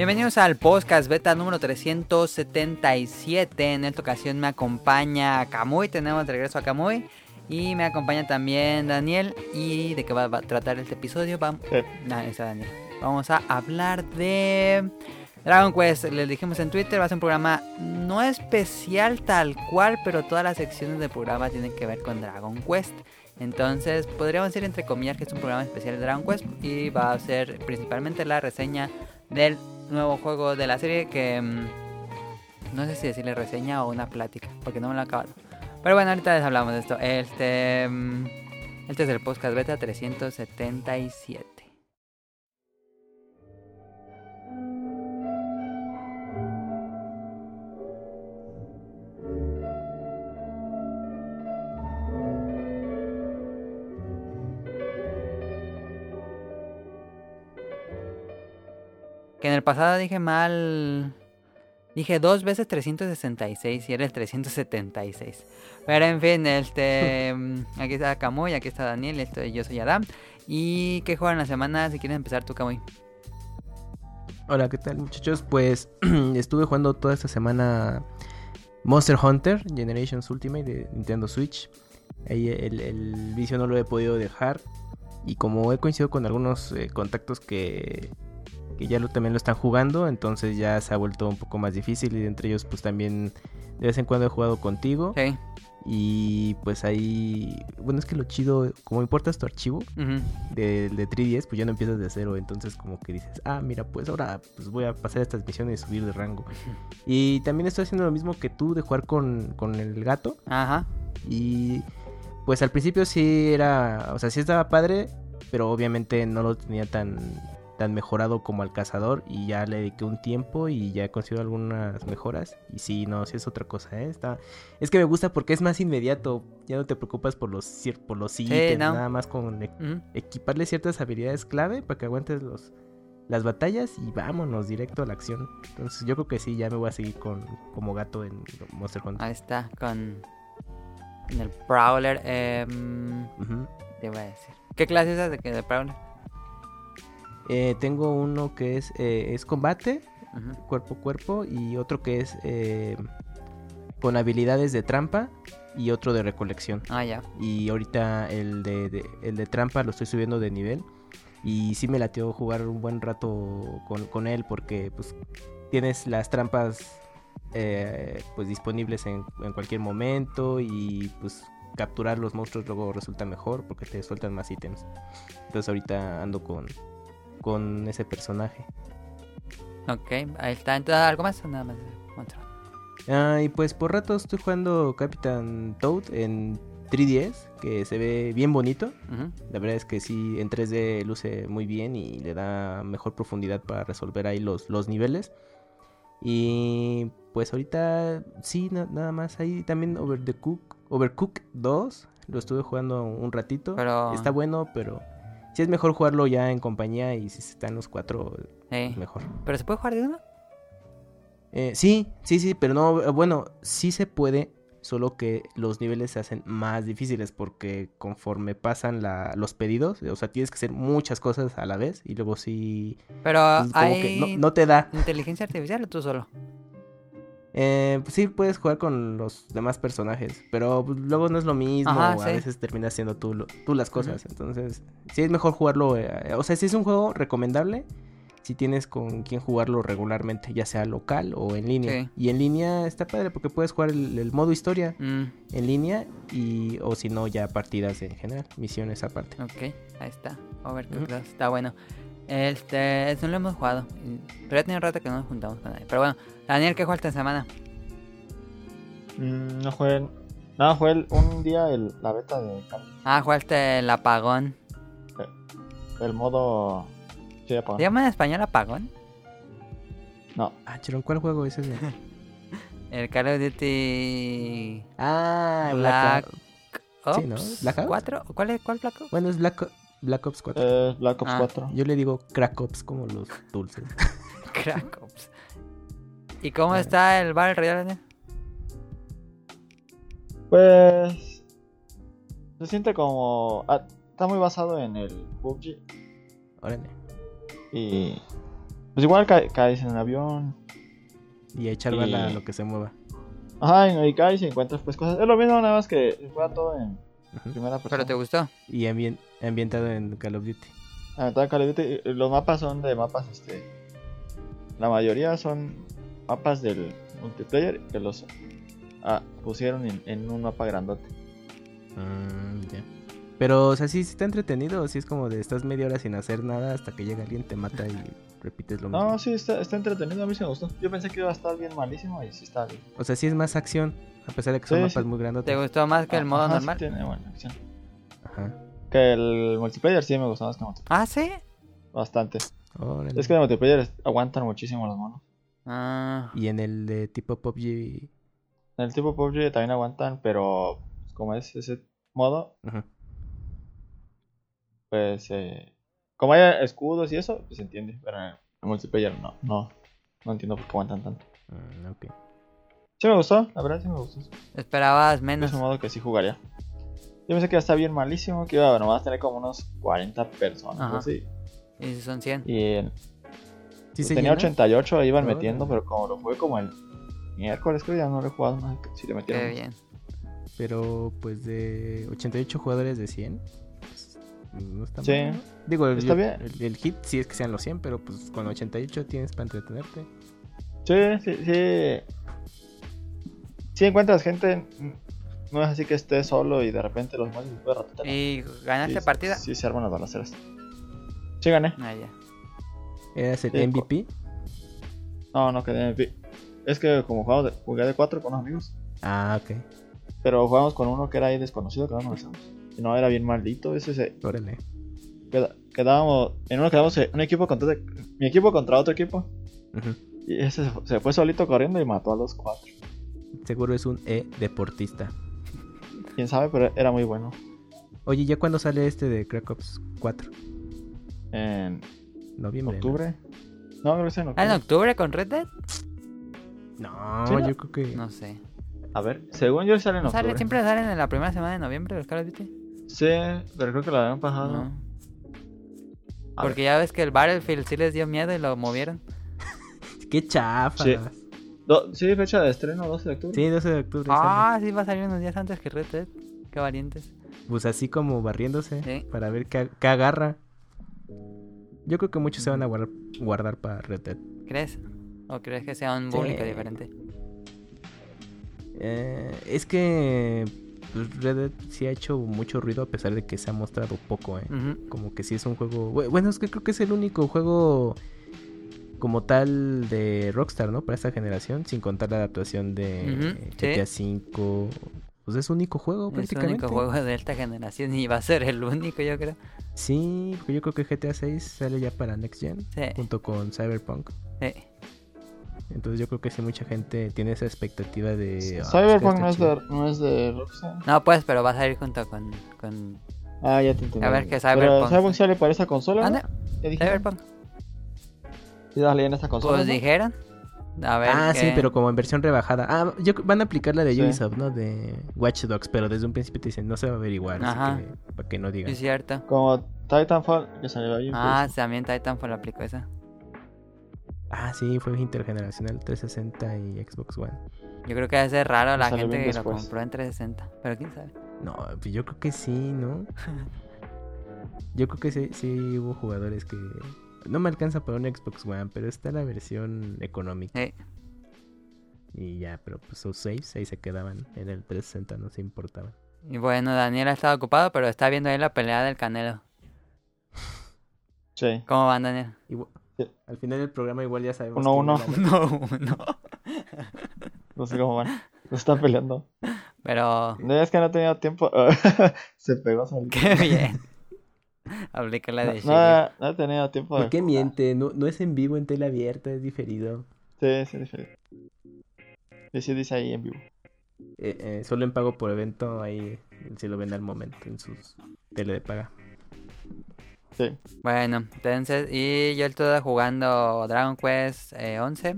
Bienvenidos al podcast beta número 377. En esta ocasión me acompaña Kamui. Tenemos de regreso a Kamui. Y me acompaña también Daniel. ¿Y de qué va a tratar este episodio? Vamos, Sí. Nah, está Daniel. Vamos a hablar de Dragon Quest. Les dijimos en Twitter, va a ser un programa no especial tal cual, pero todas las secciones del programa tienen que ver con Dragon Quest. Entonces, podríamos decir entre comillas que es un programa especial de Dragon Quest y va a ser principalmente la reseña del nuevo juego de la serie que mm, no sé si decirle reseña o una plática, porque no me lo he acabado. Pero bueno, ahorita les hablamos de esto. Este, mm, este es el podcast beta 377. Que en el pasado dije mal. Dije dos veces 366 y era el 376. Pero en fin, este. mm, aquí está Kamui, aquí está Daniel, esto, yo soy Adam. ¿Y qué juegan la semana? Si quieres empezar tú, Kamui. Hola, ¿qué tal muchachos? Pues estuve jugando toda esta semana Monster Hunter Generations Ultimate de Nintendo Switch. Ahí el, el vicio no lo he podido dejar. Y como he coincidido con algunos eh, contactos que, que ya lo, también lo están jugando, entonces ya se ha vuelto un poco más difícil. Y entre ellos pues también de vez en cuando he jugado contigo. Sí. Y pues ahí, bueno, es que lo chido, como importas tu archivo, de, de 3DS, pues ya no empiezas de cero. Entonces, como que dices, ah, mira, pues ahora pues voy a pasar estas misiones y subir de rango. Y también estoy haciendo lo mismo que tú de jugar con, con el gato. Ajá. Y pues al principio sí era, o sea, sí estaba padre, pero obviamente no lo tenía tan, tan mejorado como al cazador. Y ya le dediqué un tiempo y ya he conseguido algunas mejoras. Y sí, no, sí es otra cosa, ¿eh? Está... Es que me gusta porque es más inmediato. Ya no te preocupas por los, por los ítems, no. nada más con e- equiparle ciertas habilidades clave para que aguantes los, las batallas y vámonos directo a la acción. Entonces yo creo que sí, ya me voy a seguir con como gato en Monster Hunter. Ahí está, con. En el Prowler. em, te voy a decir. ¿Qué clase es esa de, de Prowler? Eh, tengo uno que es, eh, es combate, cuerpo a cuerpo, y otro que es eh, con habilidades de trampa y otro de recolección. Ah, ya. Y ahorita el de, de- el de trampa lo estoy subiendo de nivel. Y sí me latió jugar un buen rato con, con él porque pues tienes las trampas eh, pues disponibles en, en cualquier momento y pues capturar los monstruos luego resulta mejor porque te sueltan más ítems. Entonces ahorita ando con, con ese personaje. Ok, ahí está. Entonces, ¿algo más o nada más? Otro. Ah, y pues por rato estoy jugando Captain Toad en 3DS, que se ve bien bonito. Ujú. La verdad es que sí, en 3D luce muy bien y le da mejor profundidad para resolver ahí los, los niveles. Y pues ahorita sí, na- nada más. Ahí también Over the Cook, Overcook 2, lo estuve jugando un ratito. Pero- Está bueno, pero sí es mejor jugarlo ya en compañía y si están los cuatro, mejor. ¿Pero se puede jugar de uno? Eh, sí, sí, sí, pero no, eh, bueno, sí se puede, solo que los niveles se hacen más difíciles porque conforme pasan la- los pedidos, o sea, tienes que hacer muchas cosas a la vez y luego sí, Pero como que no, no te da. inteligencia artificial o tú solo. Eh, pues sí puedes jugar con los demás personajes, pero pues, luego no es lo mismo, Ajá, a veces terminas haciendo tú, lo- tú las cosas, entonces sí es mejor jugarlo, eh, o sea, sí es un juego recomendable si tienes con quien jugarlo regularmente, ya sea local o en línea. Sí. Y en línea está padre porque puedes jugar el, el modo historia Mm, en línea y o si no ya partidas en general, misiones aparte. ok, ahí está. Overcooked Ujú. 2, está bueno. Este, eso no lo hemos jugado. Pero ya tiene un rato que no nos juntamos con nadie. Pero bueno, Daniel, ¿qué jugaste esta semana? Mm, no jugué. No, jugué el- un día el, la beta de Ah, jugaste el apagón. el modo. Sí, apagón. ¿Se llama en español apagón? No, Ah, Chirón, ¿cuál juego es ese? El Call of Duty ah, Black Black Ops Sí, ¿no? ¿Blackout? 4. ¿Cuál es cuál Black Ops? Bueno, es Black, Black Ops 4. eh, Black Ops Ah. 4. Yo le digo Crack Ops como los dulces. Crack Ops. ¿Y cómo está el Battle Royale? Pues. Se siente como. ah, está muy basado en el PUBG. Órale. Y. Pues igual ca- caes en el avión. Y a echar bala a lo que se mueva. Ajá, y, y caes y encuentras pues cosas. Es lo mismo, nada más que juega todo en primera persona. ¿Pero te gustó? Y ambien- ambientado en Call of Duty. Aventada Call of Duty, eh, Los mapas son de mapas, este. La mayoría son mapas del multiplayer que los ah, pusieron en, en un mapa grandote. Mm, ya. Pero, o sea, sí, sí está entretenido. O sí es como de estás media hora sin hacer nada hasta que llega alguien, te mata y repites lo mismo. No, sí, está, está entretenido. A mí sí me gustó. Yo pensé que iba a estar bien malísimo y sí está bien. O sea, sí es más acción. A pesar de que son Sí, mapas sí. muy grandes. ¿Te gustó más que el modo Ajá, sí normal? tiene buena acción. Ajá. Que el multiplayer sí me gustó más que el multiplayer. Ah, sí. Bastante. Órale. Es que el multiplayer aguantan muchísimo los monos. Ah, Y en el de tipo PUBG. En el tipo PUBG también aguantan, pero como es ese modo, Ajá. pues eh, como hay escudos y eso, pues se entiende. Pero en el multiplayer no, no, no entiendo por qué aguantan tanto. Mm, ok. Sí me gustó, la verdad sí me gustó. esperabas menos. Es un modo que sí jugaría. Yo pensé que iba a estar bien malísimo, que iba nomás a tener como unos 40 personas. Ajá. así. Y si son 100. Y en- ¿Sí se tenía llena? 88, iban Órale. metiendo, pero como lo jugué como el miércoles, creo ya no lo he jugado más. Si le metieron. Qué bien. Pero, pues de 88 jugadores de 100. pues, no está Sí. mal. Digo, el, Está bien. El, el hit sí es que sean los 100, pero pues con 88 tienes para entretenerte. Sí, sí, sí. Si encuentras gente, no es así que estés solo y de repente los mueves y después de ratito. no. ¿Y ganaste Sí, partida? Sí, se arman las balaceras. Sí, gané. Ah, ya. ¿Eras el Sí, MVP? No, no quedé en MVP. Es que como jugamos de, jugué de 4 con unos amigos, Ah, ok. pero jugamos con uno que era ahí desconocido que no conocíamos. Y no, era bien maldito. Ese se, Órale. queda- quedábamos, en uno quedamos en un equipo contra mi equipo contra otro equipo. Y ese se, se fue solito corriendo y mató a los cuatro. Seguro es un E-deportista. Quién sabe, pero era muy bueno. Oye, ¿ya cuándo sale este de Crack Ops 4? En ¿Noviembre? ¿no? octubre. No, creo que es en ¿Ah, octubre. en octubre con Red Dead? No, ¿Sí, no? yo creo que... No sé. A ver, según yo sale en ¿No sale? octubre. ¿Siempre salen en la primera semana de noviembre los Call of Duty? Sí, pero creo que la habían pasado. No. Porque ya ves que el Battlefield sí les dio miedo y lo movieron. ¡Qué chafa! Sí. Sí. Do- sí, fecha de estreno, 12 de octubre. 12 de octubre. sale. Ah, sí va a salir unos días antes que Red Dead. Qué valientes. Pues así como barriéndose Sí. para ver qué, qué agarra. Yo creo que muchos se van a guardar, guardar para Red Dead. ¿Crees? ¿O crees que sea un Sí. público diferente? Eh, es que pues, Red Dead sí ha hecho mucho ruido a pesar de que se ha mostrado poco, ¿eh? Como que sí es un juego... bu- Bueno, es que creo que es el único juego como tal de Rockstar, ¿no? Para esta generación, sin contar la adaptación de. GTA V. Pues es único juego Es el prácticamente. único juego de esta generación y va a ser el único, yo creo. Sí, porque yo creo que GTA 6 sale ya para Next Gen, Sí. junto con Cyberpunk. sí. Entonces yo creo que sí mucha gente tiene esa expectativa de... "Ah, Cyberpunk no es, de, no es de Rockstar. No, pues, pero va a salir junto con. con... Ah, ya te entendí. A ver qué Pero Cyberpunk. Cyberpunk sale para esa consola. ¿Dónde? ¿no? ¿Ya dijeron? Cyberpunk. Sí, dale en esta consola. Pues ¿no? dijeron. A ver. Ah, sí, pero como en versión rebajada. Ah, yo, van a aplicar la de Sí. Ubisoft, ¿no? De Watch Dogs, pero desde un principio te dicen, no se va a averiguar, Ajá. así que para que no digan. es cierto. Como Titanfall, que salió ahí. Ah, pues, también Titanfall aplicó esa. Ah, sí, fue intergeneracional 360 y Xbox One. Yo creo que debe ser raro la gente que lo compró en 360. Pero quién sabe. No, pues yo creo que sí, ¿no? Yo creo que sí, sí hubo jugadores que... No me alcanza para un Xbox One, pero está la versión económica. Sí. Y ya, pero pues sus saves ahí se quedaban. En el 360 no se importaban. Y bueno, Daniel ha estado ocupado, pero está viendo ahí la pelea del Canelo. Sí. ¿Cómo van, Daniel? Igual- Sí. Al final del programa igual ya sabemos. Uno, uno. No, no. No sé cómo van. No están peleando. Pero. No, es que no he tenido tiempo. Se pegó. Qué bien. Aplica la de no, no he tenido tiempo de. ¿Por qué jugar. miente? No, no es en vivo, en tele abierta, es diferido. Sí, sí, diferente. Y sí dice ahí en vivo. Eh, eh, solo en pago por evento, ahí si lo ven al momento en sus tele de paga. Sí. Bueno, entonces, y yo estuve jugando Dragon Quest eh, 11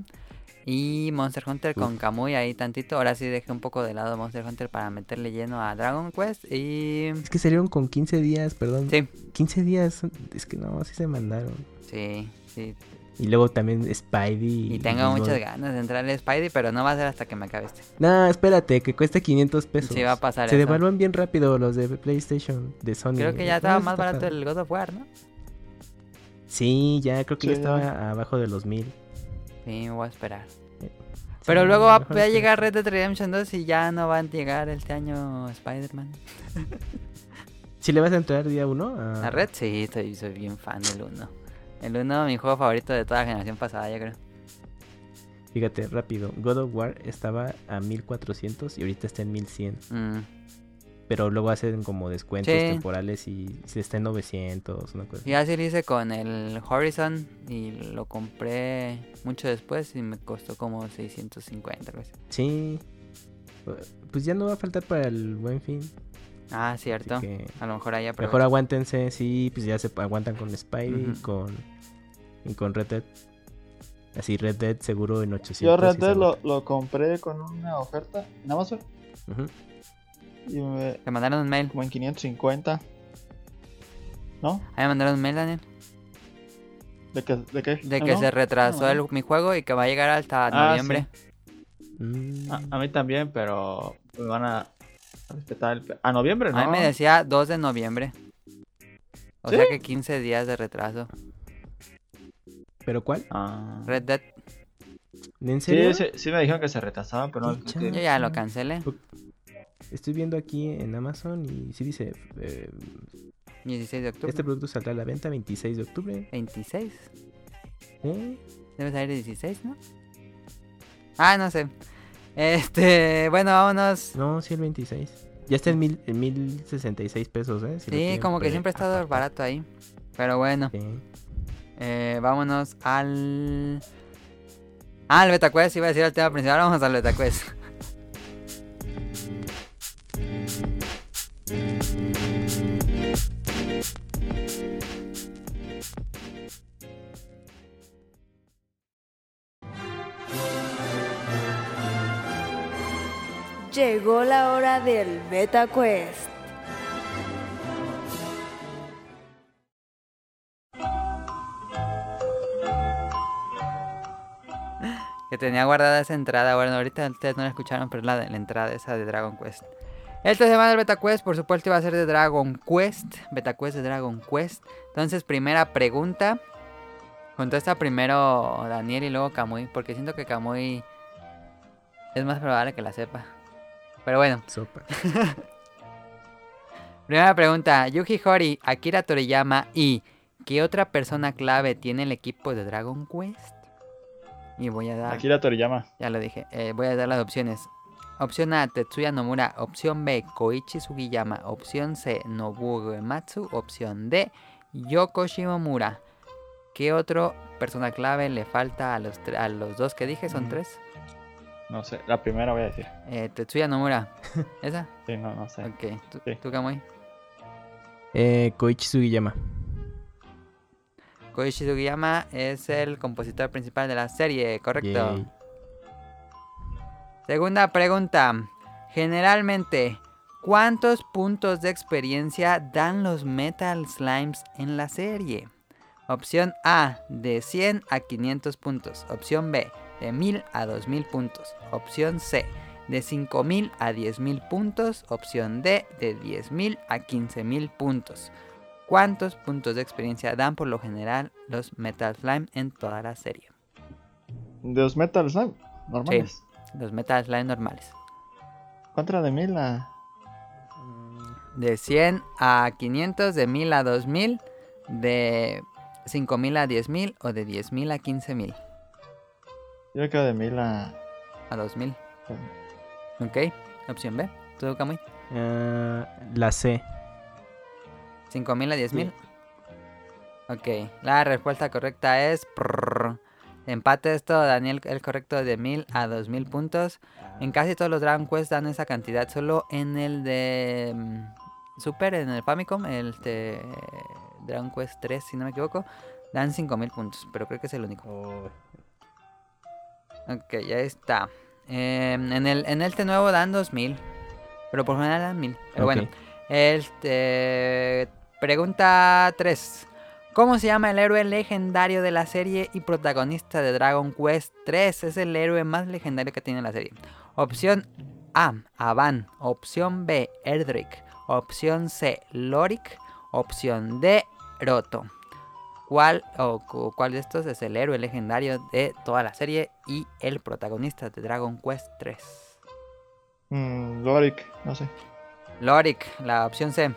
y Monster Hunter con Kamui ahí tantito. Ahora sí dejé un poco de lado Monster Hunter para meterle lleno a Dragon Quest y... Es que salieron con 15 días, perdón. Sí, 15 días, es que no, sí se mandaron. sí, sí. Y luego también Spidey. Y tengo muchas ganas de entrar al Spidey, pero no va a ser hasta que me acabe este. No, espérate, que cuesta 500 pesos. Sí, va a pasar Se eso. devalúan bien rápido los de PlayStation, de Sony. Creo que ya estaba más barato el God of War, ¿no? Sí, ya creo que ya estaba abajo de los mil. Sí, me voy a esperar. Sí, Pero luego va, a llegar Red Dead Redemption 2 y ya no va a llegar este año Spider-Man. ¿Sí le vas a entrar día uno? A... ¿A Red? Sí, soy, soy bien fan del 1. El 1, mi juego favorito de toda la generación pasada, yo creo. Fíjate, rápido. God of War estaba a 1400 y ahorita está en 1100. Mm, Pero luego hacen como descuentos Sí. temporales y si está en 900, una cosa. Y así lo hice con el Horizon y lo compré mucho después y me costó como 650, algo así. Sí. Pues ya no va a faltar para el buen fin. Ah, cierto. que A lo mejor ahí mejor aguántense, sí, pues ya se aguantan con Spidey y con y con Red Dead. Así Red Dead seguro en 800. Yo Red Dead lo, lo compré con una oferta en Amazon Ujú. Y me, Te mandaron un mail. como en 550. ¿No? Ahí me mandaron un mail, Daniel. ¿De qué? ¿De, qué? De Ah, que ¿no? se retrasó Ah, el- mi juego y que va a llegar hasta Ah, noviembre. Mm. A, a mí también, pero me van a a respetar el... A noviembre, ¿no? A mí me decía 2 de noviembre. O ¿Sí? sea que 15 días de retraso. ¿Pero cuál? Ah. Red Dead, ¿En serio? Sí, sí, sí me dijeron que se retrasaba, pero no. Que- yo ya lo cancelé. Estoy viendo aquí en Amazon y sí dice, eh, 16 de octubre. este producto saldrá a la venta 26 de octubre. 26. ¿Eh? Debe salir el 16, ¿no? Ah, no sé. Este, bueno, vámonos. No, sí, el 26. Ya está en, mil, en 1066 pesos, ¿eh? Si Sí, como que pre- siempre ha estado barato ahí. Pero bueno, Sí. eh, vámonos al... Ah, el BetaQuest, iba a decir el tema principal, vamos al BetaQuest. Llegó la hora del Beta Quest. Que tenía guardada esa entrada. Bueno, ahorita ustedes no la escucharon, pero la, la entrada esa de Dragon Quest. Esta semana el Beta Quest, por supuesto, iba a ser de Dragon Quest. Beta Quest de Dragon Quest. Entonces, primera pregunta. Contesta primero Daniel y luego Kamui. Porque siento que Kamui es más probable que la sepa. Pero bueno, Sopa. primera pregunta. Yuji Horii, Akira Toriyama y ¿qué otra persona clave tiene el equipo de Dragon Quest? Y voy a dar... Akira Toriyama. Ya lo dije. Eh, voy a dar las opciones. Opción A, Tetsuya Nomura. Opción B, Koichi Sugiyama. Opción C, Nobuo Uematsu. Opción D, Yoko Shimomura. ¿Qué otro persona clave le falta a los, a los dos que dije? Son Mm. tres. No sé, la primera voy a decir. Eh, Tetsuya Nomura. ¿Esa? Sí, no, no sé. Ok. ¿Tú, Sí. tú, Kamui? Eh, Koichi Sugiyama. Koichi Sugiyama es el compositor principal de la serie, correcto. Yay. Segunda pregunta. Generalmente, ¿cuántos puntos de experiencia dan los Metal Slimes en la serie? Opción A, de 100 a 500 puntos. Opción B, de 1000 a 2000 puntos. Opción C, de 5000 a 10000 puntos. Opción D, de 10000 a 15000 puntos. ¿Cuántos puntos de experiencia dan por lo general los Metal Slime en toda la serie? De los Metal Slime, normales. Los Metal Slime normales. ¿Cuánto era de mil a.? De 100 a 500, de 1000 a 2000, de 5000 a 10000 o de 10000 a 15000 Yo creo de mil a. a 2000. Ok, opción B. ¿Tú, Kamui? Ah, la C. 5000 a 10000. Ok, la respuesta correcta es. prrr. Empate esto, Daniel, el correcto de 1000 a 2000 puntos. En casi todos los Dragon Quest dan esa cantidad, solo en el de mm, Super, en el Famicom, el de Dragon Quest 3, si no me equivoco, dan 5000 puntos, pero creo que es el único. Ok, ya está. Eh, en, el, en este nuevo dan 2000, pero por general dan 1000. Pero bueno, este, pregunta 3. ¿Cómo se llama el héroe legendario de la serie y protagonista de Dragon Quest 3? Es el héroe más legendario que tiene la serie. Opción A, Avan. Opción B, Erdrick. Opción C, Lorik. Opción D, Roto. ¿Cuál, o, cu- ¿Cuál de estos es el héroe legendario de toda la serie y el protagonista de Dragon Quest 3? Mm, Lorik, no sé. Lorik, la opción C.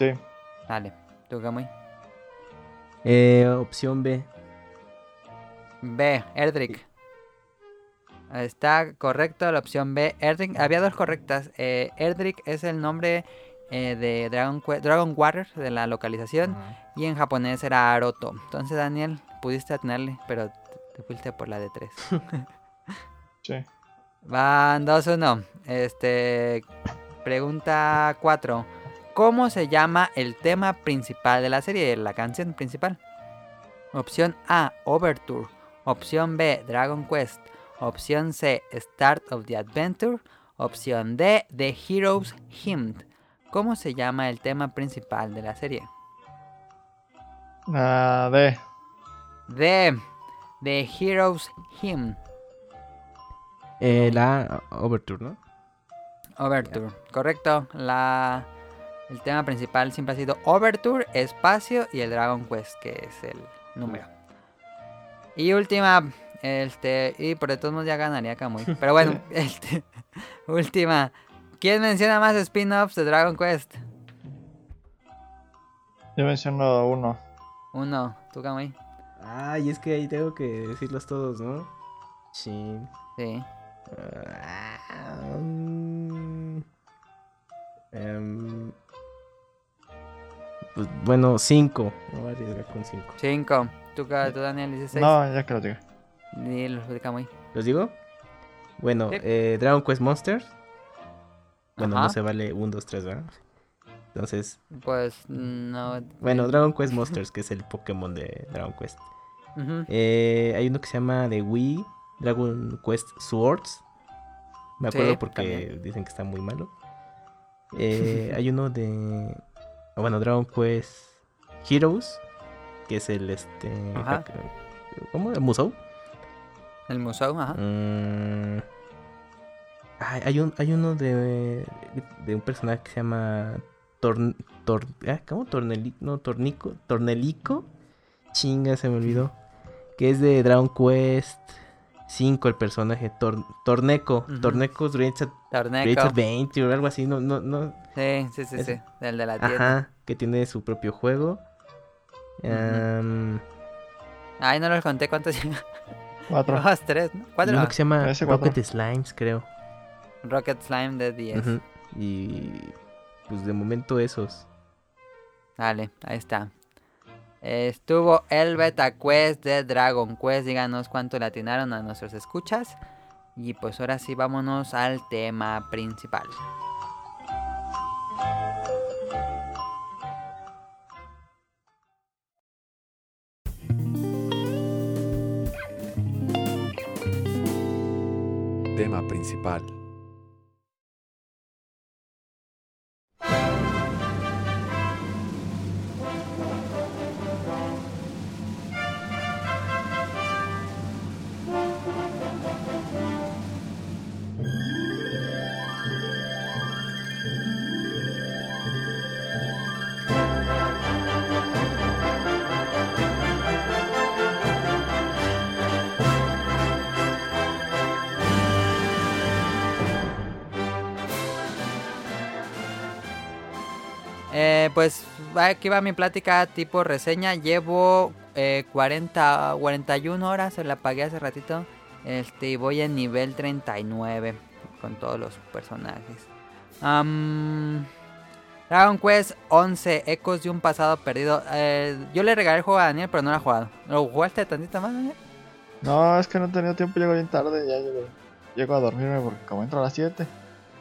Sí. Dale, tú Kamui. Eh, opción B. B, Erdrick. Está correcto la opción B, Erdrick. Había dos correctas. Eh, Erdrick es el nombre eh, de Dragon, Dragon Warrior de la localización. Y en japonés era Aroto. Entonces, Daniel, pudiste atinarle, pero te- te fuiste por la de 3. Sí. Van 2-1. Este. Pregunta 4. ¿Cómo se llama el tema principal de la serie? La canción principal. Opción A, Overture. Opción B, Dragon Quest. Opción C, Start of the Adventure. Opción D, The Hero's Hymn. ¿Cómo se llama el tema principal de la serie? Ah, D. D, The Hero's Hymn. Eh, la Overture, ¿no? Overture, correcto. La, el tema principal siempre ha sido Overture, espacio y el Dragon Quest, que es el número. Y última, este, y por de todos modos ya ganaría Kamui. Pero bueno, este, última. ¿Quién menciona más spin-offs de Dragon Quest? Yo menciono uno. Uno, tú Kamui. Ay, es que ahí tengo que decirlos todos, ¿no? Sí. Sí. Ah, mm, em, pues, bueno, cinco. Me voy a arriesgar con cinco. Cinco. Tú, tú Daniel, dices seis. No, ya que lo diga. Y los de Kamui. ¿Los digo? Bueno, Sí. eh, Dragon Quest Monsters. Bueno, Ajá. no se vale 1, 2, 3, ¿verdad? Entonces, Pues no. bueno, Dragon Quest Monsters, que es el Pokémon de Dragon Quest. Eh, hay uno que se llama de Wii, Dragon Quest Swords. Me acuerdo Sí, porque también. dicen que está muy malo. Eh, hay uno de. Bueno, Dragon Quest Heroes, que es el este. Ajá. ¿Cómo? ¿El Musou? El Musou, ajá. Mm, ay, hay, un, hay uno de, de un personaje que se llama Torn, Tor- ah, ¿Cómo? Tornelico. No, Tornico. Tornelico. Chinga, se me olvidó. Que es de Dragon Quest 5 el personaje. Tor- Torneco. Ujú. Torneco's Great Torneco. Adventure o algo así. No, no, no. Sí, sí, sí, Es- sí. El de la tienda. Ajá. Que tiene su propio juego. Am, Ay, no los conté cuántos. Cuatro. Dos, tres, ¿no? Cuatro. uno que se llama. Rocket Slimes, creo. Rocket Slime de 10. Ujú. Y pues de momento esos. Dale, ahí está. Estuvo el Beta Quest de Dragon Quest. Díganos cuánto le atinaron a nuestros escuchas. Y pues ahora sí, vámonos al tema principal. Tema principal. Eh, pues aquí va mi plática tipo reseña. Llevo eh, 40, 41 horas, se la pagué hace ratito. Este, y voy en nivel 39 con todos los personajes. Am, Dragon Quest 11, Ecos de un pasado perdido. Eh, yo le regalé el juego a Daniel, pero no lo ha jugado. ¿Lo jugaste tantito más, Daniel? No, es que no he tenido tiempo, llego bien tarde, ya llego, llego a dormirme porque como entro a las 7.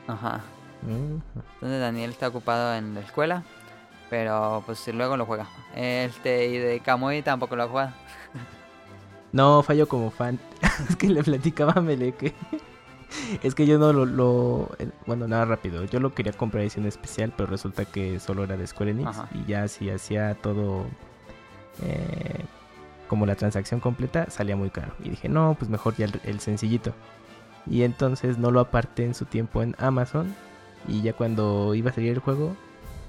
Ajá. Entonces Daniel está ocupado en la escuela. Pero pues luego lo juega. Este, y de Kamui tampoco lo ha jugado. No, fallo como fan. es que le platicaba a Mele que es que yo no lo, lo- Bueno, nada rápido. Yo lo quería comprar edición especial, pero resulta que solo era de Square Enix. Ajá. Y ya si hacía todo. eh, como la transacción completa, salía muy caro. Y dije, no, pues mejor ya el, el sencillito. Y entonces no lo aparté en su tiempo en Amazon. Y ya cuando iba a salir el juego,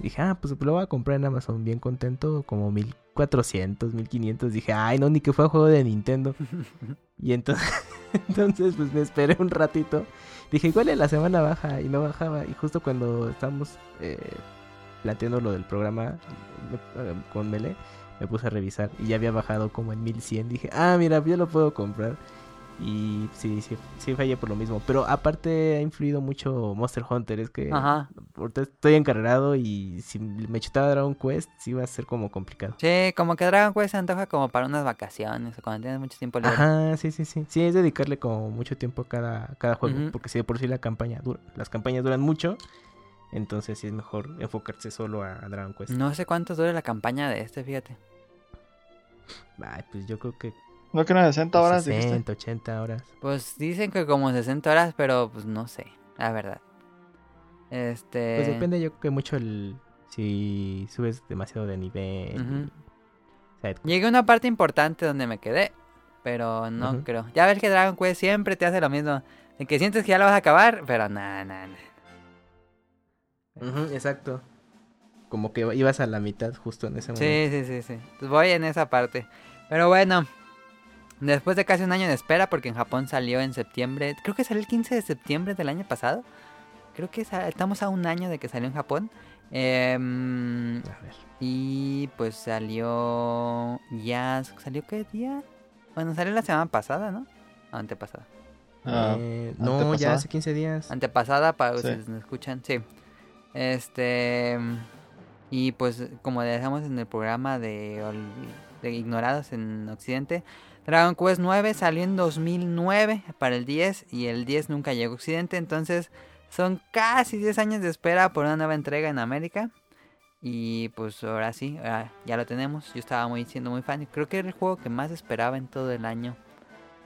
dije, ah, pues lo voy a comprar en Amazon. Bien contento, como 1400, 1500. Dije, ay, no, ni que fue juego de Nintendo. Y entonces, entonces pues me esperé un ratito. Dije, igual en la semana baja y no bajaba. Y justo cuando estábamos eh, planteando lo del programa eh, con Mele, me puse a revisar y ya había bajado como en 1100. Dije, ah, mira, yo lo puedo comprar. Y sí, sí, sí fallé por lo mismo. Pero aparte ha influido mucho Monster Hunter. Es que Ajá. estoy encarregado y si me chutaba Dragon Quest, sí va a ser como complicado. Sí, como que Dragon Quest se antoja como para unas vacaciones o cuando tienes mucho tiempo libre. Ajá, sí, sí, sí. Sí, es dedicarle como mucho tiempo a cada, cada juego. Porque si de por sí la campaña dura, las campañas duran mucho. Entonces sí es mejor enfocarse solo a Dragon Quest. No sé cuánto dura la campaña de este, fíjate. Ay, pues yo creo que ¿No que unas 60 horas dijiste? 60, 80 horas. Pues dicen que como 60 horas, pero pues no sé, la verdad. Este... Pues depende yo creo que mucho el... Si subes demasiado de nivel. Llegué a una parte importante donde me quedé, pero no creo. Ya ves que Dragon Quest siempre te hace lo mismo. En que sientes que ya lo vas a acabar, pero nada, nada, nada. Ujú, exacto. Como que ibas a la mitad justo en ese momento. Sí, sí, sí, sí. Pues voy en esa parte. Pero bueno, después de casi un año de espera, porque en Japón salió en septiembre, creo que salió el 15 de septiembre del año pasado. Creo que estamos a un año de que salió en Japón. Em, A ver. y pues salió ya... ¿Salió qué día? Bueno, salió la semana pasada, ¿no? Antepasada. Ah, Eh, no, ya hace 15 días. Antepasada, para Sí. ustedes me escuchan, sí. Este. Y pues, como dejamos en el programa de Ignorados en Occidente, Dragon Quest 9 salió en 2009 para el 10 y el 10 nunca llegó a Occidente. Entonces, son casi 10 años de espera por una nueva entrega en América. Y pues ahora sí, ahora ya lo tenemos. Yo estaba muy siendo muy fan. Creo que era el juego que más esperaba en todo el año.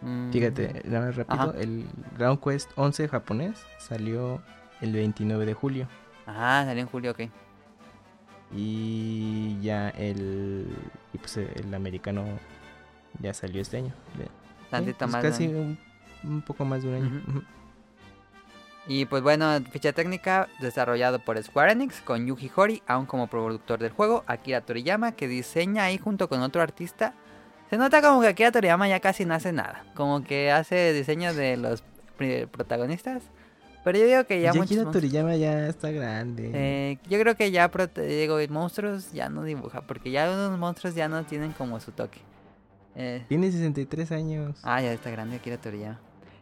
Mm, Fíjate, más rápido. Ajá. El Dragon Quest 11 japonés salió el 29 de julio. Ah, salió en julio, ok. Y ya el. Y pues el americano ya salió este año. De- Tantito pues más. Casi un, un poco más de un año. Y pues bueno, ficha técnica desarrollado por Square Enix con Yuji Horii, aún como productor del juego, Akira Toriyama, que diseña ahí junto con otro artista. Se nota como que Akira Toriyama ya casi no hace nada, como que hace diseños de los protagonistas. Pero yo digo que ya Y muchos Akira Toriyama ya está grande. eh, yo creo que ya digo, monstruos ya no dibuja, porque ya unos monstruos ya no tienen como su toque. Eh, Tiene 63 años. ah, ya está grande Akira Toriyama.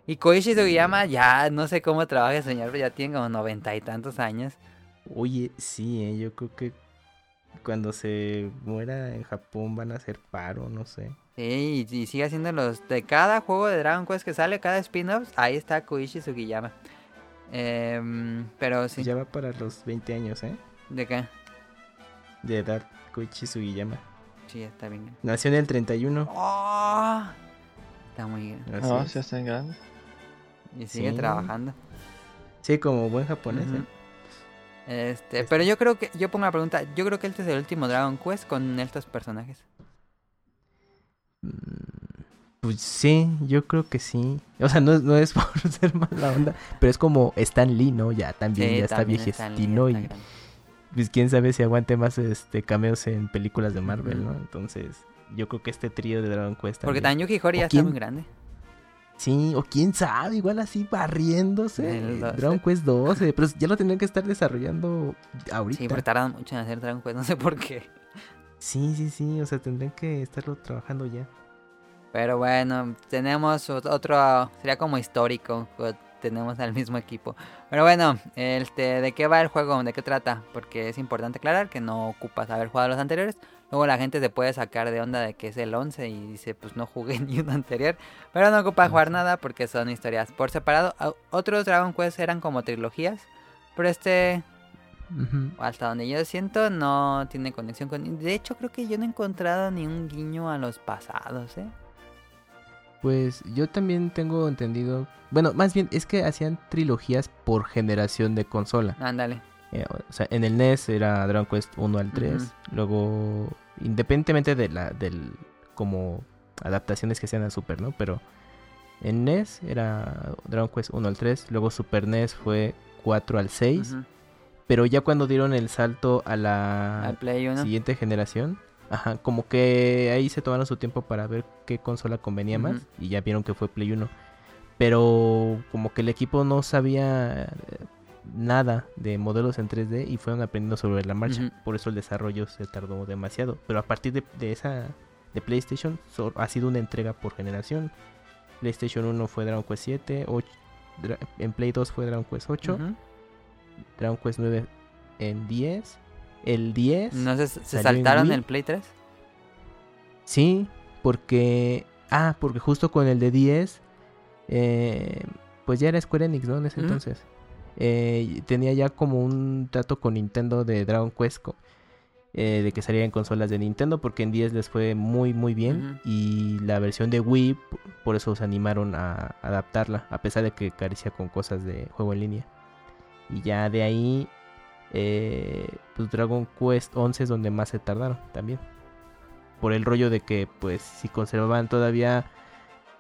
Y Koichi Sugiyama ya no sé cómo trabaja el señor, pero ya tiene como noventa y tantos años. Oye, sí, eh, yo creo que cuando se muera en Japón van a hacer paro, no sé. Sí, y, y sigue haciendo los... De cada juego de Dragon Quest que sale, cada spin-off, ahí está Koichi Sugiyama. Em, pero sí. Ya va para los 20 años, ¿eh? ¿De qué? De edad, Koichi Sugiyama. Sí, está bien. Nació en el 31. ¡Oh! Está muy bien. así No, sí está en grande. Y sigue Sí. trabajando. Sí, como buen japonés. ¿eh? Este, pero yo creo que... Yo pongo la pregunta. Yo creo que este es el último Dragon Quest con estos personajes. Mm, Pues sí, yo creo que sí. O sea, no, es- no es por ser mala onda, pero es como Stan Lee, ¿no? Ya también, Sí, ya está también Lee, viejestino está y grande. Pues quién sabe si aguante más este cameos en películas de Marvel. ¿no? Entonces, yo creo que este trío de Dragon Quest Porque también. también Yuji Horii ¿O ya está muy grande. Sí, o quién sabe, igual así barriéndose. El. Dragon Quest 12, pero ya lo tendrían que estar desarrollando ahorita. Sí, porque tardan mucho en hacer Dragon Quest, no sé por qué. Sí, sí, sí, o sea, tendrían que estarlo trabajando ya. Pero bueno, tenemos ot- otro, sería como histórico, co- tenemos al mismo equipo. Pero bueno, este, ¿de qué va el juego? ¿De qué trata? Porque es importante aclarar que no ocupas haber jugado los anteriores. Luego la gente se puede sacar de onda de que es el 11 y dice, pues no jugué ni uno anterior. Pero no ocupa jugar nada porque son historias por separado. Otros Dragon Quest eran como trilogías, pero este, hasta donde yo siento, no tiene conexión con... De hecho, creo que yo no he encontrado ni un guiño a los pasados, ¿eh? Pues yo también tengo entendido. Bueno, más bien es que hacían trilogías por generación de consola. Ándale. Eh, o sea, en el NES era Dragon Quest 1 al 3. Ujú. Luego, independientemente de la del como adaptaciones que sean a Super, ¿no? Pero en NES era Dragon Quest 1 al 3. Luego Super NES fue 4 al 6. Ujú. Pero ya cuando dieron el salto a la Al Play 1. siguiente generación, ajá, como que ahí se tomaron su tiempo para ver qué consola convenía más y ya vieron que fue Play 1. Pero como que el equipo no sabía eh, nada de modelos en 3D y fueron aprendiendo sobre la marcha. Por eso el desarrollo se tardó demasiado. Pero a partir de, de esa de PlayStation so- ha sido una entrega por generación. PlayStation 1 fue Dragon Quest 7, och- Dra- en Play 2 fue Dragon Quest 8, Ujú. Dragon Quest 9 en 10. El 10 No sé, ¿se ¿Salió en saltaron el Play 3? Sí, porque. Ah, porque justo con el de 10. eh, pues ya era Square Enix, ¿no? En ese entonces. Eh, tenía ya como un trato con Nintendo de Dragon Quest. eh, de que salía en consolas de Nintendo. Porque en 10 les fue muy, muy bien. Y la versión de Wii, por eso se animaron a adaptarla. A pesar de que carecía con cosas de juego en línea. Y ya de ahí. Eh, pues Dragon Quest 11 es donde más se tardaron también por el rollo de que pues si conservaban todavía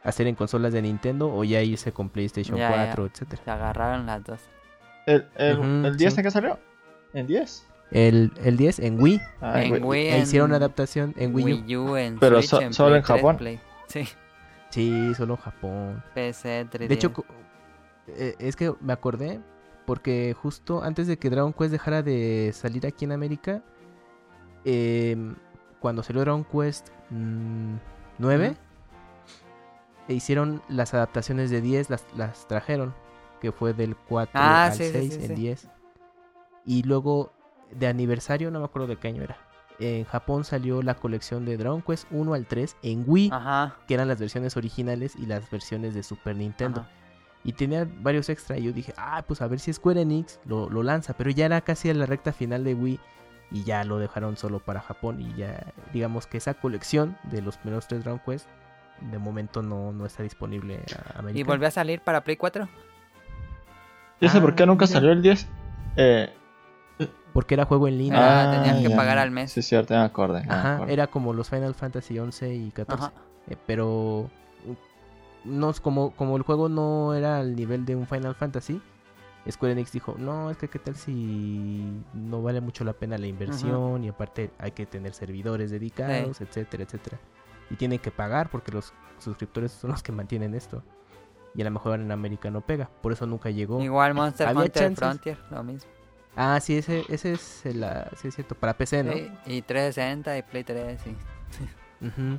hacer en consolas de Nintendo o ya irse con PlayStation Ya, ya. 4, etcétera. Se agarraron las dos. ¿El, el, Ujú, el 10 sí. en qué salió? ¿En 10? El, el 10 en Wii, Ay, en güey. Wii, e hicieron en adaptación en Wii, U. U, en Pero Switch, so- en solo Play en 3, Japón. Play. Sí, Sí, solo Japón. PC, 3D. De hecho, eh, es que me acordé porque justo antes de que Dragon Quest dejara de salir aquí en América, em, cuando salió Dragon Quest mm, 9, Ujú. e hicieron las adaptaciones de 10, las, las trajeron, que fue del 4 Ah, al sí, sí, 6 sí, en sí. 10. Y luego de aniversario, no me acuerdo de qué año era. En Japón salió la colección de Dragon Quest 1 al 3 en Wii, Ajá. que eran las versiones originales y las versiones de Super Nintendo. ajá. Y tenía varios extra. Y yo dije, ah, pues a ver si Square Enix lo, lo lanza. Pero ya era casi a la recta final de Wii. Y ya lo dejaron solo para Japón. Y ya, digamos que esa colección de los primeros tres Dragon Quest, de momento no, no está disponible a América. ¿Y volvió a salir para Play 4? Yo sé por qué Ah, nunca mira. salió el 10. Eh, Porque era juego en línea. Ah, tenían que ya. pagar al mes. Sí, es cierto, me acordé. ya me Ajá, acordé. era como los Final Fantasy 11 y 14. Ajá. Eh, pero no como, como el juego no era al nivel de un Final Fantasy, Square Enix dijo, no, es que qué tal si no vale mucho la pena la inversión y aparte hay que tener servidores dedicados, etcétera, etcétera. Y tienen que pagar porque los suscriptores son los que mantienen esto. Y a lo mejor en América no pega, por eso nunca llegó. Igual Monster Había Hunter chances. Frontier, lo mismo. Ah, sí, ese, ese es el, ah, sí es cierto, para PC, ¿no? Sí, y 360 y Play 3, sí. Ujú.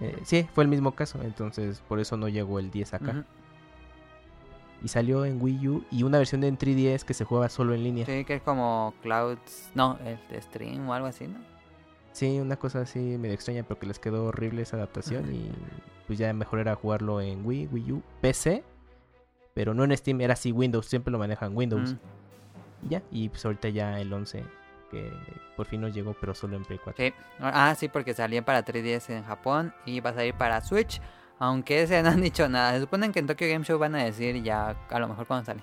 Eh, sí, fue el mismo caso, entonces por eso no llegó el 10 acá. Y salió en Wii U y una versión de en 3DS que se juega solo en línea. Sí, que es como Clouds. No, el de Stream o algo así, ¿no? Sí, una cosa así medio extraña, pero que les quedó horrible esa adaptación y pues ya mejor era jugarlo en Wii, Wii U, PC, pero no en Steam, era así Windows, siempre lo manejan Windows. Y ya, y pues ahorita ya el 11 que por fin nos llegó, pero solo en Play 4. Sí. Ah, sí, porque salía para 3DS en Japón y va a salir para Switch. Aunque ese no han dicho nada. Se suponen que en Tokyo Game Show van a decir ya a lo mejor cuando sale.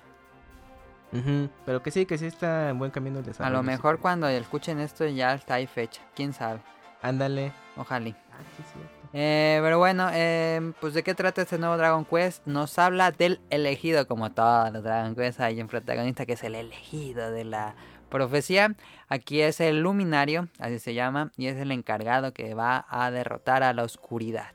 Pero que sí, que sí está en buen camino el A desarrollo. lo sí. mejor cuando escuchen esto ya está ahí fecha. Quién sabe. Ándale. Ojalá. Ah, sí. Eh, pero bueno, eh, pues de qué trata este nuevo Dragon Quest. Nos habla del elegido, como todos los Dragon Quest. Hay un protagonista que es el elegido de la profecía. Aquí es el luminario, así se llama, y es el encargado que va a derrotar a la oscuridad.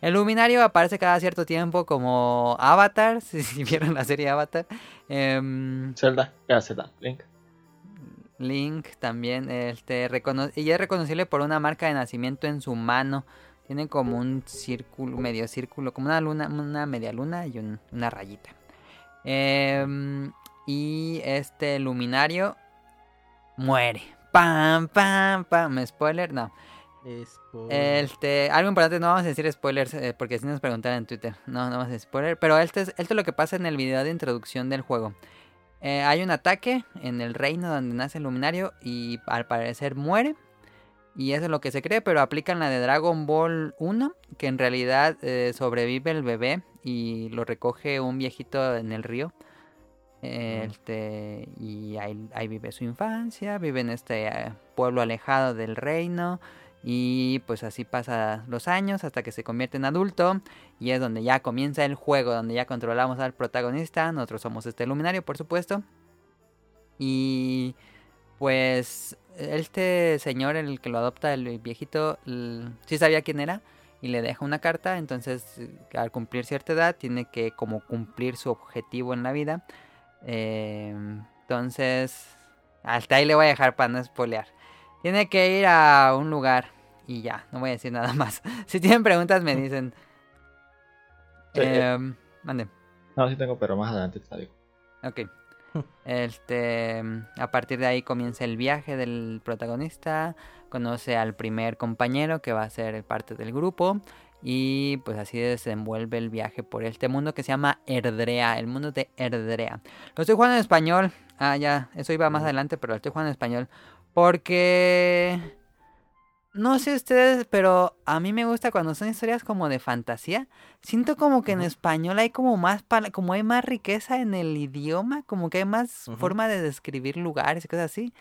El luminario aparece cada cierto tiempo como Avatar, si, si vieron la serie Avatar. Em, Zelda, ya Zelda, Link. Link también, este, y es reconocible por una marca de nacimiento en su mano. Tiene como un círculo, medio círculo, como una luna, una media luna y un- una rayita. Em, y este luminario muere. Pam, pam, pam. Spoiler, no. Este, algo importante, no vamos a decir spoilers, eh, porque si nos preguntaron en Twitter, no, no vamos a decir spoiler, pero este es, esto es lo que pasa en el video de introducción del juego. Eh, hay un ataque en el reino donde nace el luminario y al parecer muere. Y eso es lo que se cree, pero aplican la de Dragon Ball 1, que en realidad eh, sobrevive el bebé y lo recoge un viejito en el río. Este, y ahí, vive su infancia, vive en este eh, pueblo alejado del reino. Y pues así pasa los años hasta que se convierte en adulto. Y es donde ya comienza el juego, donde ya controlamos al protagonista. Nosotros somos este luminario, por supuesto. Y pues este señor, el que lo adopta, el viejito, sí sabía quién era. Y le deja una carta. Entonces al cumplir cierta edad tiene que como cumplir su objetivo en la vida. Eh, entonces hasta ahí le voy a dejar para no spoilear. Tiene que ir a un lugar y ya, no voy a decir nada más. Si tienen preguntas me dicen. Sí, eh. Em, mande. No, sí tengo, pero más adelante te digo. Ok. Este, a partir de ahí comienza el viaje del protagonista, conoce al primer compañero que va a ser parte del grupo y pues así desenvuelve el viaje por este mundo que se llama Erdrea, el mundo de Erdrea. Lo estoy jugando en español. Ah, ya, eso iba más adelante, pero lo estoy jugando en español porque no sé ustedes, pero a mí me gusta cuando son historias como de fantasía. Siento como que en español hay como más como hay más riqueza en el idioma, como que hay más forma de describir lugares y cosas así.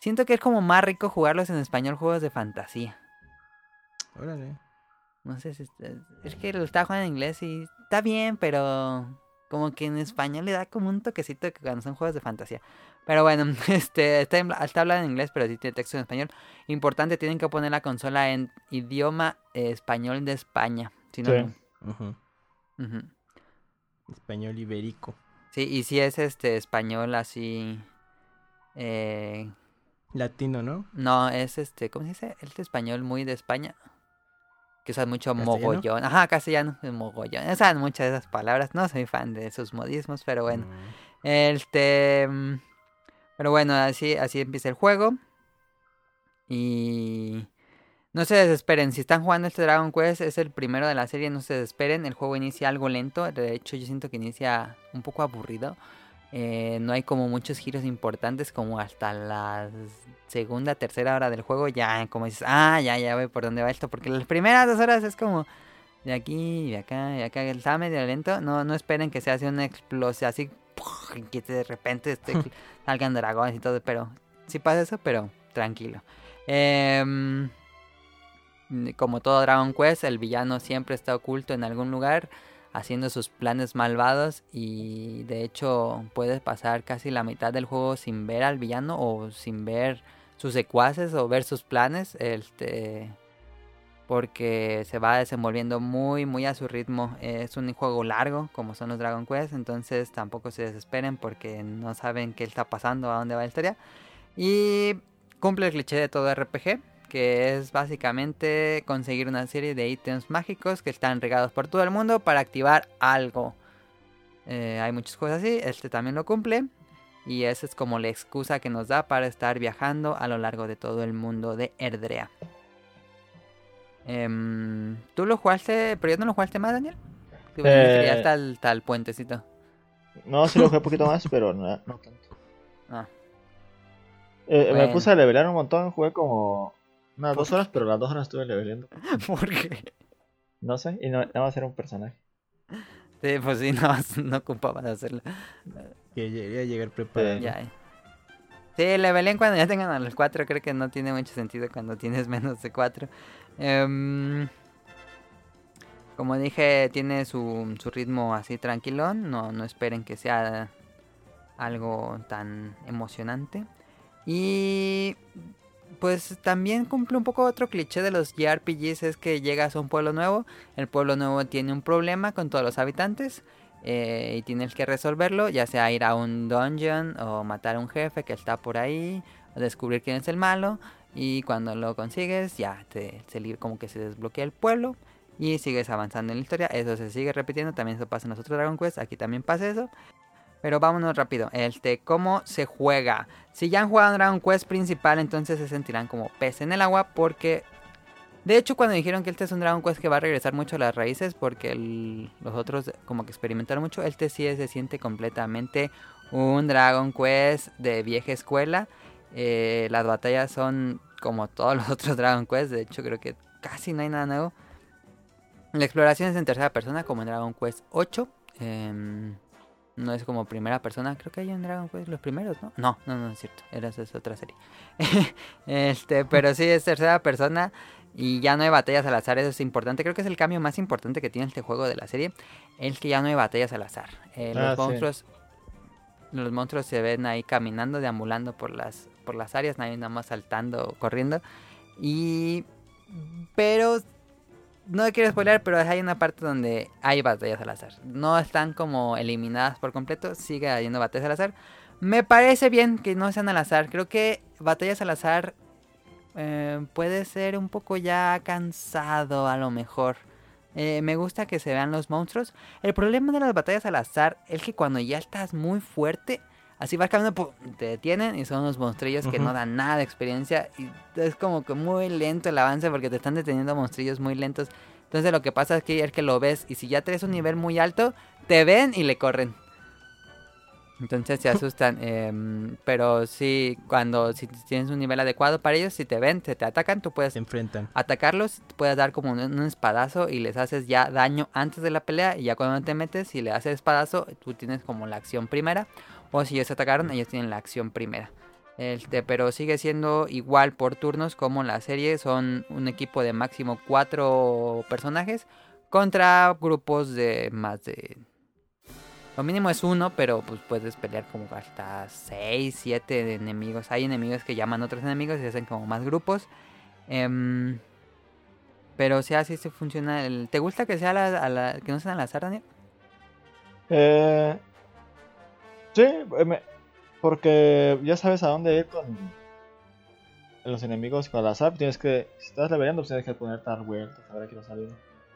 Siento que es como más rico jugarlos en español juegos de fantasía. Órale. No sé si es, es que lo estaba jugando en inglés y está bien, pero como que en español le da como un toquecito que cuando son juegos de fantasía. Pero bueno, este está, en- está hablado en inglés, pero sí tiene texto en español. Importante, tienen que poner la consola en idioma eh, español de España. Si no, Sí. no. Ujú. Español ibérico. Sí, y si es este español así. Eh, Latino, ¿no? no, es este, ¿cómo se dice? Este español muy de España. Que usan mucho ¿Castellano? mogollón. Ajá, castellano, es mogollón. Usan muchas de esas palabras. No soy fan de esos modismos, pero bueno. Mm. Este. mm, Pero bueno, así, así empieza el juego. Y. No se desesperen, si están jugando este Dragon Quest, es el primero de la serie, no se desesperen. El juego inicia algo lento, de hecho, yo siento que inicia un poco aburrido. Eh, no hay como muchos giros importantes, como hasta la segunda, tercera hora del juego. Ya, como dices, ah, ya, ya voy por dónde va esto, porque las primeras dos horas es como de aquí, de acá, de acá, está medio lento. No, no esperen que se hace una explosión así, que de repente este, salgan dragones y todo, pero sí pasa eso, pero tranquilo. Em, como todo Dragon Quest, el villano siempre está oculto en algún lugar, haciendo sus planes malvados y de hecho puedes pasar casi la mitad del juego sin ver al villano o sin ver sus secuaces o ver sus planes, este porque se va desenvolviendo muy muy a su ritmo. Es un juego largo como son los Dragon Quest, entonces tampoco se desesperen porque no saben qué está pasando, a dónde va la historia. Y cumple el cliché de todo RPG, que es básicamente conseguir una serie de ítems mágicos que están regados por todo el mundo para activar algo. Eh, hay muchas cosas así, este también lo cumple. Y esa es como la excusa que nos da para estar viajando a lo largo de todo el mundo de Erdrea. Em, ¿Tú lo jugaste, pero ya no lo jugaste más, Daniel? Tú Eh. está el, puentecito. No, sí lo jugué un poquito más, pero no, no tanto. Ah. Eh, Bueno. Me puse a levelear un montón, jugué como unas dos horas, pero las dos horas estuve leveleando. ¿Por qué? No sé, y no, nada más era un personaje. Sí, pues sí, no, no ocupaba de hacerlo. Que llegué a llegar preparado. Sí. Ya. eh. Sí, levelen cuando ya tengan a los 4. Creo que no tiene mucho sentido cuando tienes menos de 4. como dije, tiene su, su ritmo así tranquilón. No, no esperen que sea algo tan emocionante. Y pues también cumple un poco otro cliché de los JRPGs. Es que llegas a un pueblo nuevo. El pueblo nuevo tiene un problema con todos los habitantes. eh, y tienes que resolverlo, ya sea ir a un dungeon o matar a un jefe que está por ahí, o descubrir quién es el malo, y cuando lo consigues ya te, li- como que se desbloquea el pueblo y sigues avanzando en la historia, eso se sigue repitiendo, también eso pasa en los otros Dragon Quest, aquí también pasa eso. Pero vámonos rápido, este, ¿cómo se juega? Si ya han jugado Dragon Quest principal, entonces se sentirán como pez en el agua porque de hecho, cuando dijeron que este es un Dragon Quest que va a regresar mucho a las raíces, porque los otros como que experimentaron mucho, este sí se siente completamente un Dragon Quest de vieja escuela. Eh, las batallas son como todos los otros Dragon Quest. De hecho, creo que casi no hay nada nuevo. La exploración es en tercera persona, como en Dragon Quest 8. Em, no es como primera persona. Creo que hay en Dragon Quest los primeros, ¿no? No, no, no es cierto. Era es otra serie. este, pero sí es tercera persona. Y ya no hay batallas al azar, eso es importante. Creo que es el cambio más importante que tiene este juego de la serie. El que ya no hay batallas al azar. Eh, Ah, los sí. monstruos. Los monstruos se ven ahí caminando, deambulando por las, por las áreas, nadie nada más saltando, corriendo. Y. Pero. No quiero spoiler, pero hay una parte donde hay batallas al azar. No están como eliminadas por completo, sigue habiendo batallas al azar. Me parece bien que no sean al azar. Creo que batallas al azar eh, puede ser un poco ya cansado a lo mejor. Eh, me gusta que se vean los monstruos. El problema de las batallas al azar es que cuando ya estás muy fuerte, así vas caminando, te detienen y son unos monstrillos que no dan nada de experiencia. Y es como que muy lento el avance porque te están deteniendo monstrillos muy lentos. Entonces lo que pasa es que es que lo ves y si ya traes un nivel muy alto, te ven y le corren. Entonces se asustan. em, pero sí, cuando si tienes un nivel adecuado para ellos, si te ven, se te atacan, tú puedes enfrentan. atacarlos, puedes dar como un, un espadazo y les haces ya daño antes de la pelea. Y ya cuando te metes, si le haces espadazo, tú tienes como la acción primera. O si ellos atacaron, ellos tienen la acción primera. Este, pero sigue siendo igual por turnos como la serie. Son un equipo de máximo cuatro personajes contra grupos de más de... Lo mínimo es uno, pero pues puedes pelear como hasta 6, 7 enemigos. Hay enemigos que llaman otros enemigos y hacen como más grupos. Em, pero si así se funciona. El, ¿Te gusta que sea la- que no sean al azar, Daniel? Eh, sí, eh, me- porque ya sabes a dónde ir con los enemigos con el azar. Tienes que, si estás leveleando, pues tienes que ponerte a dar vueltas, a ver qué va a salir.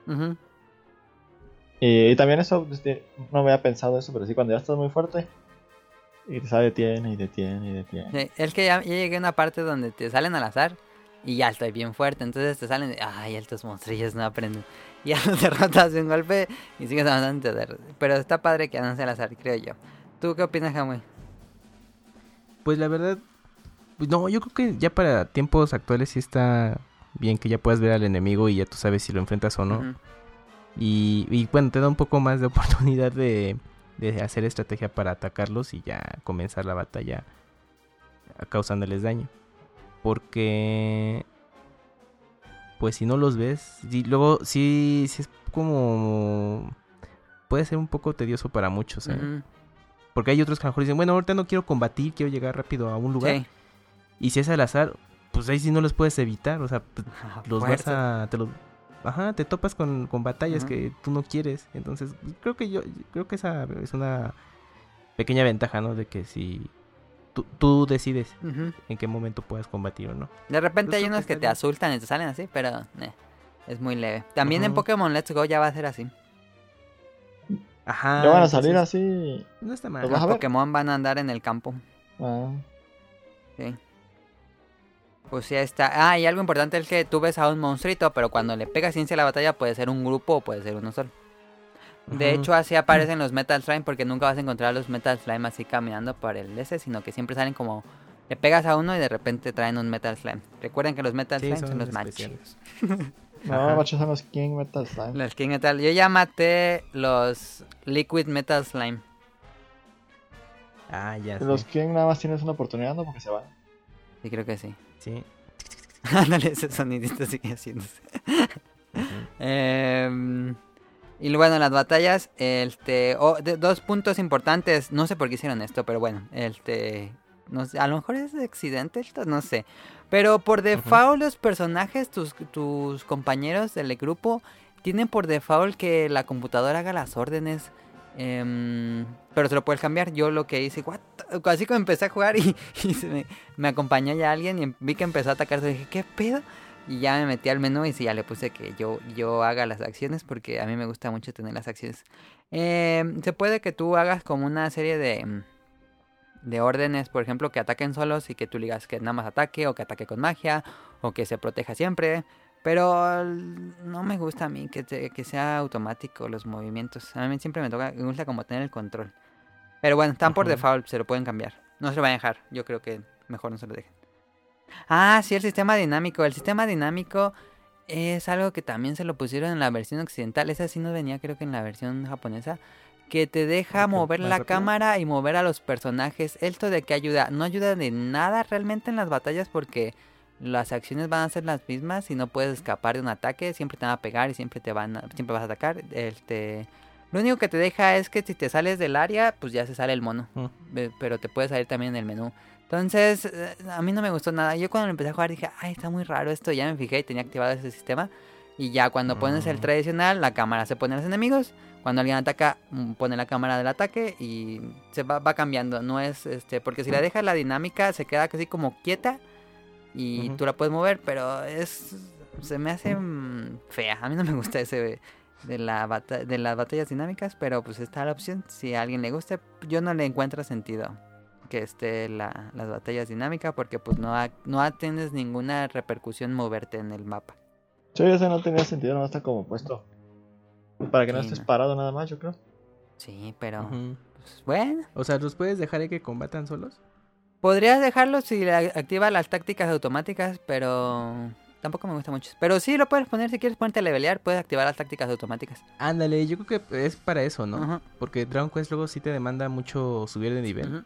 Ujú. Y, y también eso, pues, no me había pensado eso, pero sí, cuando ya estás muy fuerte y te sale detiene y detiene y detiene. Sí, es que ya, ya llegué a una parte donde te salen al azar y ya estoy bien fuerte. Entonces te salen, ay, estos monstrillos no aprenden. Y ya los derrotas de un golpe y sigues avanzando. Pero está padre que sea al azar, creo yo. ¿Tú qué opinas, Hamui? Pues la verdad, no, yo creo que ya para tiempos actuales sí está bien que ya puedas ver al enemigo y ya tú sabes si lo enfrentas o no. Y, y bueno, te da un poco más de oportunidad de, de hacer estrategia para atacarlos y ya comenzar la batalla causándoles daño. Porque, pues si no los ves, y luego sí, sí es como... Puede ser un poco tedioso para muchos, ¿eh? Porque hay otros que a lo mejor dicen, bueno, ahorita no quiero combatir, quiero llegar rápido a un lugar. Sí. Y si es al azar, pues ahí sí no los puedes evitar. O sea, pues, los vas a. Te los, ajá, te topas con, con batallas que tú no quieres. Entonces, pues, creo que yo. Creo que esa es una pequeña ventaja, ¿no? De que si tú, tú decides en qué momento puedes combatir o no. De repente Yo hay que unos que te bien. asustan y te salen así, pero eh, es muy leve. También en. Pokémon Let's Go ya va a ser así. Ajá. ya van a salir entonces, así. No está mal. A Los ver. Pokémon van a andar en el campo. Ah, Sí. Pues ya está. Ah, y algo importante es que tú ves a un monstruito, pero cuando le pegas inicia la batalla puede ser un grupo o puede ser uno solo. De hecho, así aparecen los Metal Slime porque nunca vas a encontrar los Metal Slime así caminando por el S, sino que siempre salen como... Le pegas a uno y de repente traen un Metal Slime. Recuerden que los Metal Sí, Slime son, son los chidos. no, machos son los King Metal Slime. Los King Metal. Yo ya maté los Liquid Metal Slime. Ah, ya. Los. King nada más tienes una oportunidad, ¿no? Porque se van. Sí, creo que sí. Sí. Ándale, ese sonidito sigue haciéndose. Ujú. Em, y bueno, las batallas, este, oh, de- dos puntos importantes, no sé por qué hicieron esto, pero bueno, este, no sé, a lo mejor es accidente esto, no sé. Pero por default los personajes, tus, tus compañeros del grupo, tienen por default que la computadora haga las órdenes. em, pero se lo puedes cambiar. Yo lo que hice, what? así como empecé a jugar y, y se me, me acompañó ya alguien y vi que empezó a atacar, dije, ¿qué pedo? Y ya me metí al menú y sí, ya le puse que yo, yo haga las acciones porque a mí me gusta mucho tener las acciones. Eh, se puede que tú hagas como una serie de, mm, de órdenes, por ejemplo, que ataquen solos y que tú digas que nada más ataque o que ataque con magia o que se proteja siempre. Pero no me gusta a mí que, te- que sea automático los movimientos. A mí siempre me toca, me gusta como tener el control. Pero bueno, están por default, se lo pueden cambiar. No se lo vayan a dejar, yo creo que mejor no se lo dejen. Ah, sí, el sistema dinámico. El sistema dinámico es algo que también se lo pusieron en la versión occidental. Esa sí no venía, creo que en la versión japonesa. Que te deja mover ¿más la cámara y mover a los personajes. ¿Esto de qué ayuda? No ayuda de nada realmente en las batallas porque las acciones van a ser las mismas y no puedes escapar de un ataque. Siempre te van a pegar y siempre te van a- siempre vas a atacar. Este, lo único que te deja es que si te sales del área, pues ya se sale el mono. Mm. Ve- Pero te puede salir también en el menú. Entonces, eh, a mí no me gustó nada. Yo cuando lo empecé a jugar dije, ay, está muy raro esto. Ya me fijé y tenía activado ese sistema. Y ya cuando pones el Mm. tradicional, la cámara se pone a los enemigos. Cuando alguien ataca, mm, pone la cámara del ataque y se va, va cambiando. No es este, porque si la dejas la dinámica, se queda casi como quieta y Ujú. tú la puedes mover, pero es se me hace mm, fea. A mí no me gusta ese de la bata- de las batallas dinámicas, pero pues está la opción. Si a alguien le guste, yo no le encuentro sentido que esté la, las batallas dinámicas porque pues no, no tienes ninguna repercusión moverte en el mapa. Sí, ese no tenía sentido, no está como puesto. Para que no estés no. parado nada más, yo creo. Sí, pero pues, bueno. O sea, ¿los puedes dejar ahí que combatan solos? Podrías dejarlo si le activa las tácticas automáticas, pero tampoco me gusta mucho. Pero sí lo puedes poner si quieres ponerte a levelear, puedes activar las tácticas automáticas. Ándale, yo creo que es para eso, ¿no? Porque Dragon Quest luego sí te demanda mucho subir de nivel.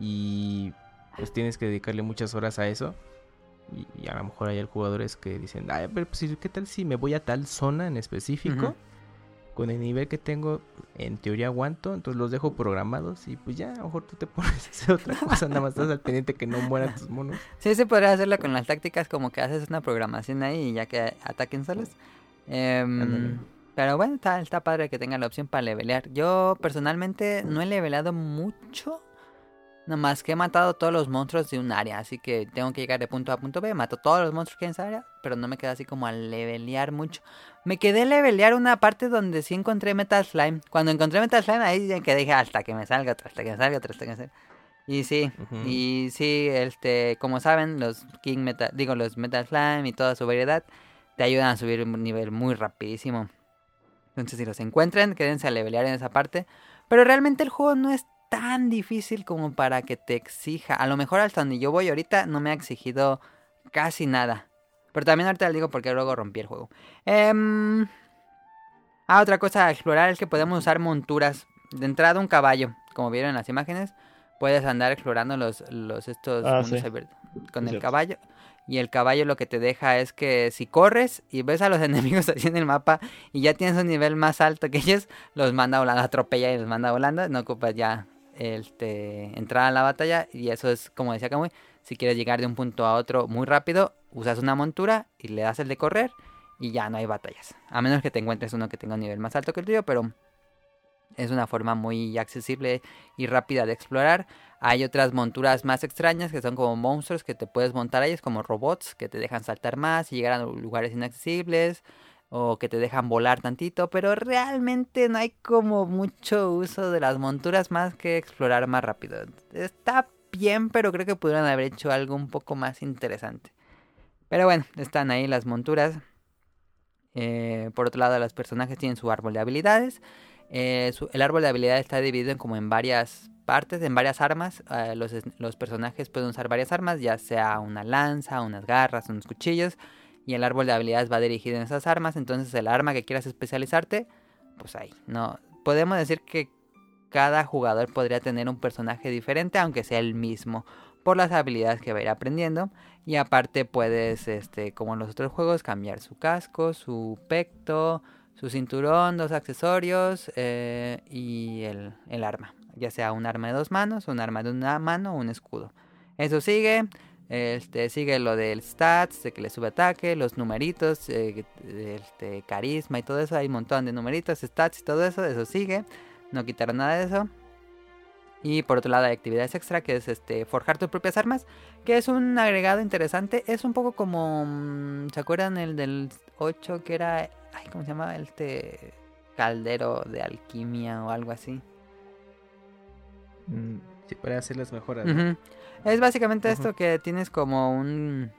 Y pues tienes que dedicarle muchas horas a eso. Y, y a lo mejor hay jugadores que dicen, ay, pero pues, ¿qué tal si me voy a tal zona en específico? Con el nivel que tengo, en teoría aguanto, entonces los dejo programados y pues ya, a lo mejor tú te pones a hacer otra cosa, nada más estás al pendiente que no mueran tus monos. Sí, se podría hacerlo con las tácticas como que haces una programación ahí y ya que ataquen solos. Em, pero bueno, está, está padre que tenga la opción para levelear. Yo personalmente no he leveleado mucho. Nada más que he matado todos los monstruos de un área. Así que tengo que llegar de punto A a punto B. Mato todos los monstruos que hay en esa área. Pero no me quedé así como a levelear mucho. Me quedé a levelear una parte donde sí encontré Metal Slime. Cuando encontré Metal Slime ahí ya que dije hasta que me salga hasta que me salga hasta que me salga. Y sí, y sí, este, como saben, los King Metal, digo, los Metal Slime y toda su variedad te ayudan a subir un nivel muy rapidísimo. Entonces, si los encuentran, quédense a levelear en esa parte. Pero realmente el juego no es tan difícil como para que te exija. A lo mejor hasta donde yo voy ahorita no me ha exigido casi nada. Pero también ahorita les digo porque luego rompí el juego. Em, Ah, otra cosa a explorar es que podemos usar monturas. De entrada un caballo, como vieron en las imágenes. Puedes andar explorando los, los estos Ah, mundos sí. abiertos con Es el cierto. caballo. Y el caballo lo que te deja es que si corres y ves a los enemigos así en el mapa y ya tienes un nivel más alto que ellos, los manda volando, atropella y los manda volando. No ocupas ya este, entrar a la batalla. Y eso es como decía Kamui. Si quieres llegar de un punto a otro muy rápido, usas una montura y le das el de correr y ya no hay batallas. A menos que te encuentres uno que tenga un nivel más alto que el tuyo, pero es una forma muy accesible y rápida de explorar. Hay otras monturas más extrañas que son como monstruos que te puedes montar a ellos, como robots que te dejan saltar más y llegar a lugares inaccesibles o que te dejan volar tantito, pero realmente no hay como mucho uso de las monturas más que explorar más rápido. Está bien, pero creo que pudieran haber hecho algo un poco más interesante. Pero bueno, están ahí las monturas. Eh, por otro lado, los personajes tienen su árbol de habilidades. Eh, el árbol de habilidades está dividido en como en varias partes, en varias armas. Eh, los, los personajes pueden usar varias armas, ya sea una lanza, unas garras, unos cuchillos. Y el árbol de habilidades va dirigido en esas armas. Entonces, el arma que quieras especializarte, pues ahí. No, podemos decir que cada jugador podría tener un personaje diferente, aunque sea el mismo, por las habilidades que va a ir aprendiendo. Y aparte puedes, este, como en los otros juegos, cambiar su casco, su pecto, su cinturón, dos accesorios eh, y el, el arma. Ya sea un arma de dos manos, un arma de una mano o un escudo. Eso sigue. Este, sigue lo del stats, de que le sube ataque, los numeritos, eh, este, carisma y todo eso. Hay un montón de numeritos, stats y todo eso. Eso sigue. No quitaron nada de eso. Y por otro lado hay actividades extra que es este forjar tus propias armas, que es un agregado interesante. Es un poco como mm, ¿se acuerdan el del 8 que era ay, ¿cómo se llamaba? Este caldero de alquimia o algo así. Mm, sí, para hacer las mejoras. Es básicamente esto que tienes como un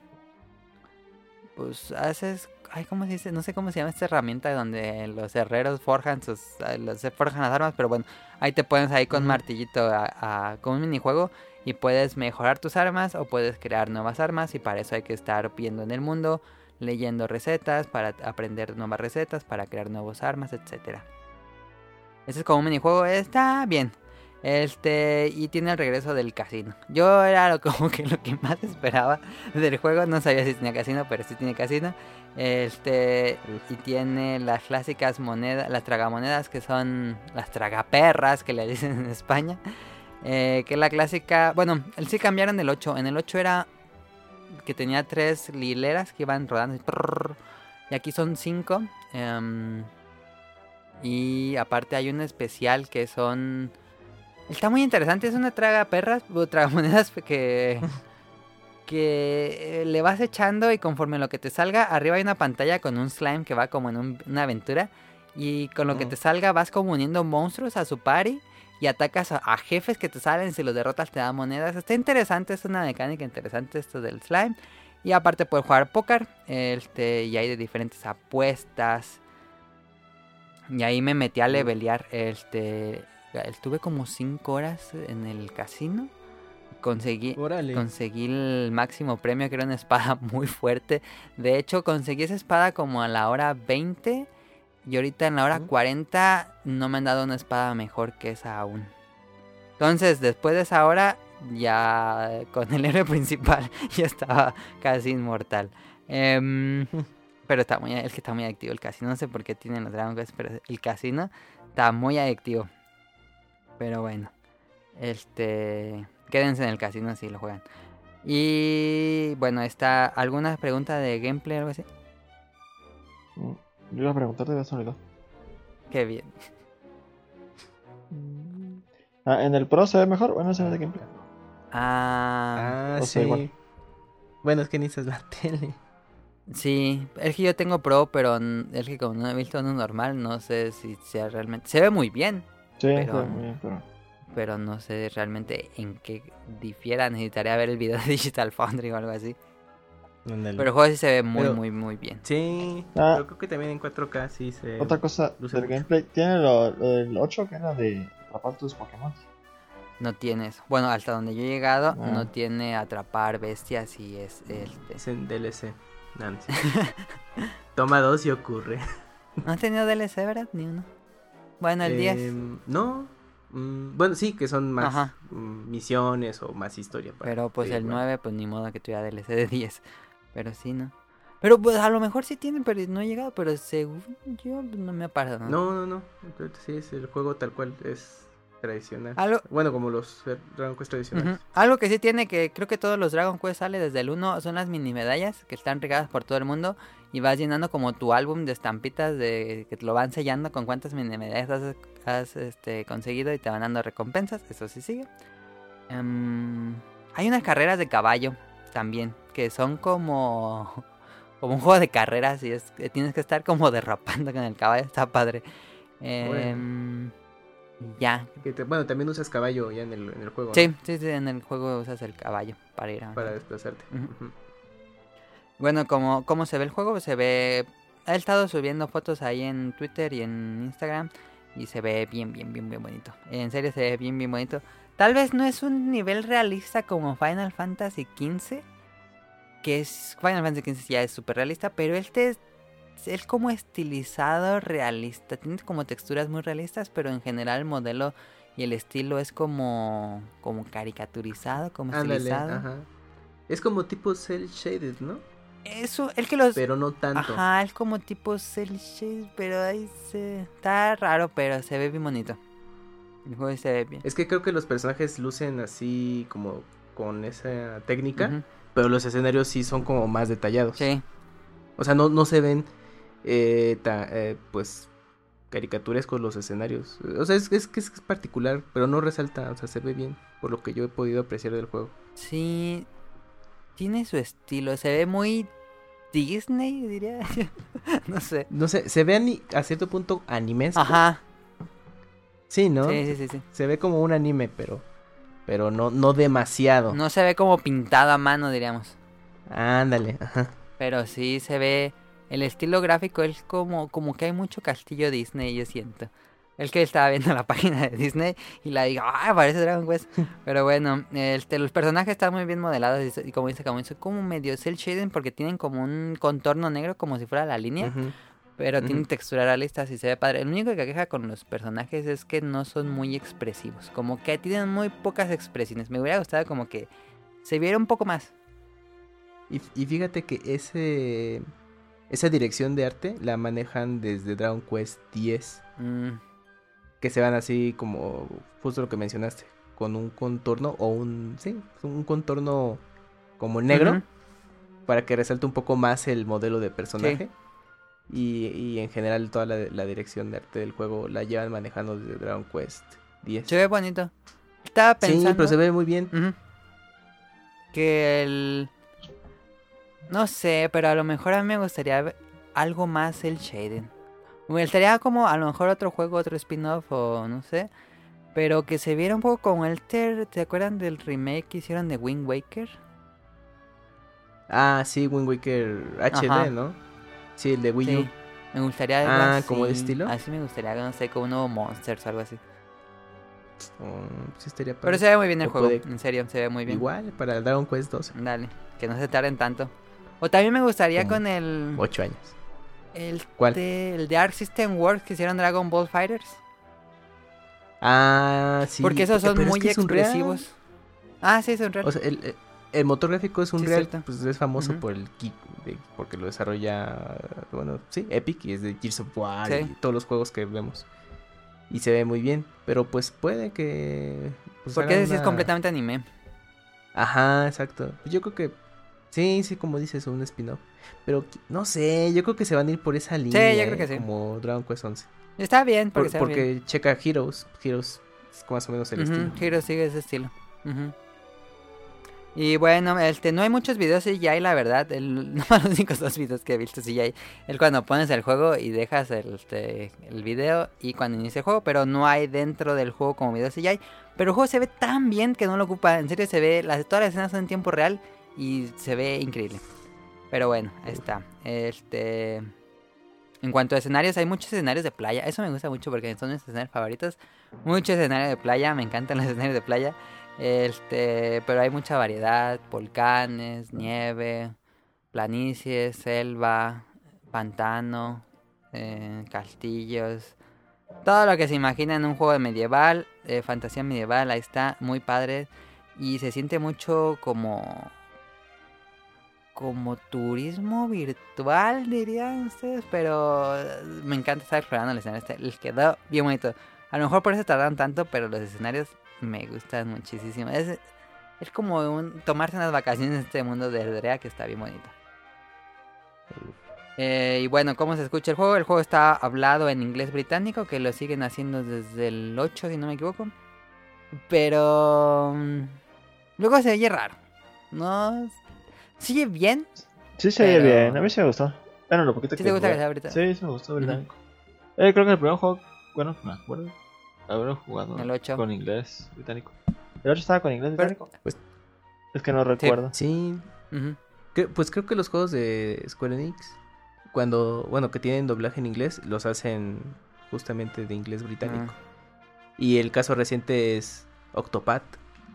pues haces ay cómo se dice no sé cómo se llama esta herramienta donde los herreros forjan sus ah, se forjan las armas pero bueno ahí te pones ahí con Ujú. martillito a, a- con un minijuego y puedes mejorar tus armas o puedes crear nuevas armas y para eso hay que estar viendo en el mundo, leyendo recetas para aprender nuevas recetas, para crear nuevas armas, etcétera. Ese es como un minijuego, está bien. Este, y tiene el regreso del casino. Yo era lo, como que lo que más esperaba del juego. No sabía si tenía casino, pero sí tiene casino. Este, y tiene las clásicas monedas, las tragamonedas que son las tragaperras que le dicen en España. Eh, que la clásica, bueno, el sí cambiaron del 8. En el 8 era que tenía tres hileras que iban rodando. Y aquí son cinco. em, y aparte hay un especial que son... Está muy interesante, es una traga perras, o tragamonedas que... que eh, le vas echando y conforme lo que te salga, arriba hay una pantalla con un slime que va como en un- una aventura. Y con lo que Mm. te salga vas como uniendo monstruos a su party y atacas a, a jefes que te salen. Si los derrotas te dan monedas. Está interesante, es una mecánica interesante esto del slime. Y aparte puedes jugar póker. Este, y hay de diferentes apuestas. Y ahí me metí a levelear. Este, estuve como 5 horas en el casino. Conseguí, conseguí el máximo premio, que era una espada muy fuerte. De hecho, conseguí esa espada como a la hora 20. Y ahorita en la hora Ujú. 40 no me han dado una espada mejor que esa aún. Entonces, después de esa hora, ya con el héroe principal, ya estaba casi inmortal. Em, pero está muy, es que está muy activo el casino. No sé por qué tienen los Dragon Quest, pero el casino está muy adictivo. Pero bueno, este, quédense en el casino si lo juegan. Y bueno, está alguna pregunta de gameplay o algo así. Mm, Yo iba a preguntarte, me olvidó. Qué bien. Ah, ¿En el Pro se ve mejor? Bueno, se ve de gameplay. Ah, Ah, o sea, sí. igual. Bueno, es que necesitas la tele. sí, es que yo tengo pro, pero es que como no he visto uno normal, no sé si sea realmente. Se ve muy bien, Sí, Pero- muy bien, pero... pero no sé realmente en qué difiera. Necesitaría ver el video de Digital Foundry o algo así. Pero el juego sí se ve muy, Pero- muy, muy bien. Sí, Ah. pero creo que también en 4K sí se... Otra cosa luce del mucho. gameplay, tiene lo, lo del 8 que era de atrapar tus Pokémon. No tiene eso. Bueno, hasta donde yo he llegado, Ah. no tiene atrapar bestias y es este. Es en DLC. No, no sé. Toma dos y ocurre. ¿No ha tenido DLC, verdad? Ni uno. Bueno, el 10. Em, no. Mm, bueno, sí, que son más mm, misiones o más historia. para Pero pues el jugando. 9, pues ni modo que tuviera DLC de 10. Pero sí, ¿no? Pero pues a lo mejor sí tienen, pero no he llegado. Pero según yo, pues, no me ha pasado. nada. No, no, no. Entonces, Sí, es el juego tal cual. Es tradicional. Algo, Bueno, como los eh, Dragon Quest tradicionales. Algo que sí tiene, que creo que todos los Dragon Quest sale desde el 1, son las mini medallas que están regadas por todo el mundo. Y vas llenando como tu álbum de estampitas de que te lo van sellando con cuántas mini medallas has, has, este, conseguido y te van dando recompensas. Eso sí sigue. Em, hay unas carreras de caballo también, que son como, como un juego de carreras y es que tienes que estar como derrapando con el caballo. Está padre. Em, Ya, bueno, también usas caballo ya en el, en el juego. ¿no? Sí, sí, sí, en el juego usas el caballo para ir a... Para desplazarte. Ujú. Bueno, como cómo se ve el juego, se ve... He estado subiendo fotos ahí en Twitter y en Instagram y se ve bien, bien, bien, bien bonito. En serio se ve bien, bien bonito. Tal vez no es un nivel realista como Final Fantasy XV, que es... Final Fantasy XV ya es súper realista, pero este es... Es como estilizado realista, tiene como texturas muy realistas, pero en general el modelo y el estilo es como como caricaturizado, como Ándale, estilizado. ajá. Es como tipo cel shaded, ¿no? Eso, el que los Pero no tanto. Ajá, es como tipo cel shade, pero ahí se está raro, pero se ve bien bonito. El juego se ve bien. Es que creo que los personajes lucen así como con esa técnica, pero los escenarios sí son como más detallados. Sí, O sea, no, no se ven eh, ta- eh, pues caricaturescos los escenarios. O sea, es, es que es particular, pero no resalta, o sea, se ve bien, por lo que yo he podido apreciar del juego. sí. Tiene su estilo, se ve muy Disney, diría. no sé. No sé, se ve a cierto punto animesco. Ajá. Sí, ¿no? Sí, sí, sí, sí. Se ve como un anime, pero pero no no demasiado. No se ve como pintado a mano, diríamos. Ándale, ajá. Pero sí se ve. El estilo gráfico es como, como que hay mucho castillo Disney, yo siento. El que estaba viendo la página de Disney y la digo, ¡ah! Parece Dragon Quest. Pero bueno, este, los personajes están muy bien modelados. Y, como dice Camuy, son como medio cel shading porque tienen como un contorno negro como si fuera la línea. Pero tienen textura realistas y se ve padre. El único que queja con los personajes es que no son muy expresivos. Como que tienen muy pocas expresiones. Me hubiera gustado como que se viera un poco más. Y, y fíjate que ese esa dirección de arte la manejan desde Dragon Quest 10. Mm, Que se van así como justo lo que mencionaste. Con un contorno o un... Sí, un contorno como negro. Para que resalte un poco más el modelo de personaje. Y, y en general toda la, la dirección de arte del juego la llevan manejando desde Dragon Quest 10. Se ve bonito. Estaba pensando... Sí, pero se ve muy bien. Que el... No sé, pero a lo mejor a mí me gustaría ver algo más el Shaden. Me gustaría como a lo mejor otro juego, otro spin-off o no sé. Pero que se viera un poco como el... ter- ¿Te acuerdan del remake que hicieron de Wind Waker? Ah, sí, Wind Waker HD, Ajá. ¿no? Sí, el de Wii U. Me gustaría algo Ah, así. ¿como de estilo? Así me gustaría, no sé, como un nuevo Monsters o algo así. Oh, sí estaría Pero se ve muy bien el juego, puede- en serio, se ve muy bien. Igual, para el Dragon Quest 12. Dale, que no se tarden tanto. O también me gustaría Como con el... 8 años. El ¿Cuál? de, el de Arc System Works que hicieron Dragon Ball Fighters. Ah, sí. porque esos son pero muy es expresivos. Ah, sí, son real. O sea, el, el- motor gráfico es un Sí, real, pues es famoso por el Ki- de- porque lo desarrolla, bueno, sí, Epic y es de Gears of War Sí. y todos los juegos que vemos. Y se ve muy bien, pero pues puede que pues, Porque ese sí es completamente anime. Ajá, exacto. Yo creo que sí, sí, como dices, un spin-off. Pero no sé, yo creo que se van a ir por esa línea. yo creo que sí. Como Dragon Quest 11. Está bien, porque, Por- porque bien. checa Heroes. Heroes es más o menos el estilo. Hero sigue ese estilo. Y bueno, este, no hay muchos videos CGI, la verdad. El, no los únicos dos videos que he visto CGI. Es cuando pones el juego y dejas el, este, el video y cuando inicia el juego. Pero no hay dentro del juego como video CGI. Pero el juego se ve tan bien que no lo ocupa. En serio, se ve. Las, todas las escenas son en tiempo real y se ve increíble. Pero bueno, ahí está. Este. En cuanto a escenarios, hay muchos escenarios de playa. Eso me gusta mucho porque son mis escenarios favoritos. Muchos escenarios de playa, me encantan los escenarios de playa. Este, pero hay mucha variedad, volcanes, nieve, planicies, selva, pantano, eh, castillos, todo lo que se imagina en un juego medieval, eh, fantasía medieval, ahí está, muy padre y se siente mucho como como turismo virtual dirían ustedes, pero eh, me encanta estar explorando el escenario, este, les quedó bien bonito. A lo mejor por eso tardan tanto, pero los escenarios me gustan muchísimo. Es, es como un, tomarse unas vacaciones en este mundo de Drea que está bien bonito. Eh, y bueno, ¿cómo se escucha el juego? El juego está hablado en inglés británico, que lo siguen haciendo desde el 8, si no me equivoco. Pero... mm, Luego se oye raro. No... Sigue bien. Sí, se oye Pero- bien. A mí sí me gustó. Bueno, lo poquito ¿Sí que te gusta que sea? Sí, sí me gustó británico. Eh, creo que el primer juego, bueno, me acuerdo. Haberlo jugado El ocho. con inglés británico. ¿El 8 estaba con inglés Pero- británico? Pues- es que no recuerdo. Sí, que- pues creo que los juegos de Square Enix, cuando, bueno, que tienen doblaje en inglés, los hacen justamente de inglés británico. Y el caso reciente es Octopath,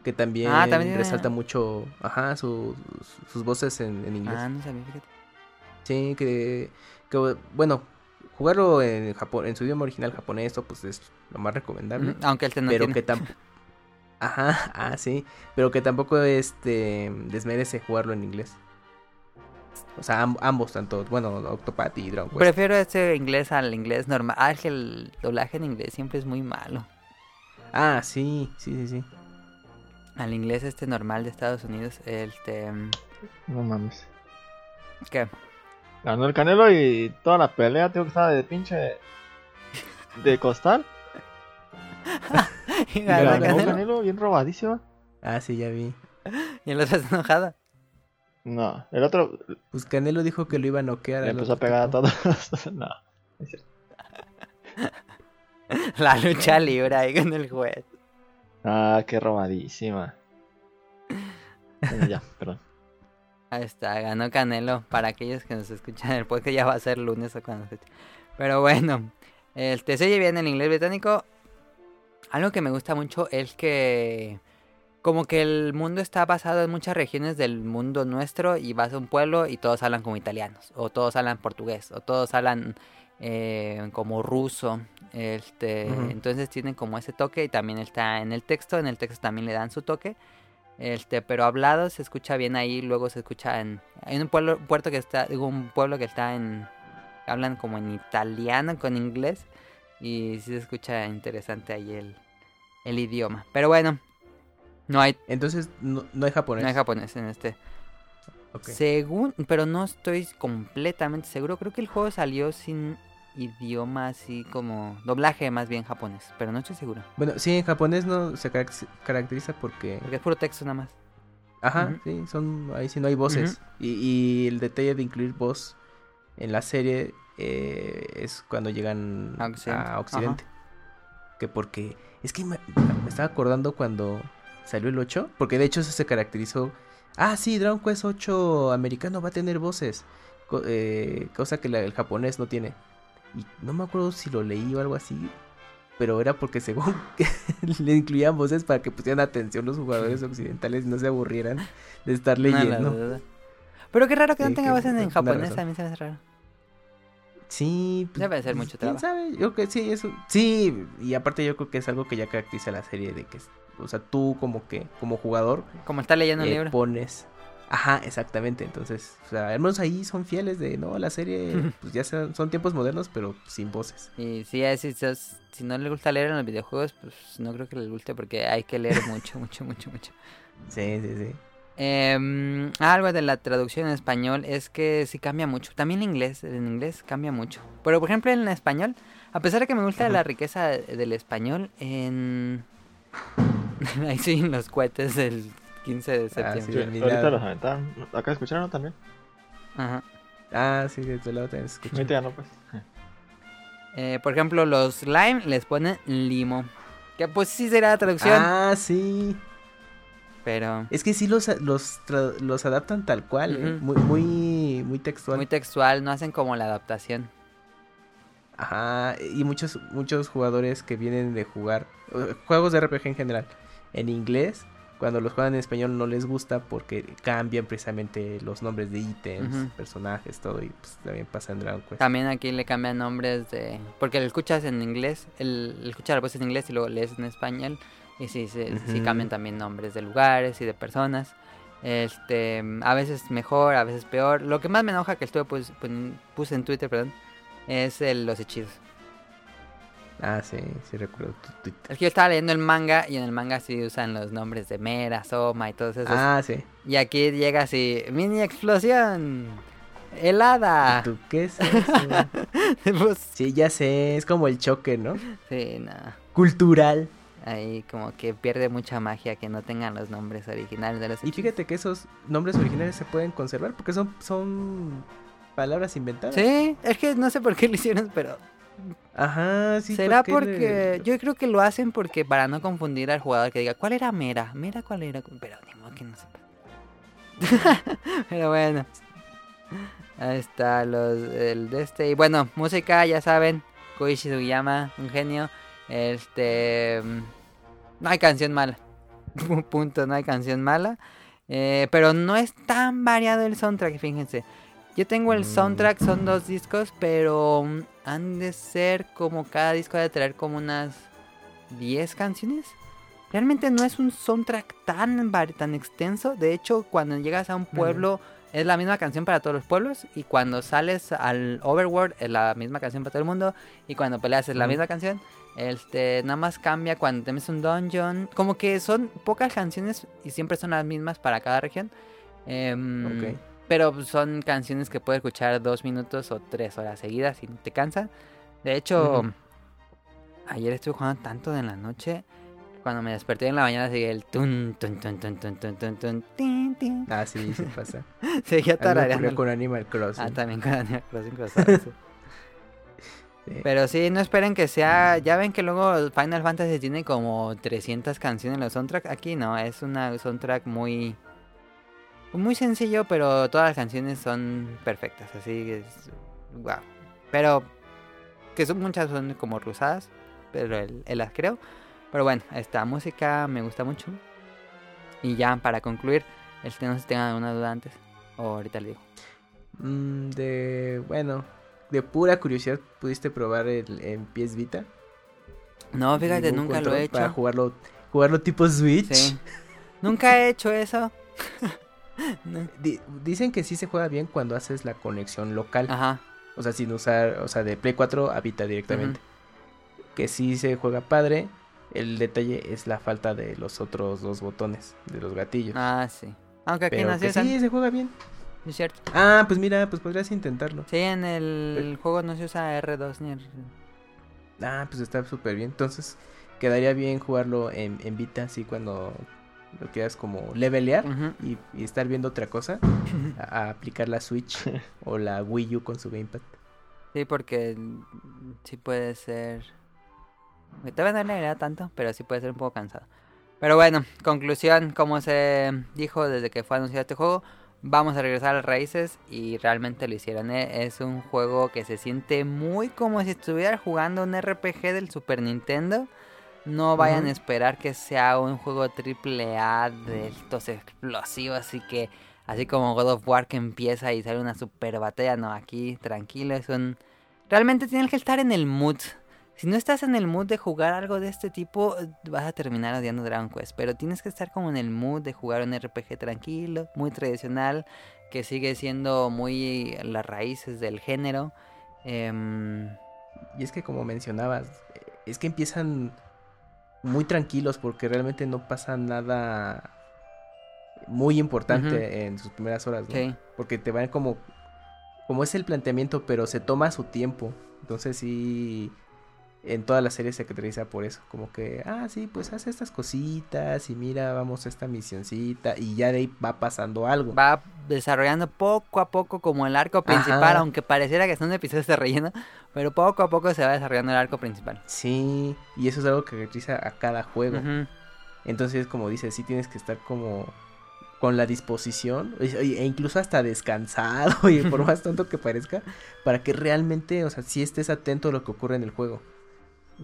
que también, Ah, también resalta mucho, ajá, su- sus voces en, en inglés. Ah, no sabía, fíjate. Sí, que, que, bueno, jugarlo en Japón, en su idioma original japonés, esto, pues es lo más recomendable. Ujú, Aunque este no pero tiene. que tampoco ajá ah sí pero que tampoco este desmerece jugarlo en inglés o sea am- ambos tanto bueno Octopath y Dragon Quest Prefiero este inglés al inglés normal. Ah, es que el doblaje en inglés siempre es muy malo. ah sí sí sí sí Al inglés este normal de Estados Unidos, este... No mames. ¿Qué? Ganó el Canelo y toda la pelea, tío, que estaba de pinche. de costal. Y Y ganó ganó Canelo, Canelo bien robadísimo. ah sí ya vi y el otro está enojado. No, el otro pues Canelo dijo que lo iba a noquear le empezó a pegar a todos. no. es cierto. La lucha libre ahí con el juez. Ah, qué robadísima. Bueno, ya, perdón. Ahí está, ganó Canelo. Para aquellos que nos escuchan el podcast ya va a ser lunes o cuando se... Pero bueno. Este, se oye bien el inglés británico. Algo que me gusta mucho es que como que el mundo está basado en muchas regiones del mundo nuestro y vas a un pueblo y todos hablan como italianos, o todos hablan portugués, o todos hablan eh, como ruso. Este. Entonces tienen como ese toque y también está en el texto, en el texto también le dan su toque. Este, pero hablado se escucha bien ahí, luego se escucha en hay un pueblo puerto que está digo, un pueblo que está en hablan como en italiano con inglés y sí se escucha interesante ahí el, el idioma. Pero bueno, no hay Entonces, no, no hay japonés. no hay japonés en este. Según, pero no estoy completamente seguro. Creo que el juego salió sin idioma así como doblaje más bien japonés, pero no estoy seguro. Bueno, sí, en japonés no se carac- caracteriza porque... Porque es puro texto nada más. Ajá, sí, son, ahí sí no hay voces. y, y el detalle de incluir voz en la serie eh, es cuando llegan A Occidente. Que porque, es que me, me estaba acordando cuando salió el 8, porque de hecho eso se caracterizó. Ah, sí, Dragon Quest 8 americano va a tener voces, co- eh, cosa que la- el japonés no tiene. Y no me acuerdo si lo leí o algo así, pero era porque según le incluían voces para que pusieran atención los jugadores occidentales y no se aburrieran de estar la leyendo. Pero qué raro que Sí, no tenga voces en japonés, a mí se me hace raro. Sí, pues, Debe ser pues, mucho ¿quién trabajo. sabe? Yo creo que sí, eso. Sí, y aparte yo creo que es algo que ya caracteriza la serie de que, o sea, tú como que, como jugador, Como está leyendo un eh, libro. pones. Ajá, exactamente. Entonces, o sea, al menos ahí son fieles de, no, la serie, pues ya son, son tiempos modernos, pero sin voces. Y sí, si, sos- si no le gusta leer en los videojuegos, pues no creo que les guste porque hay que leer mucho, mucho, mucho, mucho. Sí, sí, sí. Em, algo de la traducción en español es que sí cambia mucho. También en inglés, en inglés cambia mucho. Pero por ejemplo en español, a pesar de que me gusta Ajá. la riqueza de- del español, en... Ahí sí, los cohetes del 15 de Ah, septiembre. Sí, ahorita los aventaron. ¿Acá escucharon también? Ajá. Ah, sí, de tu lado también se escucha. Ahorita ya no, pues. Eh, por ejemplo, los lime les ponen limo. Que pues sí será la traducción, Ah, sí. pero Es que sí los, los, los adaptan tal cual, ¿eh? Muy, muy, muy textual. muy textual, no hacen como la adaptación. Ajá, y muchos, muchos jugadores que vienen de jugar juegos de RPG en general en inglés, cuando los juegan en español no les gusta porque cambian precisamente los nombres de ítems, personajes, todo, y pues también pasa en Dragon Quest. También aquí le cambian nombres de... Porque lo escuchas en inglés, el, el escuchas la voz en inglés y luego lees en español. Y sí, sí, cambian también nombres de lugares y de personas. Este, a veces mejor, a veces peor. Lo que más me enoja que estuve pues, puse en Twitter, perdón, es el- los hechizos. Ah, sí, sí recuerdo. Es que yo estaba leyendo el manga y en el manga sí usan los nombres de Mera, Soma y todos esos. Ah, sí. Y aquí llega así, mini explosión, helada. ¿Tú qué es eso? Pues, sí, ya sé, es como el choque, ¿no? sí, nada. Cultural. Ahí como que pierde mucha magia que no tengan los nombres originales de los Y fíjate que esos nombres originales se pueden conservar porque son, son palabras inventadas. Sí, es que no sé por qué lo hicieron, pero Ajá, sí. será ¿por qué porque le- yo creo que lo hacen porque para no confundir al jugador que diga, ¿cuál era Mera? Mera, ¿cuál era? Pero ni modo que no sepa. pero bueno. Ahí está los el de este y bueno, música ya saben, Koichi Sugiyama, un genio. Este mm, no hay canción mala. Punto, no hay canción mala. Eh, pero no es tan variado el soundtrack, fíjense. Yo tengo el Mm. soundtrack, son dos discos, pero mm, han de ser como cada disco ha de traer como unas 10 canciones. Realmente no es un soundtrack tan, tan extenso. De hecho, cuando llegas a un pueblo es la misma canción para todos los pueblos. Y cuando sales al Overworld es la misma canción para todo el mundo. Y cuando peleas es la misma canción. Este, nada más cambia cuando te metes un dungeon. Como que son pocas canciones y siempre son las mismas para cada región. Em, Ok. Pero son canciones que puedes escuchar dos minutos o tres horas seguidas y no te cansan. De hecho, ayer estuve jugando tanto de la noche. Cuando me desperté en la mañana seguía el tun tun tun tun tun tun tun tun tin, tin. Ah, sí, sí pasa. Seguía tarareando. con Animal Crossing. Ah, también con Animal Crossing. Sí. Pero sí, no esperen que sea. Ya ven que luego Final Fantasy tiene como 300 canciones en los soundtracks. Aquí no, es una soundtrack muy. Muy sencillo, pero todas las canciones son perfectas. Así que es. Wow. Pero que son muchas son como rusadas, pero él, él las creo. Pero bueno, esta música me gusta mucho. Y ya para concluir, este no sé si tengan alguna duda antes. O ahorita le digo. Mm, de, bueno, de pura curiosidad, ¿pudiste probar el en PS Vita? No, fíjate, ¿Ningún nunca lo he hecho. Para jugarlo, jugarlo tipo Switch. Sí. nunca he hecho eso. No. Di- dicen que sí se juega bien cuando haces la conexión local. Ajá. O sea, sin usar, o sea, de Play 4 a Vita directamente. Que sí se juega padre. El detalle es la falta de los otros dos botones, de los gatillos. Ah, sí. Aunque aquí Pero no se que sí, se juega bien. es cierto. Ah, pues mira, pues podrías intentarlo. Sí, en el juego no se usa R2 ni R... Ah, pues está súper bien. Entonces, quedaría bien jugarlo en, en Vita, así cuando lo quieras como levelear y, y estar viendo otra cosa, a, a aplicar la Switch o la Wii U con su Gamepad. Sí, porque sí puede ser... que Todavía no le agrada tanto, pero sí puede ser un poco cansado. Pero bueno, conclusión, como se dijo desde que fue anunciado este juego, vamos a regresar a las raíces y realmente lo hicieron. ¿eh? Es un juego que se siente muy como si estuviera jugando un RPG del Super Nintendo. No vayan a esperar que sea un juego triple A de estos explosivos y que así como God of War que empieza y sale una super batalla, no, aquí tranquilo, es un... Realmente tienes que estar en el mood. Si no estás en el mood de jugar algo de este tipo, vas a terminar odiando Dragon Quest. Pero tienes que estar como en el mood de jugar un RPG tranquilo, muy tradicional, que sigue siendo muy las raíces del género. Em, Y es que como mencionabas, es que empiezan muy tranquilos porque realmente no pasa nada muy importante en sus primeras horas, ¿no? sí. Porque te van como como es el planteamiento, pero se toma su tiempo. Entonces sí en todas las series se caracteriza por eso, como que ah, sí, pues hace estas cositas y mira, vamos a esta misioncita y ya de ahí va pasando algo. Va desarrollando poco a poco como el arco principal, Ajá. aunque pareciera que son episodios de relleno, pero poco a poco se va desarrollando el arco principal. Sí, y eso es algo que caracteriza a cada juego. Entonces, como dices, sí tienes que estar como con la disposición e incluso hasta descansado y por más tonto que parezca, para que realmente, o sea, sí estés atento a lo que ocurre en el juego.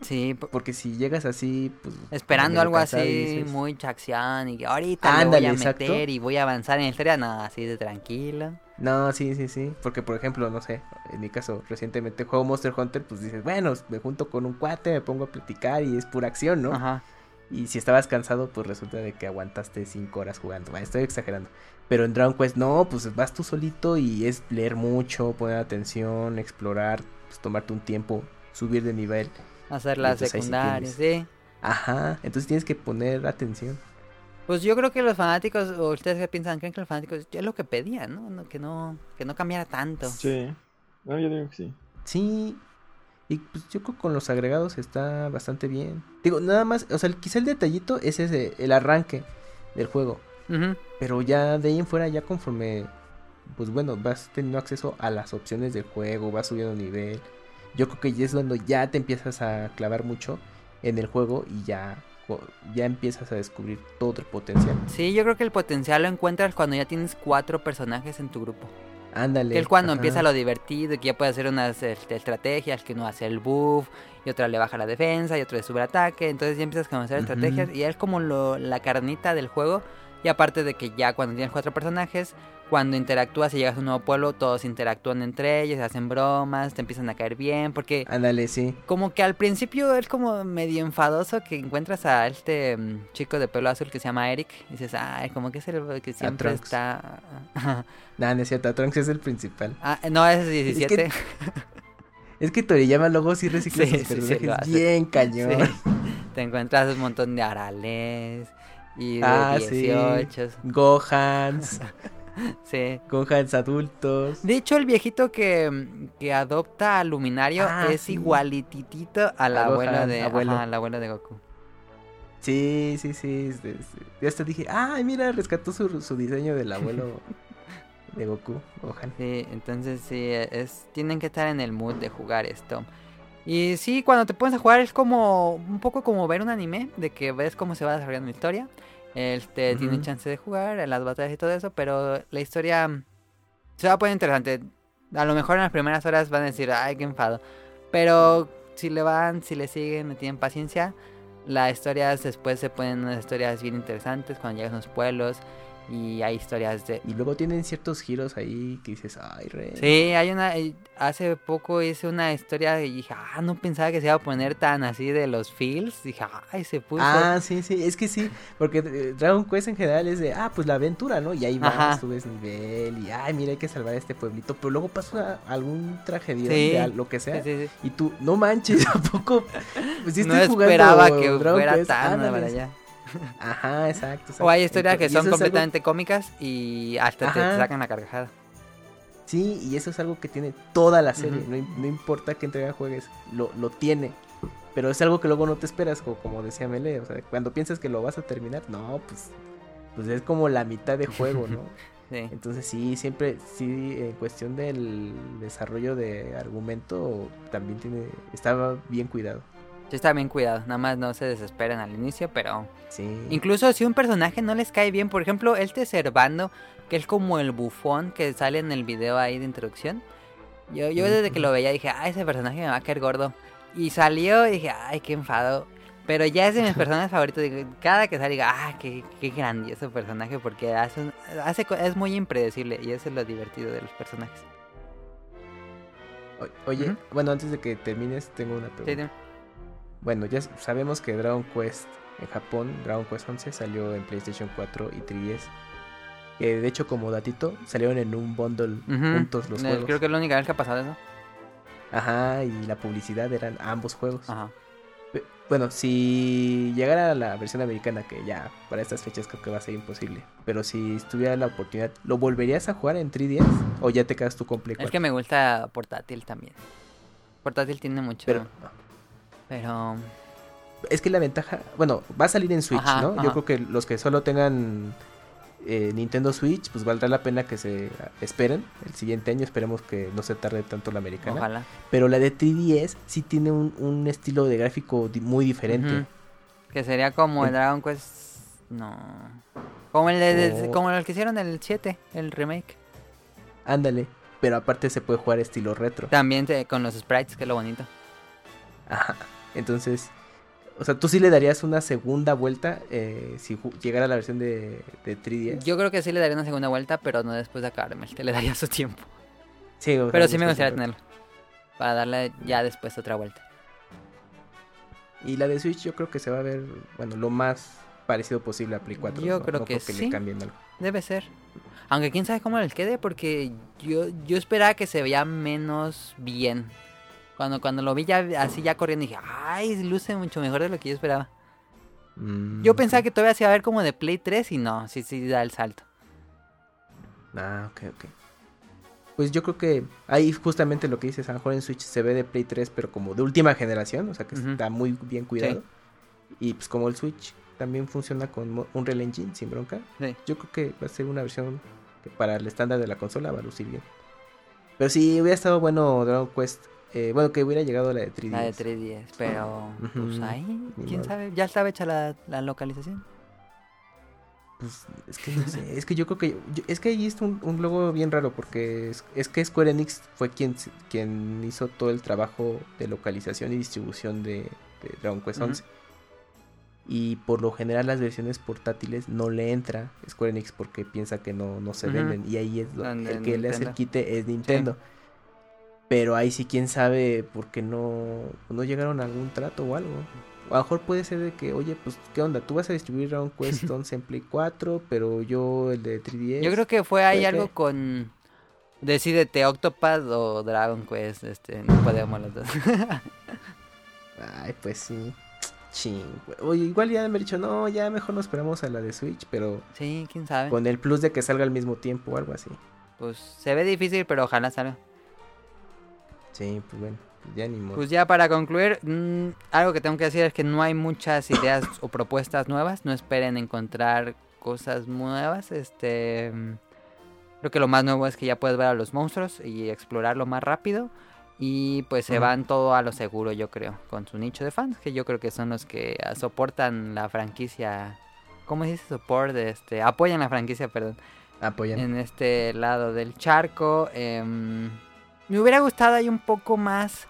Sí, po- Porque si llegas así, pues... esperando algo así, dices, muy chacción y que ahorita le voy Ándale, a exacto. meter y voy a avanzar en la historia, no, así de tranquilo. No, sí, sí, sí. Porque, por ejemplo, no sé, en mi caso, recientemente juego Monster Hunter, pues dices, bueno, me junto con un cuate, me pongo a platicar y es pura acción, ¿no? Ajá. Y si estabas cansado, pues resulta de que aguantaste cinco horas jugando. Bueno, estoy exagerando. Pero en Dragon Quest no, pues vas tú solito y es leer mucho, poner atención, explorar, pues tomarte un tiempo, subir de nivel. Hacer las entonces ahí sí secundarias, sí. Ajá, entonces tienes que poner atención. Pues yo creo que los fanáticos, o ustedes qué piensan, creen que los fanáticos es lo que pedían, ¿no? No, que no que no cambiara tanto. Sí. No, yo digo que sí. Sí, y pues yo creo que con los agregados está bastante bien. Digo, nada más, o sea, el- quizá el detallito es ese, el arranque del juego. Pero ya de ahí en fuera, ya conforme, pues bueno, vas teniendo acceso a las opciones del juego, vas subiendo nivel. Yo creo que ya es cuando ya te empiezas a clavar mucho en el juego y ya, ya empiezas a descubrir todo el potencial. Sí, yo creo que el potencial lo encuentras cuando ya tienes cuatro personajes en tu grupo. Ándale. Que es cuando ajá. empieza lo divertido, que ya puede hacer unas este, estrategias, que uno hace el buff, y otra le baja la defensa, y otro le sube el ataque, entonces ya empiezas a conocer estrategias, y es como lo, la carnita del juego, y aparte de que ya cuando tienes cuatro personajes, cuando interactúas y llegas a un nuevo pueblo, todos interactúan entre ellos, hacen bromas, te empiezan a caer bien, porque Ándale, sí. como que al principio es como medio enfadoso que encuentras a este mm, chico de pelo azul que se llama Eric, y dices, ay, como que es el que siempre está... Nada, no es cierto, Trunks es el principal. ah, no, es 17. Es que Toriyama luego sí recicla Sí, sus bien cañón. Te encuentras un montón de arales y de Ah, sí. 18. Gohans, Sí. Gohans adultos. De hecho, el viejito que, que adopta a Luminario Ah, es sí. igualititito al A abuelo Gohan, de abuelo. ajá, al abuelo de Goku. Sí, sí, sí. Yo hasta dije, ay, mira, rescató su, su diseño del abuelo de Goku, Gohan. Sí, entonces sí, es, tienen que estar en el mood de jugar esto. Y sí, cuando te pones a jugar es como un poco como ver un anime, de que ves cómo se va desarrollando la historia. Este, tiene Ujú. chance de jugar en las batallas y todo eso, pero la historia se va a poner interesante. A lo mejor en las primeras horas van a decir, ay, qué enfado. Pero si le van, si le siguen, le tienen paciencia, las historias después se ponen unas historias bien interesantes cuando llegas a los pueblos y hay historias de... Y luego tienen ciertos giros ahí que dices, ay, re. Sí, hay una... eh, Hace poco hice una historia y dije, ah, no pensaba que se iba a poner tan así de los feels. Dije, ay, se puso... Ah, sí, sí, es que sí, porque eh, Dragon Quest en general es de, ah, pues la aventura, ¿no? Y ahí vas, Ajá. subes nivel y, ay, mira, hay que salvar a este pueblito, pero luego pasa algún tragedia, Sí, de al- lo que sea, sí, sí. y tú, no manches, ¿a poco? Pues no esperaba que Dragon fuera Quest, tan ándale. para allá. Ajá, exacto, exacto. O hay historias que son algo- completamente cómicas y hasta te sacan la carcajada. Sí, y eso es algo que tiene toda la serie. No, no importa qué entrega juegues, lo, lo tiene. Pero es algo que luego no te esperas, como, como decía Mele. O sea, cuando piensas que lo vas a terminar, no, pues, pues es como la mitad de juego, ¿no? Sí. Entonces sí, siempre, sí, en cuestión del desarrollo de argumento, también tiene, estaba bien cuidado. Sí, está bien cuidado. Nada más no se desesperen al inicio, pero... Sí. Incluso si un personaje no les cae bien, por ejemplo, este Servando, que es como el bufón que sale en el video ahí de introducción. Yo, yo desde que lo veía dije, ah, ese personaje me va a caer gordo. Y salió y dije, ay, qué enfado. Pero ya es de mis personajes favoritos. digo, cada que sale digo, ah, qué, qué grandioso personaje. Porque hace, un- hace es muy impredecible. Y eso es lo divertido de los personajes. O- Oye, bueno, antes de que termines, tengo una Sí, pregunta. dime. Bueno, ya sabemos que Dragon Quest en Japón, Dragon Quest 11 salió en PlayStation 4 y 3DS. Que de hecho, como datito, salieron en un bundle juntos los Eh, juegos. Creo que es la única vez que ha pasado eso. Ajá, y la publicidad eran ambos juegos. Ajá. Bueno, si llegara la versión americana, que ya para estas fechas creo que va a ser imposible. Pero si estuviera la oportunidad, ¿lo volverías a jugar en 3DS? ¿O ya te quedas tú con Play Es que me gusta portátil también. Portátil tiene mucho. Pero, pero es que la ventaja, bueno, va a salir en Switch, Ajá, ¿no? ajá. Yo creo que los que solo tengan eh, Nintendo Switch, pues valdrá la pena que se esperen el siguiente año. Esperemos que no se tarde tanto la americana. ojalá. Pero la de 3DS sí tiene un, un estilo de gráfico di- muy diferente. Que sería como el Dragon Quest. No. Como el, de, de- Oh. como el que hicieron el 7, el remake. Ándale. Pero aparte se puede jugar estilo retro. También te- con los sprites, que es lo bonito. Ajá. Entonces, o sea, tú sí le darías una segunda vuelta eh, si llegara la versión de, de 3DS. Yo creo que sí le daría una segunda vuelta, pero no después de acabarme. Te le daría su tiempo. Sí, o sea, Pero sí me gustaría tenerlo. Para darle ya después otra vuelta. Y la de Switch yo creo que se va a ver, bueno, lo más parecido posible a Play 4. Yo ¿no? creo No que creo sí. le cambien algo. Debe ser. Aunque quién sabe cómo les quede, porque yo, yo esperaba que se veía menos bien. Cuando, cuando lo vi ya así ya corriendo dije, ay, luce mucho mejor de lo que yo esperaba. Mm, Yo pensaba que todavía se iba a ver como de Play 3 y no, sí, sí da el salto. Ah, ok, ok. Pues yo creo que ahí justamente lo que dices, a lo mejor en Switch se ve de Play 3, pero como de última generación, o sea que está muy bien cuidado. Y pues como el Switch también funciona con Mo- Unreal Engine sin bronca, Sí. yo creo que va a ser una versión que para el estándar de la consola va a lucir bien. Pero sí, hubiera estado bueno Dragon Quest, eh, bueno, que hubiera llegado la de 3DS. La de 3DS, pero pues ahí, quién sabe, ya estaba hecha la, la localización. Pues es que no sé, es que yo creo que yo- es que ahí está un, un logo bien raro porque es, es que Square Enix fue quien hizo todo el trabajo de localización y distribución de, de Dragon Quest. 11. Y por lo general las versiones portátiles no le entra Square Enix porque piensa que no, no se venden y ahí es lo, el que le hace el Nintendo. quite es Nintendo. Pero ahí sí quién sabe por qué no, no llegaron a algún trato o algo. A lo mejor puede ser de que, oye, pues, ¿qué onda? Tú vas a distribuir Dragon Quest 11 en Play 4, pero yo el de 3DS. Yo creo que fue ahí algo con Decídete Octopad o Dragon Quest, este, no podemos los dos. Ay, pues sí. Ching. Oye, igual ya me han dicho, no, ya mejor nos esperamos a la de Switch, pero sí, quién sabe. con el plus de que salga al mismo tiempo o algo así. Pues se ve difícil, pero ojalá salga. Sí, pues bueno, ya ni modo. Pues ya para concluir, mm, algo que tengo que decir es que no hay muchas ideas o propuestas nuevas. No esperen encontrar cosas nuevas. Este, mm, creo que lo más nuevo es que ya puedes ver a los monstruos y explorarlo más rápido. Y pues se van todo a lo seguro, yo creo, con su nicho de fans, que yo creo que son los que soportan la franquicia. ¿Cómo se dice support? Este, apoyan la franquicia, perdón Apoyan. en este lado del charco. em, me hubiera gustado ahí un poco más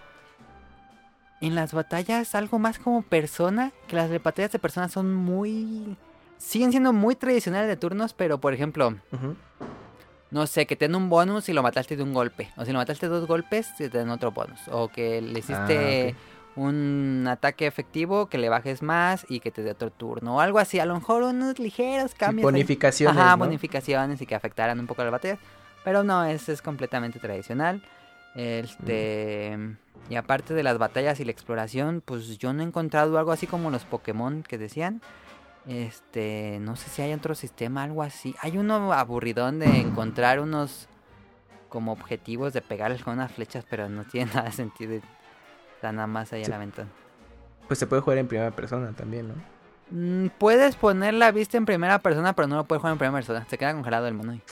en las batallas algo más como persona, que las batallas de persona son muy... Siguen siendo muy tradicionales de turnos, pero por ejemplo, no sé, que te den un bonus si lo mataste de un golpe. O si lo mataste dos golpes, te dan otro bonus. O que le hiciste un ataque efectivo, que le bajes más y que te dé otro turno. O algo así. A lo mejor unos ligeros cambios. bonificaciones, Ajá, ¿no? bonificaciones y que afectaran un poco las batallas. Pero no, es, es completamente tradicional. Este. Y aparte de las batallas y la exploración, pues yo no he encontrado algo así como los Pokémon que decían. Este, no sé si hay otro sistema, algo así. Hay uno aburridón de encontrar unos como objetivos de pegarles con unas flechas, pero no tiene nada de sentido. Está nada más ahí a Sí. la ventana. Pues se puede jugar en primera persona también, ¿no? Mm, puedes poner la vista en primera persona, pero no lo puedes jugar en primera persona. Se queda congelado el mono. ahí.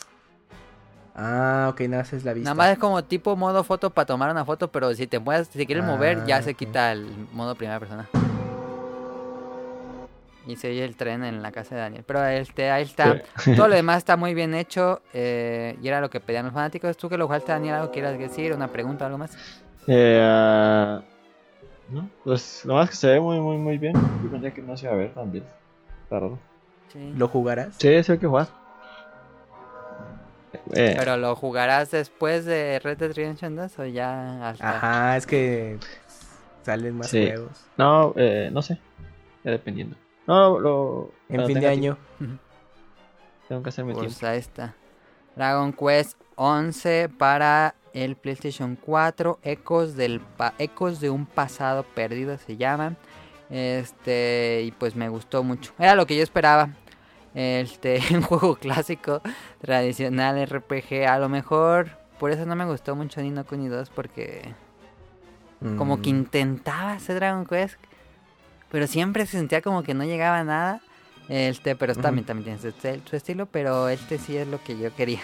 Ah, ok, nada más es la vista. Nada más es como tipo modo foto para tomar una foto, pero si te mueves, si quieres mover, ya Ah, se quita el modo primera persona. Y se oye el tren en la casa de Daniel. Pero este, ahí está. Todo lo demás está muy bien hecho. eh, y era lo que pedían los fanáticos. Tú que lo jugaste, Daniel, ¿algo quieras decir? ¿Una pregunta o algo más? Eh, no, pues lo más que se ve muy, muy, muy bien. Yo pensé que no se iba a ver. Está raro. Sí. ¿Lo jugarás? Sí, sí hay que jugar. Eh, ¿Pero lo jugarás después de Red Dead Redemption 2 o ya hasta...? Ajá, es que salen más Sí. juegos. no, eh, no sé. Ya dependiendo. No, lo. En fin de año. tiempo, Tengo que hacerme Pues tiempo. ahí está. Dragon Quest 11 para el PlayStation 4. Ecos, del pa- Ecos de un pasado perdido se llama. Este, y pues me gustó mucho. Era lo que yo esperaba. Este, un juego clásico, tradicional, RPG. A lo mejor por eso no me gustó mucho Nino Kuni 2 porque como que Mm, intentaba hacer Dragon Quest, pero siempre se sentía como que no llegaba a nada. Este, pero también, también tiene su, su estilo, pero este sí es lo que yo quería.